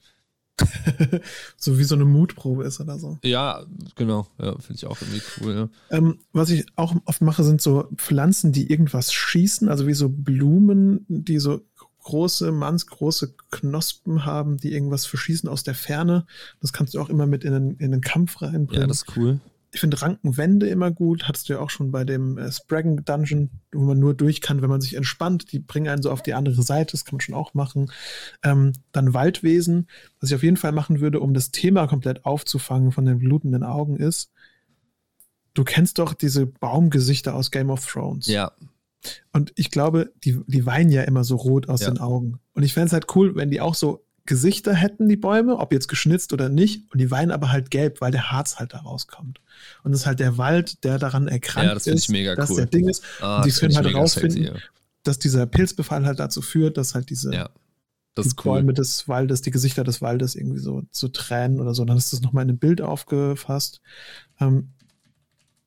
so wie so eine Mutprobe ist oder so. Ja, genau. Ja, finde ich auch irgendwie cool. Ja. Ähm, was ich auch oft mache, sind so Pflanzen, die irgendwas schießen, also wie so Blumen, die so große, mannsgroße Knospen haben, die irgendwas verschießen aus der Ferne. Das kannst du auch immer mit in den, in den Kampf reinbringen. Ja, das ist cool. Ich finde Rankenwände immer gut. Hattest du ja auch schon bei dem äh, Spraggon Dungeon, wo man nur durch kann, wenn man sich entspannt. Die bringen einen so auf die andere Seite. Das kann man schon auch machen. Ähm, dann Waldwesen. Was ich auf jeden Fall machen würde, um das Thema komplett aufzufangen von den blutenden Augen, ist, du kennst doch diese Baumgesichter aus Game of Thrones. Ja. Und ich glaube, die, die weinen ja immer so rot aus Ja. den Augen. Und ich fände es halt cool, wenn die auch so Gesichter hätten, die Bäume, ob jetzt geschnitzt oder nicht, und die weinen aber halt gelb, weil der Harz halt da rauskommt. Und es ist halt der Wald, der daran erkrankt Ja, das ist, mega dass cool. der Ding ist. Ah, und die das können halt rausfinden, sexy, dass dieser Pilzbefall halt dazu führt, dass halt diese ja. ja. Das die cool. Bäume des Waldes, die Gesichter des Waldes irgendwie so zu tränen oder so. Dann ist das nochmal in einem Bild aufgefasst. Ähm,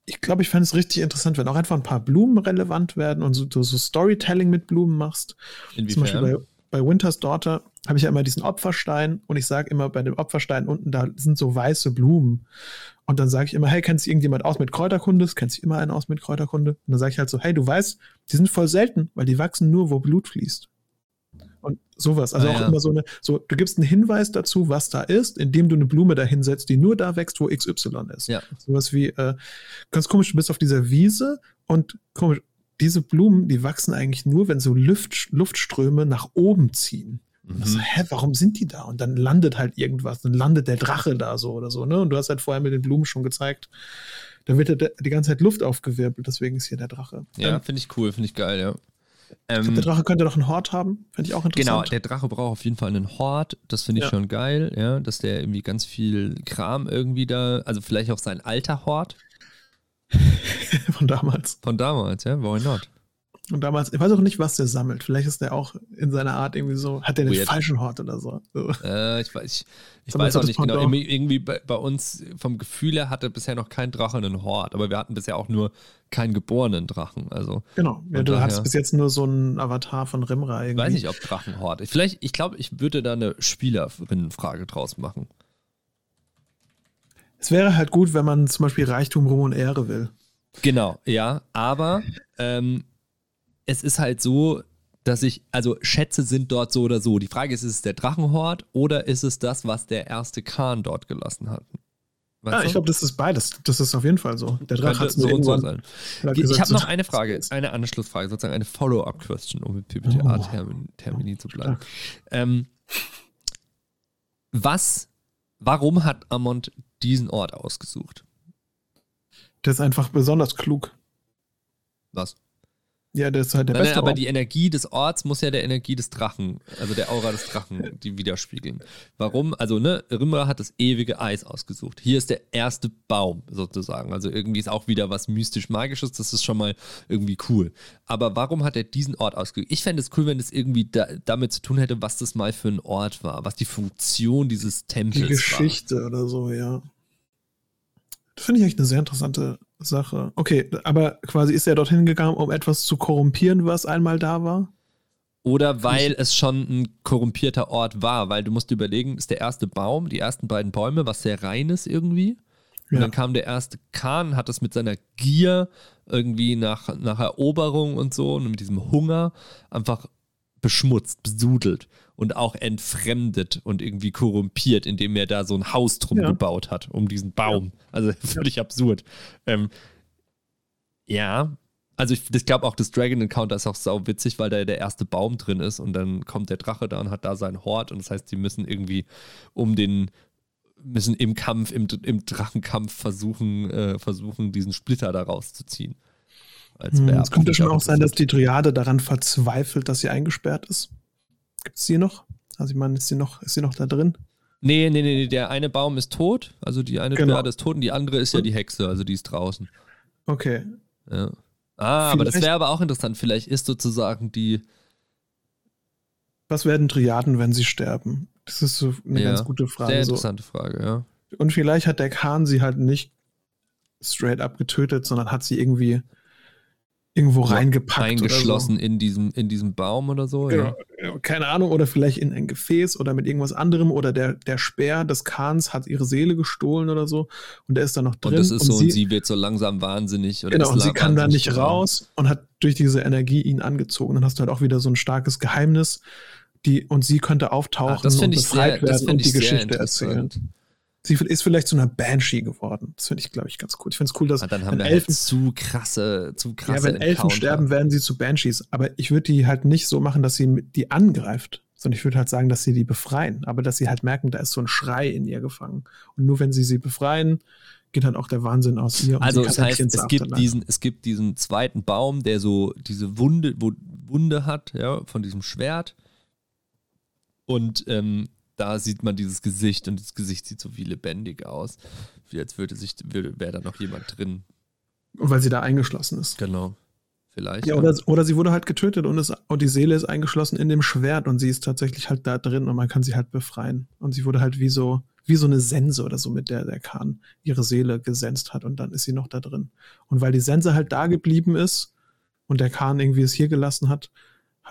ich glaube, ich fände es richtig interessant, wenn auch einfach ein paar Blumen relevant werden und so, du so Storytelling mit Blumen machst. Zum Beispiel Inwiefern? bei, bei Winter's Daughter habe ich ja immer diesen Opferstein und ich sage immer bei dem Opferstein unten, da sind so weiße Blumen. Und dann sage ich immer, hey, kennt sich irgendjemand aus mit Kräuterkunde? Es kennt sich immer einer aus mit Kräuterkunde. Und dann sage ich halt so, hey, du weißt, die sind voll selten, weil die wachsen nur, wo Blut fließt. Und sowas. Also ah, auch ja. immer so eine, so, du gibst einen Hinweis dazu, was da ist, indem du eine Blume da hinsetzt, die nur da wächst, wo XY ist. Ja. Sowas wie, äh, ganz komisch, du bist auf dieser Wiese und komisch, diese Blumen, die wachsen eigentlich nur, wenn so Luft, Luftströme nach oben ziehen. Mhm. So, hä, warum sind die da? Und dann landet halt irgendwas, dann landet der Drache da so oder so, ne? Und du hast halt vorher mit den Blumen schon gezeigt, da wird halt die ganze Zeit Luft aufgewirbelt, deswegen ist hier der Drache. Ja, ähm, finde ich cool, finde ich geil, ja. Ähm, glaub, der Drache könnte doch einen Hort haben, finde ich auch interessant. Genau, der Drache braucht auf jeden Fall einen Hort, das finde ich ja. schon geil, ja, dass der irgendwie ganz viel Kram irgendwie da, also vielleicht auch sein alter Hort, Von damals. Von damals, ja, why not? Und damals, ich weiß auch nicht, was der sammelt. Vielleicht ist der auch in seiner Art irgendwie so, hat der den Weird. falschen Hort oder so. Äh, ich weiß, ich, ich weiß auch nicht genau. Irgendwie, irgendwie bei, bei, uns vom Gefühl her hatte bisher noch kein Drache einen Hort, aber wir hatten bisher auch nur keinen geborenen Drachen. Also genau, ja, du daher, hast bis jetzt nur so einen Avatar von Rimra irgendwie. Ich weiß nicht, ob Drachenhort. Vielleicht, ich glaube, ich würde da eine Spielerinnenfrage draus machen. Es wäre halt gut, wenn man zum Beispiel Reichtum, Ruhm und Ehre will. Genau, ja, aber ähm, es ist halt so, dass ich, also Schätze sind dort so oder so. Die Frage ist, ist es der Drachenhort oder ist es das, was der erste Kahn dort gelassen hat? Weißt ja, ich glaube, das ist beides. Das ist auf jeden Fall so. Der Drache hat es irgendwann. So sein. ich habe noch eine Frage, eine Anschlussfrage, sozusagen eine Follow-up-Question, um mit PPTA-Termini oh, zu bleiben. Ähm, was, warum hat Amont diesen Ort ausgesucht? Der ist einfach besonders klug. Was? Ja, der ist halt der nein, beste. Nein, aber Ort. die Energie des Orts muss ja der Energie des Drachen, also der Aura des Drachen, die widerspiegeln. Warum? Also, ne, Rimra hat das ewige Eis ausgesucht. Hier ist der erste Baum, sozusagen. Also irgendwie ist auch wieder was mystisch-magisches, das ist schon mal irgendwie cool. Aber warum hat er diesen Ort ausgesucht? Ich fände es cool, wenn es irgendwie da, damit zu tun hätte, was das mal für ein Ort war, was die Funktion dieses Tempels war. Die Geschichte war. oder so, ja. Das finde ich echt eine sehr interessante Sache. Okay, aber quasi ist er dorthin gegangen, um etwas zu korrumpieren, was einmal da war? Oder weil es schon ein korrumpierter Ort war, weil du musst überlegen, ist der erste Baum, die ersten beiden Bäume, was sehr reines irgendwie. Und ja. dann kam der erste Kahn, hat das mit seiner Gier irgendwie nach, nach Eroberung und so und mit diesem Hunger einfach beschmutzt, besudelt und auch entfremdet und irgendwie korrumpiert, indem er da so ein Haus drum ja. gebaut hat, um diesen Baum. Ja. Also völlig ja. absurd. Ähm, ja, also ich, ich glaube auch, das Dragon Encounter ist auch sau witzig, weil da der erste Baum drin ist und dann kommt der Drache da und hat da seinen Hort und das heißt, die müssen irgendwie um den müssen im Kampf, im, im Drachenkampf versuchen, äh, versuchen, diesen Splitter da rauszuziehen. Hm, es könnte schon auch sein, dass die Triade daran verzweifelt, dass sie eingesperrt ist. Gibt es sie noch? Also ich meine, ist sie noch, ist sie noch da drin? Nee, nee, nee, der eine Baum ist tot, also die eine genau. Triade ist tot und die andere ist ja die Hexe, also die ist draußen. Okay. Ja. Ah, Vielleicht aber das wäre aber auch interessant. Vielleicht ist sozusagen die. Was werden Triaden, wenn sie sterben? Das ist so eine ja, ganz gute Frage. Sehr interessante so. Frage, ja. Und vielleicht hat der Khan sie halt nicht straight up getötet, sondern hat sie irgendwie irgendwo reingepackt. Eingeschlossen so. in, diesem, in diesem Baum oder so. Genau. Ja. Keine Ahnung, oder vielleicht in ein Gefäß oder mit irgendwas anderem oder der, der Speer des Kahns hat ihre Seele gestohlen oder so und der ist da noch drin. Und das ist und so, sie, und sie wird so langsam wahnsinnig. Oder genau, und sie kann da nicht raus und hat durch diese Energie ihn angezogen. Dann hast du halt auch wieder so ein starkes Geheimnis. Die, und sie könnte auftauchen Ach, und befreit sehr, werden und die Geschichte erzählen. Sie ist vielleicht zu einer Banshee geworden. Das finde ich, glaube ich, ganz cool. Ich finde es cool, dass dann haben wenn Elfen halt zu krasse, zu krasse. Ja, wenn Encounter. Elfen sterben, werden sie zu Banshees. Aber ich würde die halt nicht so machen, dass sie die angreift, sondern ich würde halt sagen, dass sie die befreien. Aber dass sie halt merken, da ist so ein Schrei in ihr gefangen. Und nur wenn sie sie befreien, geht halt auch der Wahnsinn aus ihr. also es heißt, es gibt diesen, es gibt diesen zweiten Baum, der so diese Wunde, Wunde hat, ja, von diesem Schwert. Und ähm, da sieht man dieses Gesicht und das Gesicht sieht so wie lebendig aus. Wie als würde sich, wäre da noch jemand drin. Weil sie da eingeschlossen ist. Genau. Vielleicht. Ja, oder, oder sie wurde halt getötet und, es, und die Seele ist eingeschlossen in dem Schwert und sie ist tatsächlich halt da drin und man kann sie halt befreien. Und sie wurde halt wie so, wie so eine Sense oder so, mit der der Kahn ihre Seele gesenzt hat und dann ist sie noch da drin. Und weil die Sense halt da geblieben ist und der Kahn irgendwie es hier gelassen hat,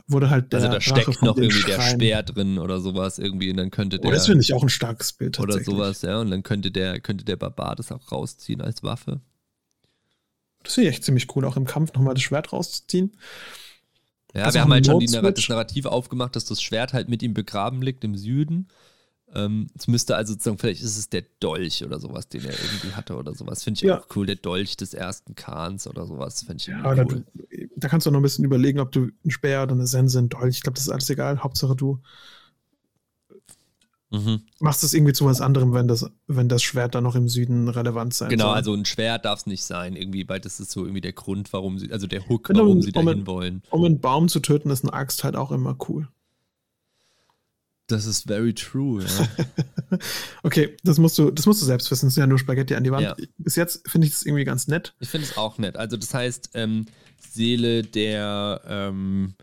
wurde halt der Also da steckt noch irgendwie Schrein. der Speer drin oder sowas irgendwie und dann könnte der. Oh, das finde ich auch ein starkes Bild Oder sowas, ja. Und dann könnte der, könnte der Barbar das auch rausziehen als Waffe. Das finde ich echt ziemlich cool, auch im Kampf nochmal das Schwert rauszuziehen. Ja, das wir haben halt schon die, das Narrativ aufgemacht, dass das Schwert halt mit ihm begraben liegt im Süden. Ähm, es müsste also sozusagen, vielleicht ist es der Dolch oder sowas, den er irgendwie hatte oder sowas. Finde ich ja. auch cool. Der Dolch des ersten Kahns oder sowas. Finde ich ja, cool. Da, da, kannst du noch ein bisschen überlegen, ob du einen Speer oder eine Sense, einen Dolch. Ich glaube, das ist alles egal. Hauptsache du mhm. machst es irgendwie zu was anderem, wenn das, wenn das Schwert dann noch im Süden relevant sein Genau, soll. also ein Schwert darf es nicht sein, irgendwie, weil das ist so irgendwie der Grund, warum sie, also der Hook, genau, warum sie dahin wollen. Um einen Baum zu töten, ist eine Axt halt auch immer cool. Das ist very true, ja. okay, das musst du, das musst du selbst wissen. Es sind ja nur Spaghetti an die Wand. Ja. Bis jetzt finde ich das irgendwie ganz nett. Ich finde es auch nett. Also, das heißt, ähm, Seele der ähm,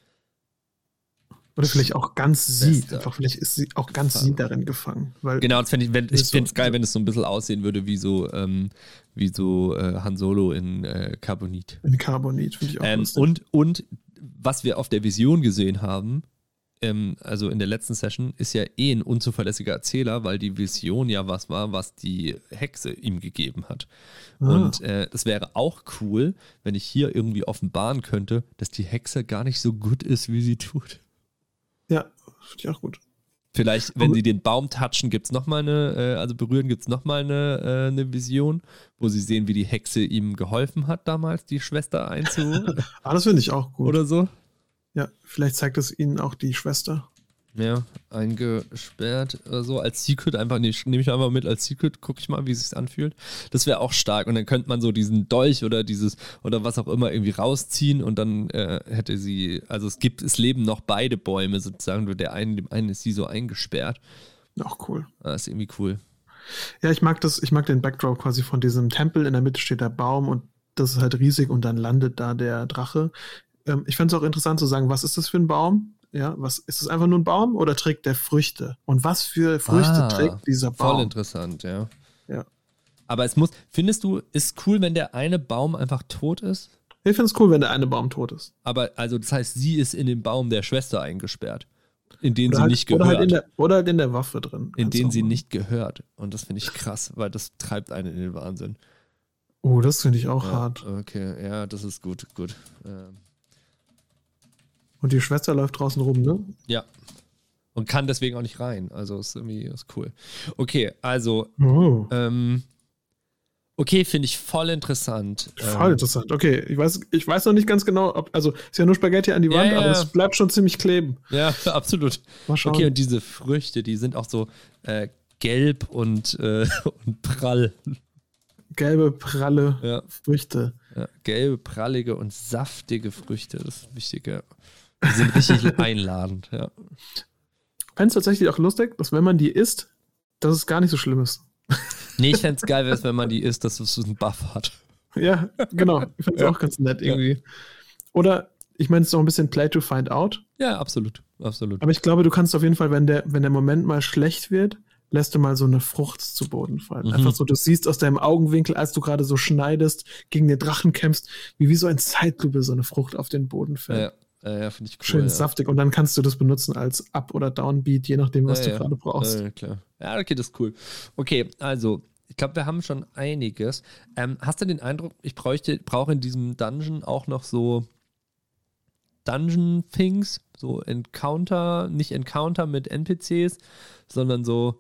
oder vielleicht auch ganz sie. Einfach vielleicht ist sie auch ganz sie darin gefangen. Weil genau, das fände ich, wenn, ich finde es geil, wenn es so ein bisschen aussehen würde wie so, ähm, wie so äh, Han Solo in äh, Carbonit. In Carbonit, finde ich auch ähm, Und, und was wir auf der Vision gesehen haben, ähm, also in der letzten Session, ist ja eh ein unzuverlässiger Erzähler, weil die Vision ja was war, was die Hexe ihm gegeben hat. Ah. Und äh, das wäre auch cool, wenn ich hier irgendwie offenbaren könnte, dass die Hexe gar nicht so gut ist, wie sie tut. Ja, finde ich auch gut. Vielleicht, wenn sie den Baum touchen, gibt es nochmal eine, äh, also berühren, gibt es nochmal eine, äh, eine Vision, wo sie sehen, wie die Hexe ihm geholfen hat, damals die Schwester einzu. ah, das finde ich auch gut. Oder so. Ja, vielleicht zeigt es ihnen auch die Schwester. Ja, eingesperrt oder so als Secret einfach, nee, nehme ich einfach mit als Secret, gucke ich mal, wie es sich anfühlt. Das wäre auch stark und dann könnte man so diesen Dolch oder dieses oder was auch immer irgendwie rausziehen und dann äh, hätte sie, also es gibt, es leben noch beide Bäume sozusagen, nur der eine, dem einen ist sie so eingesperrt. Auch cool. Das ah, ist irgendwie cool. Ja, ich mag das, ich mag den Backdrop quasi von diesem Tempel, in der Mitte steht der Baum und das ist halt riesig und dann landet da der Drache ähm, ich fände es auch interessant zu sagen, was ist das für ein Baum? Ja, was ist es einfach nur ein Baum oder trägt der Früchte? Und was für Früchte ah, trägt dieser Baum? Voll interessant, ja. Ja. Aber es muss, findest du, ist cool, wenn der eine Baum einfach tot ist? Ich finde es cool, wenn der eine Baum tot ist. Aber also das heißt, sie ist in den Baum der Schwester eingesperrt, in den oder sie halt, nicht gehört. Oder halt, in der, oder halt in der Waffe drin. In den sie nicht gehört. Und das finde ich krass, weil das treibt einen in den Wahnsinn. Oh, das finde ich auch ja, hart. Okay, ja, das ist gut, gut. Ähm. Und die Schwester läuft draußen rum, ne? Ja. Und kann deswegen auch nicht rein. Also ist irgendwie ist cool. Okay, also. Oh. Ähm, okay, finde ich voll interessant. Voll ähm, interessant. Okay, ich weiß, ich weiß noch nicht ganz genau, ob, also ist ja nur Spaghetti an die Wand, ja, ja. aber es bleibt schon ziemlich kleben. Ja, absolut. Mal schauen. Okay, und diese Früchte, die sind auch so äh, gelb und, äh, und prall. Gelbe, pralle ja. Früchte. Gelbe, prallige und saftige Früchte, das ist wichtig, ja. Die sind richtig einladend, ja. Ich fände es tatsächlich auch lustig, dass wenn man die isst, dass es gar nicht so schlimm ist. Nee, ich fände es geil, wenn man die isst, dass es so einen Buff hat. Ja, genau. Ich fände es ja. auch ganz nett irgendwie. Ja. Oder, ich meine, es ist auch ein bisschen Play to Find Out. Ja, absolut. absolut. Aber ich glaube, du kannst auf jeden Fall, wenn der, wenn der Moment mal schlecht wird, lässt du mal so eine Frucht zu Boden fallen. Mhm. Einfach so, du siehst aus deinem Augenwinkel, als du gerade so schneidest, gegen den Drachen kämpfst, wie wie so ein Zeitlupe so eine Frucht auf den Boden fällt. Ja, äh, ja, finde ich cool. Schön ja. saftig. Und dann kannst du das benutzen als Up- oder Downbeat, je nachdem, was ja, du gerade brauchst. Ja, klar. Ja, okay, das ist cool. Okay, also, ich glaube, wir haben schon einiges. Ähm, hast du den Eindruck, ich bräuchte, brauche in diesem Dungeon auch noch so Dungeon-Things, so Encounter, nicht Encounter mit NPCs, sondern so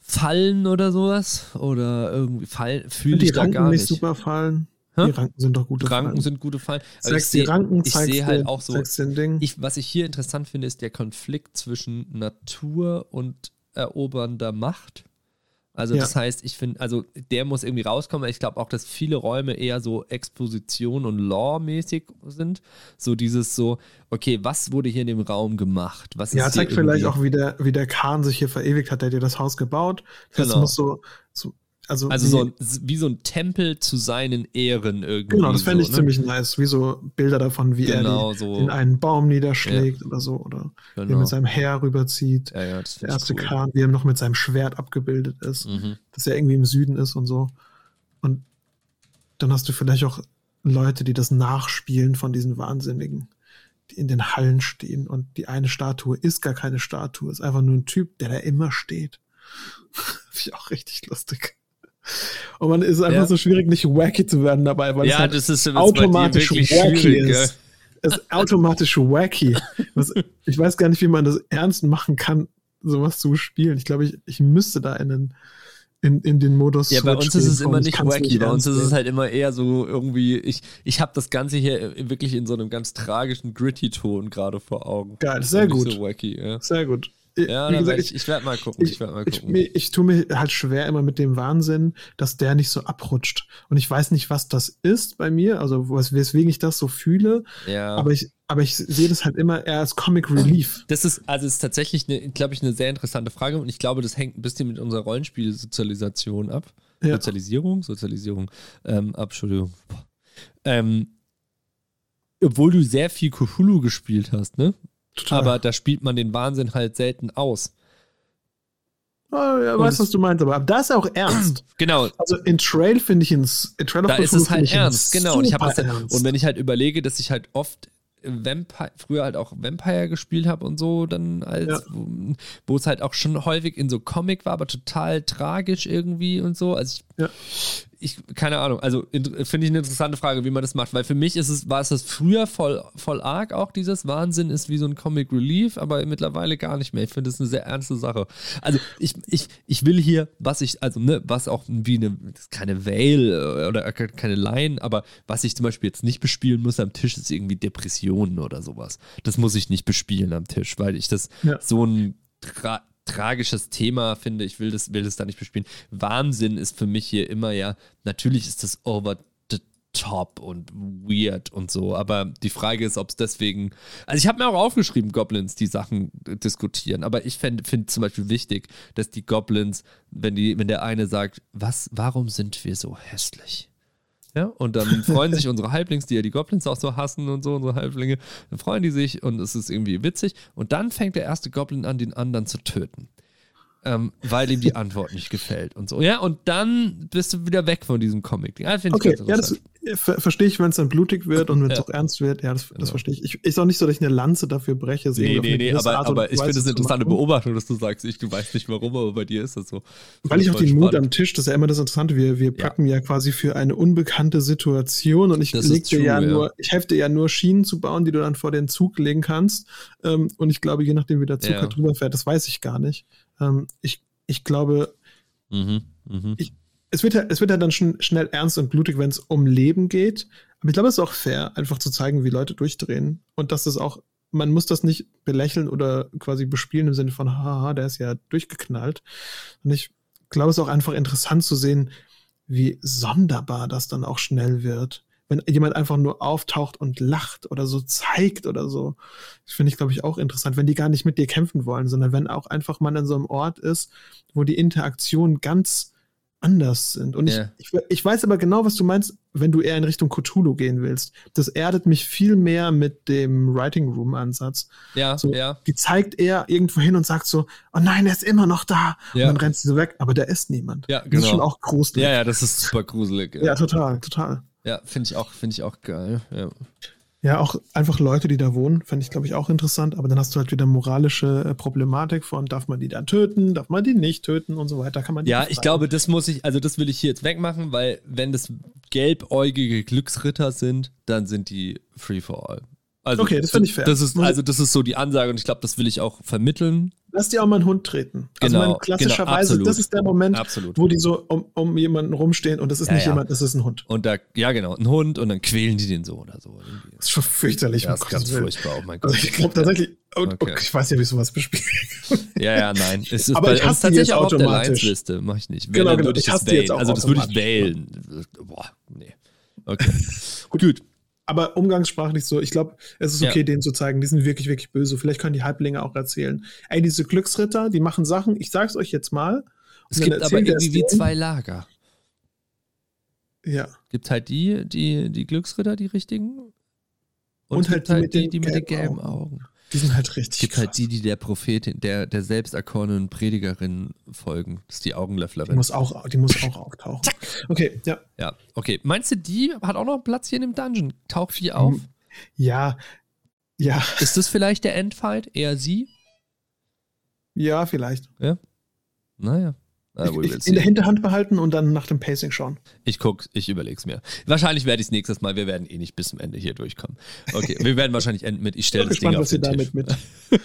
Fallen oder sowas? Oder irgendwie Fallen fühle ich da gar nicht. Die super Fallen. Die Ranken sind doch gute Ranken Fallen. sind gute Fallen. Aber ich sehe seh halt auch so, ich, was ich hier interessant finde, ist der Konflikt zwischen Natur und erobernder Macht. Also ja. das heißt, ich finde, also der muss irgendwie rauskommen. Ich glaube auch, dass viele Räume eher so Exposition und Lore-mäßig sind. So dieses so, okay, was wurde hier in dem Raum gemacht? Was ja, zeigt vielleicht auch, wie der, wie der Kahn sich hier verewigt hat, der dir das Haus gebaut. Das genau. muss so, so also, also wie, so ein, wie so ein Tempel zu seinen Ehren irgendwie. Genau, das fände ich ne? ziemlich nice. Wie so Bilder davon, wie genau, er die, so. in einen Baum niederschlägt ja. oder so. Oder genau. wie er mit seinem Heer rüberzieht. Ja, ja, Der erste cool. Kahn, wie er noch mit seinem Schwert abgebildet ist. Mhm. Dass er irgendwie im Süden ist und so. Und dann hast du vielleicht auch Leute, die das nachspielen von diesen Wahnsinnigen. die in den Hallen stehen und die eine Statue ist gar keine Statue, ist einfach nur ein Typ, der da immer steht. Finde ich auch richtig lustig. Und man ist einfach Ja. so schwierig, nicht wacky zu werden dabei, weil es Ja, halt das ist automatisch wirklich wacky ist. Es ist automatisch wacky. Was, ich weiß gar nicht, wie man das ernst machen kann, sowas zu spielen. Ich glaube, ich, ich müsste da in den, in, in den Modus. Ja, bei uns ist es immer ich nicht wacky. Bei uns ist es halt immer eher so irgendwie, ich, ich habe das Ganze hier wirklich in so einem ganz tragischen, gritty Ton gerade vor Augen. Geil, sehr nicht gut. So wacky, ja. Sehr gut. Ich- Ja, wie gesagt, werd ich, ich, ich werde mal gucken. Ich, ich, werd mal ich, gucken. mir- ich tue mir halt schwer immer mit dem Wahnsinn, dass der nicht so abrutscht. Und ich weiß nicht, was das ist bei mir, also wes- weswegen ich das so fühle, ja. aber ich, aber ich sehe das halt immer eher als Comic Relief. Das ist, also ist tatsächlich, glaube ich, eine sehr interessante Frage und ich glaube, das hängt ein bisschen mit unserer Rollenspielsozialisation ab. Ja. Sozialisierung? Sozialisierung. Ähm, ab, Entschuldigung. Ähm, obwohl du sehr viel Cthulhu gespielt hast, ne? Total. Aber da spielt man den Wahnsinn halt selten aus. oh, ja, und weiß, es- was du meinst, aber da ist auch ernst. Genau, Also in Trail finde ich ihn, in Trail of da ist es halt ernst, genau. Und, ich das, ernst. und wenn ich halt überlege, dass ich halt oft Vampire, früher halt auch Vampire gespielt habe und so, dann als, Ja. wo, wo es halt auch schon häufig in so Comic war, aber total tragisch irgendwie und so. Also ich, Ja. Ich keine Ahnung, also in- finde ich eine interessante Frage, wie man das macht, weil für mich ist es, war es das früher voll, voll arg auch, dieses Wahnsinn ist wie so ein Comic Relief, aber mittlerweile gar nicht mehr. Ich finde es eine sehr ernste Sache. Also ich, ich, ich will hier, was ich, also ne, was auch wie eine, keine Veil oder keine Line, aber was ich zum Beispiel jetzt nicht bespielen muss am Tisch, ist irgendwie Depressionen oder sowas. Das muss ich nicht bespielen am Tisch, weil ich das Ja. so ein tragisches Thema finde. Ich will das, will das da nicht bespielen. Wahnsinn ist für mich hier immer ja, natürlich ist das over the top und weird und so, aber die Frage ist, ob es deswegen, also ich habe mir auch aufgeschrieben, Goblins, die Sachen diskutieren, aber ich finde find zum Beispiel wichtig, dass die Goblins, wenn die, wenn der eine sagt, was, warum sind wir so hässlich? Ja, und dann freuen sich unsere Halblings, die ja die Goblins auch so hassen und so, unsere Halblinge, dann freuen die sich und es ist irgendwie witzig. Und dann fängt der erste Goblin an, den anderen zu töten. Ähm, weil ihm die Antwort nicht gefällt und so. Ja, und dann bist du wieder weg von diesem Comic. Ja, finde ich Okay, ja, das ver verstehe ich, wenn es dann blutig wird und wenn es Ja. auch ernst wird. Ja, das, das Genau. verstehe ich. ich. Ist auch nicht so, dass ich eine Lanze dafür breche. Nee, nee, nee, aber, Art aber ich finde es eine interessante. Beobachtung, dass du sagst, ich, du weißt nicht warum, aber bei dir ist das so. Weil ich auch den Mut am Tisch, das ist ja immer das Interessante, wir, wir packen ja. quasi für eine unbekannte Situation und ich Das leg true, ja, ja. nur, ich helfe dir ja nur Schienen zu bauen, die du dann vor den Zug legen kannst. Ähm, und ich glaube, je nachdem, wie der Zug Ja. halt drüber fährt, das weiß ich gar nicht. Ähm, ich, ich glaube, Mhm, mhm. es wird ja, es wird ja dann schon schnell ernst und blutig, wenn es um Leben geht. Aber ich glaube, es ist auch fair, einfach zu zeigen, wie Leute durchdrehen. Und dass das auch, man muss das nicht belächeln oder quasi bespielen im Sinne von, haha, der ist ja durchgeknallt. Und ich glaube, es ist auch einfach interessant zu sehen, wie sonderbar das dann auch schnell wird. Wenn jemand einfach nur auftaucht und lacht oder so zeigt oder so. Das finde ich, glaube ich, auch interessant, wenn die gar nicht mit dir kämpfen wollen, sondern wenn auch einfach man an so einem Ort ist, wo die Interaktionen ganz anders sind. Und Ja. ich, ich, ich weiß aber genau, was du meinst, wenn du eher in Richtung Cthulhu gehen willst. Das erdet mich viel mehr mit dem Writing Room Ansatz. Ja, So, ja. Die zeigt er irgendwo hin und sagt so, oh nein, er ist immer noch da. Ja. Und dann rennt sie so weg, aber da ist niemand. Ja, Das ist genau. schon auch gruselig. Ja, ja, das ist super gruselig. Ja, total, total. Ja, finde ich auch, finde ich auch geil. Ja. Ja, auch einfach Leute, die da wohnen, fände ich, glaube ich, auch interessant. Aber dann hast du halt wieder moralische äh, Problematik von, darf man die dann töten, darf man die nicht töten und so weiter. Kann man Ja, ich glaube, das muss ich, also das will ich hier jetzt wegmachen, weil wenn das gelbäugige Glücksritter sind, dann sind die free for all. Also, Okay, das finde ich fair. Das ist, also das ist so die Ansage und ich glaube, das will ich auch vermitteln. Lass dir auch mal einen Hund treten. Also Genau, man, klassischerweise, genau, das ist der Moment, Absolut. wo die so um, um jemanden rumstehen und das ist Ja, nicht ja. jemand, das ist ein Hund. Und da, ja genau, ein Hund und dann quälen die den so oder so. irgendwie. Das ist schon fürchterlich. Ja, um ist ganz furchtbar, oh mein Gott. Also ich glaube tatsächlich, und, Okay. okay. ich weiß nicht, ob ich sowas bespiele. Ja, ja, nein. Es ist Aber ich hasse tatsächlich jetzt auch auf der automatisch. Lions-Liste. Mach ich nicht. Wenn, Genau, genau, ich das hasse die jetzt auch Also das würde ich wählen. Boah, nee. Okay. Gut. Aber umgangssprachlich so, ich glaube, es ist okay, Ja. denen zu zeigen, die sind wirklich, wirklich böse. Vielleicht können die Halblinge auch erzählen. Ey, diese Glücksritter, die machen Sachen, ich sag's euch jetzt mal. Es gibt aber er irgendwie wie zwei Lager. Ja. Gibt halt die, die, die Glücksritter, die richtigen. Und, Und halt die halt mit die, den die mit den gelben gelben Augen. Die sind halt Es richtig. gibt halt krass. die, die der Prophetin, der, der selbst erkorenen Predigerin folgen. Das ist die Die Augenlöfflerin. muss auch, die muss auch auftauchen. Okay, ja. Ja, okay. Meinst du, die hat auch noch einen Platz hier in dem Dungeon? Taucht die auf? Ja, Ja. Ist das vielleicht der Endfight? Eher sie? Ja, vielleicht. Ja. Naja. Ah, ich, ich in der Hinterhand behalten und dann nach dem Pacing schauen. Ich guck, ich überleg's mir. Wahrscheinlich werde ich es nächstes Mal, wir werden eh nicht bis zum Ende hier durchkommen. Okay, wir werden wahrscheinlich enden mit, ich stelle das gespannt, Ding auf den Tisch. Damit mit.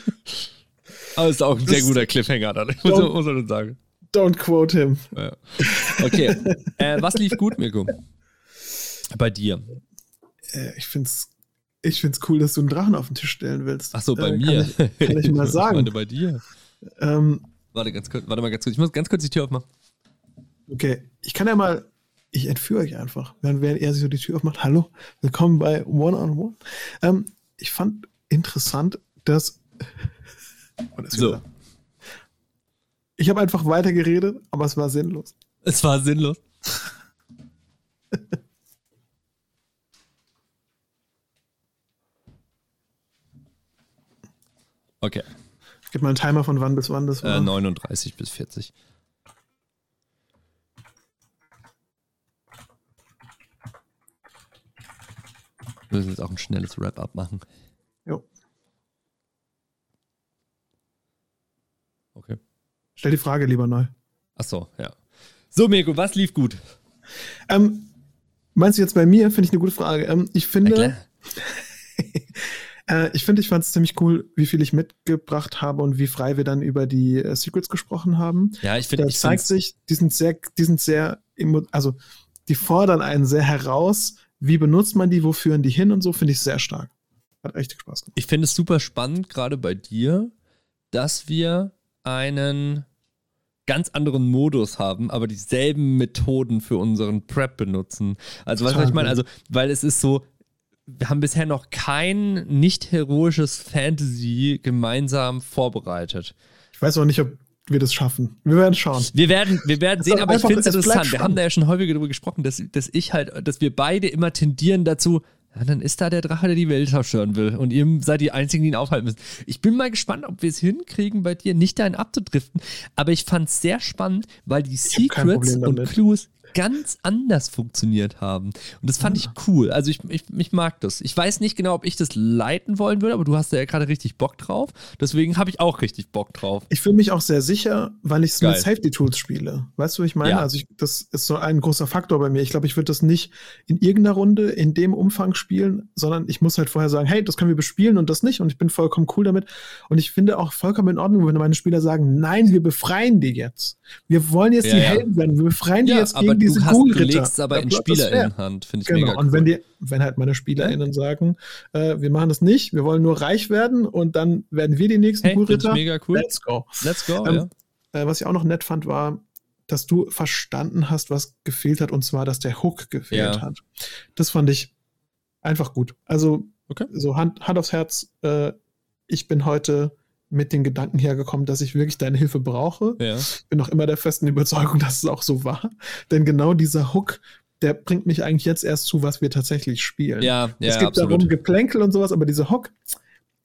Aber es ist auch ein sehr guter Cliffhanger dann, muss, muss man sagen. Don't quote him. Ja. Okay, äh, was lief gut, Mirko? Bei dir? Äh, ich find's ich find's cool, dass du einen Drachen auf den Tisch stellen willst. Ach so, bei äh, mir. Kann ich, kann ich mal sagen. Warte, bei dir. Ähm, Warte, ganz kurz, warte mal ganz kurz. Ich muss ganz kurz die Tür aufmachen. Okay, ich kann ja mal, ich entführe euch einfach, während, während er sich so die Tür aufmacht. Hallo, willkommen bei One on One. Ähm, ich fand interessant, dass. Oh, das so. Ich habe einfach weitergeredet, aber es war sinnlos. Es war sinnlos. okay. Gib mal einen Timer von wann bis wann das war. Äh, 39 bis 40. Wir müssen jetzt auch ein schnelles Wrap-up machen. Jo. Okay. Stell die Frage lieber neu. Ach so, ja. So, Mirko, was lief gut? Ähm, meinst du jetzt bei mir? Finde ich eine gute Frage. Ähm, ich finde. Äh, ich finde, ich fand es ziemlich cool, wie viel ich mitgebracht habe und wie frei wir dann über die äh, Secrets gesprochen haben. Ja, ich finde, da zeigt sich, die sind sehr, die sind sehr, also die fordern einen sehr heraus. Wie benutzt man die? Wo führen die hin und so? Finde ich sehr stark. Hat echt Spaß gemacht. Ich finde es super spannend, gerade bei dir, dass wir einen ganz anderen Modus haben, aber dieselben Methoden für unseren Prep benutzen. Also, was ich meine? Also, weil es ist so, wir haben bisher noch kein nicht heroisches Fantasy gemeinsam vorbereitet. Ich weiß auch nicht, ob wir das schaffen. Wir werden schauen. Wir werden, wir werden sehen, aber ich finde es interessant. Wir haben da ja schon häufiger darüber gesprochen, dass, dass ich halt, dass wir beide immer tendieren dazu, ja, dann ist da der Drache, der die Welt zerstören will. Und ihr seid die Einzigen, die ihn aufhalten müssen. Ich bin mal gespannt, ob wir es hinkriegen, bei dir nicht dahin abzudriften. Aber ich fand es sehr spannend, weil die Secrets und Clues ganz anders funktioniert haben. Und das fand ja. ich cool. Also ich, ich, ich mag das. Ich weiß nicht genau, ob ich das leiten wollen würde, aber du hast ja gerade richtig Bock drauf. Deswegen habe ich auch richtig Bock drauf. Ich fühle mich auch sehr sicher, weil ich es mit Safety Tools spiele. Weißt du, was ich meine? Ja. Also ich, das ist so ein großer Faktor bei mir. Ich glaube, ich würde das nicht in irgendeiner Runde in dem Umfang spielen, sondern ich muss halt vorher sagen, hey, das können wir bespielen und das nicht. Und ich bin vollkommen cool damit. Und ich finde auch vollkommen in Ordnung, wenn meine Spieler sagen, nein, wir befreien die jetzt. Wir wollen jetzt ja, die Helden werden. Wir befreien die jetzt die diese hast, Du legst es aber in SpielerInnenhand, finde ich genau. mega cool. Und wenn, die, wenn halt meine SpielerInnen sagen, äh, wir machen das nicht, wir wollen nur reich werden und dann werden wir die nächsten hey, Coolritter. mega cool. Let's go. Let's go, ähm, ja. äh, was ich auch noch nett fand, war, dass du verstanden hast, was gefehlt hat, und zwar, dass der Hook gefehlt ja. hat. Das fand ich einfach gut. Also, okay. so Hand, Hand aufs Herz, äh, ich bin heute mit den Gedanken hergekommen, dass ich wirklich deine Hilfe brauche. Ja. Bin noch immer der festen Überzeugung, dass es auch so war. Denn genau dieser Hook, der bringt mich eigentlich jetzt erst zu, was wir tatsächlich spielen. Ja, ja, es gibt absolut. darum Geplänkel und sowas, aber dieser Hook,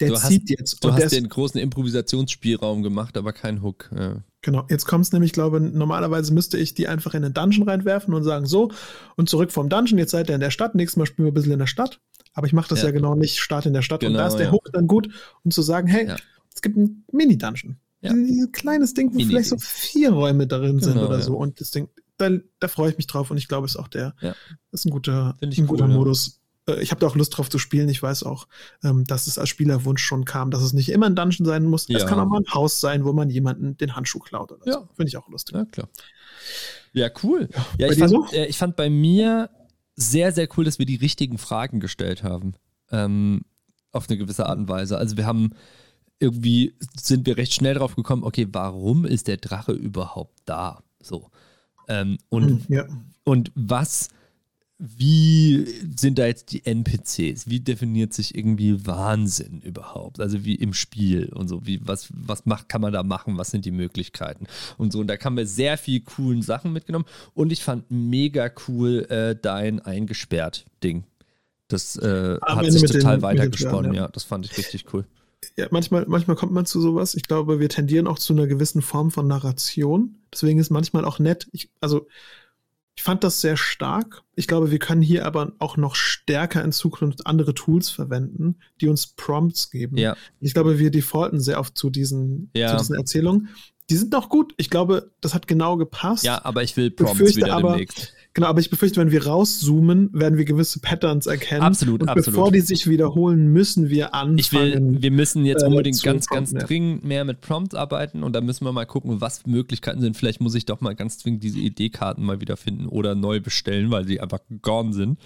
der du zieht hast, jetzt. Du und hast den großen Improvisationsspielraum gemacht, aber kein Hook. Ja. Genau, jetzt kommt es nämlich, ich glaube, normalerweise müsste ich die einfach in den Dungeon reinwerfen und sagen, so, und zurück vom Dungeon, jetzt seid ihr in der Stadt, nächstes Mal spielen wir ein bisschen in der Stadt. Aber ich mache das ja. ja. genau nicht, Start in der Stadt. Genau, und da ist der ja. Hook dann gut, um zu sagen, hey. Es gibt einen Mini-Dungeon. Ja. Dieses kleines Ding, wo Mini vielleicht so vier Räume darin sind genau, oder so. Und das Ding, da, da freue ich mich drauf und ich glaube, es ist auch der, das ist ein guter, ein cool, guter Modus. Äh, ich habe da auch Lust drauf zu spielen. Ich weiß auch, ähm, dass es als Spielerwunsch schon kam, dass es nicht immer ein Dungeon sein muss. Es kann auch mal ein Haus sein, wo man jemanden den Handschuh klaut oder so. Finde ich auch lustig. Ja, klar. Ja, cool. Ja, ich fand, so? äh, ich fand bei mir sehr, sehr cool, dass wir die richtigen Fragen gestellt haben. Ähm, auf eine gewisse Art und Weise. Also wir haben irgendwie sind wir recht schnell drauf gekommen, okay, warum ist der Drache überhaupt da? So. Ähm, und, hm, ja. und was, wie sind da jetzt die NPCs? Wie definiert sich irgendwie Wahnsinn überhaupt? Also wie im Spiel und so, wie, was, was macht, kann man da machen? Was sind die Möglichkeiten? Und so, und da haben wir sehr viel coolen Sachen mitgenommen. Und ich fand mega cool äh, dein eingesperrt Ding. Das äh, hat sich total den, weitergesponnen, ja. ja. Das fand ich richtig cool ja, manchmal, manchmal kommt man zu sowas. Ich glaube, wir tendieren auch zu einer gewissen Form von Narration. Deswegen ist manchmal auch nett. Ich, also, Ich fand das sehr stark. Ich glaube, wir können hier aber auch noch stärker in Zukunft andere Tools verwenden, die uns Prompts geben. Ja. Ich glaube, wir defaulten sehr oft zu diesen, Ja. zu diesen Erzählungen. Die sind noch gut. Ich glaube, das hat genau gepasst. Ja, aber ich will Prompts befürchte wieder aber- demnächst. Genau, aber ich befürchte, wenn wir rauszoomen, werden wir gewisse Patterns erkennen. Absolut, und absolut. bevor die sich wiederholen, müssen wir anfangen. Ich will, wir müssen jetzt äh, unbedingt zu ganz, ganz dringend mehr mit Prompts arbeiten und da müssen wir mal gucken, was Möglichkeiten sind. Vielleicht muss ich doch mal ganz zwingend diese ID-Karten mal wieder finden oder neu bestellen, weil sie einfach gone sind.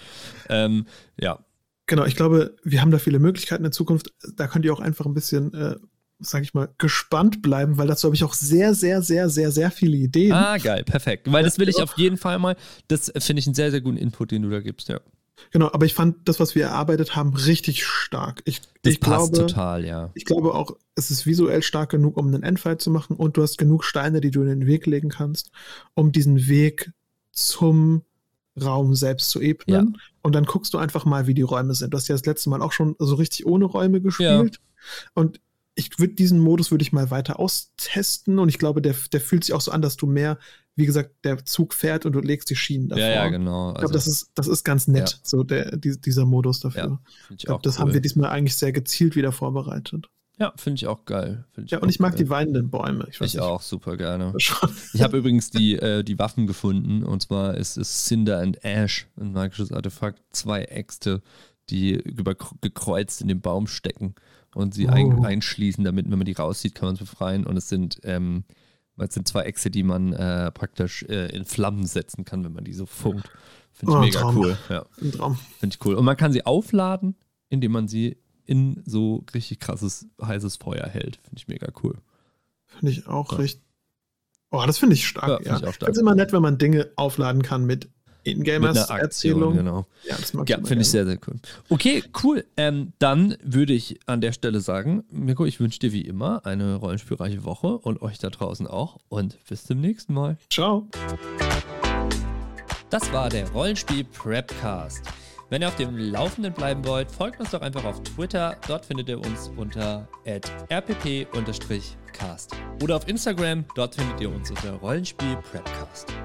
Ähm, ja, Genau, ich glaube, wir haben da viele Möglichkeiten in Zukunft. Da könnt ihr auch einfach ein bisschen, äh, sag ich mal, gespannt bleiben, weil dazu habe ich auch sehr, sehr, sehr, sehr, sehr viele Ideen. Ah, geil, perfekt. Weil das will ich Ja. auf jeden Fall mal. Das finde ich einen sehr, sehr guten Input, den du da gibst, ja. Genau, aber ich fand das, was wir erarbeitet haben, richtig stark. Ich, Das ich passt glaube, total, ja. ich glaube auch, es ist visuell stark genug, um einen Endfight zu machen und du hast genug Steine, die du in den Weg legen kannst, um diesen Weg zum Raum selbst zu ebnen. Und dann guckst du einfach mal, wie die Räume sind. Du hast ja das letzte Mal auch schon so richtig ohne Räume gespielt. Und ich würde diesen Modus würde ich mal weiter austesten und ich glaube, der, der fühlt sich auch so an, dass du mehr, wie gesagt, der Zug fährt und du legst die Schienen davor. Ja, ja, genau. Ich glaube, das ist, das ist ganz nett, Ja. so der, die, dieser Modus dafür. Ja, ich ich glaube, das cool. haben wir diesmal eigentlich sehr gezielt wieder vorbereitet. Ja, finde ich auch geil. Find Ja, auch und ich mag geil. die weinenden Bäume. Ich, Ich auch, super gerne. Ich habe übrigens die, äh, die Waffen gefunden und zwar ist es Cinder and Ash, ein magisches Artefakt, zwei Äxte, die über, gekreuzt in den Baum stecken und sie ein, Oh. einschließen, damit, wenn man die rauszieht, kann man es befreien. Und es sind, ähm, es sind zwei Äxte, die man äh, praktisch äh, in Flammen setzen kann, wenn man die so funkt. Finde ich Oh, mega Traum. cool. Ja, Ein Traum. finde ich cool. Und man kann sie aufladen, indem man sie in so richtig krasses, heißes Feuer hält. Finde ich mega cool. Finde ich auch Ja. richtig. Oh, das finde ich Ja, stark. find Ja, ich Ich finde es immer nett, wenn man Dinge aufladen kann mit Aktion, Erzählung. genau. Ja, das mag Ja, immer finde ich sehr, sehr cool. Okay, cool. Ähm, dann würde ich an der Stelle sagen, Mirko, ich wünsche dir wie immer eine rollenspielreiche Woche und euch da draußen auch. Und bis zum nächsten Mal. Ciao. Das war der Rollenspiel Prepcast. Wenn ihr auf dem Laufenden bleiben wollt, folgt uns doch einfach auf Twitter. Dort findet ihr uns unter rpp-cast. Oder auf Instagram, dort findet ihr uns unter Rollenspiel Prepcast.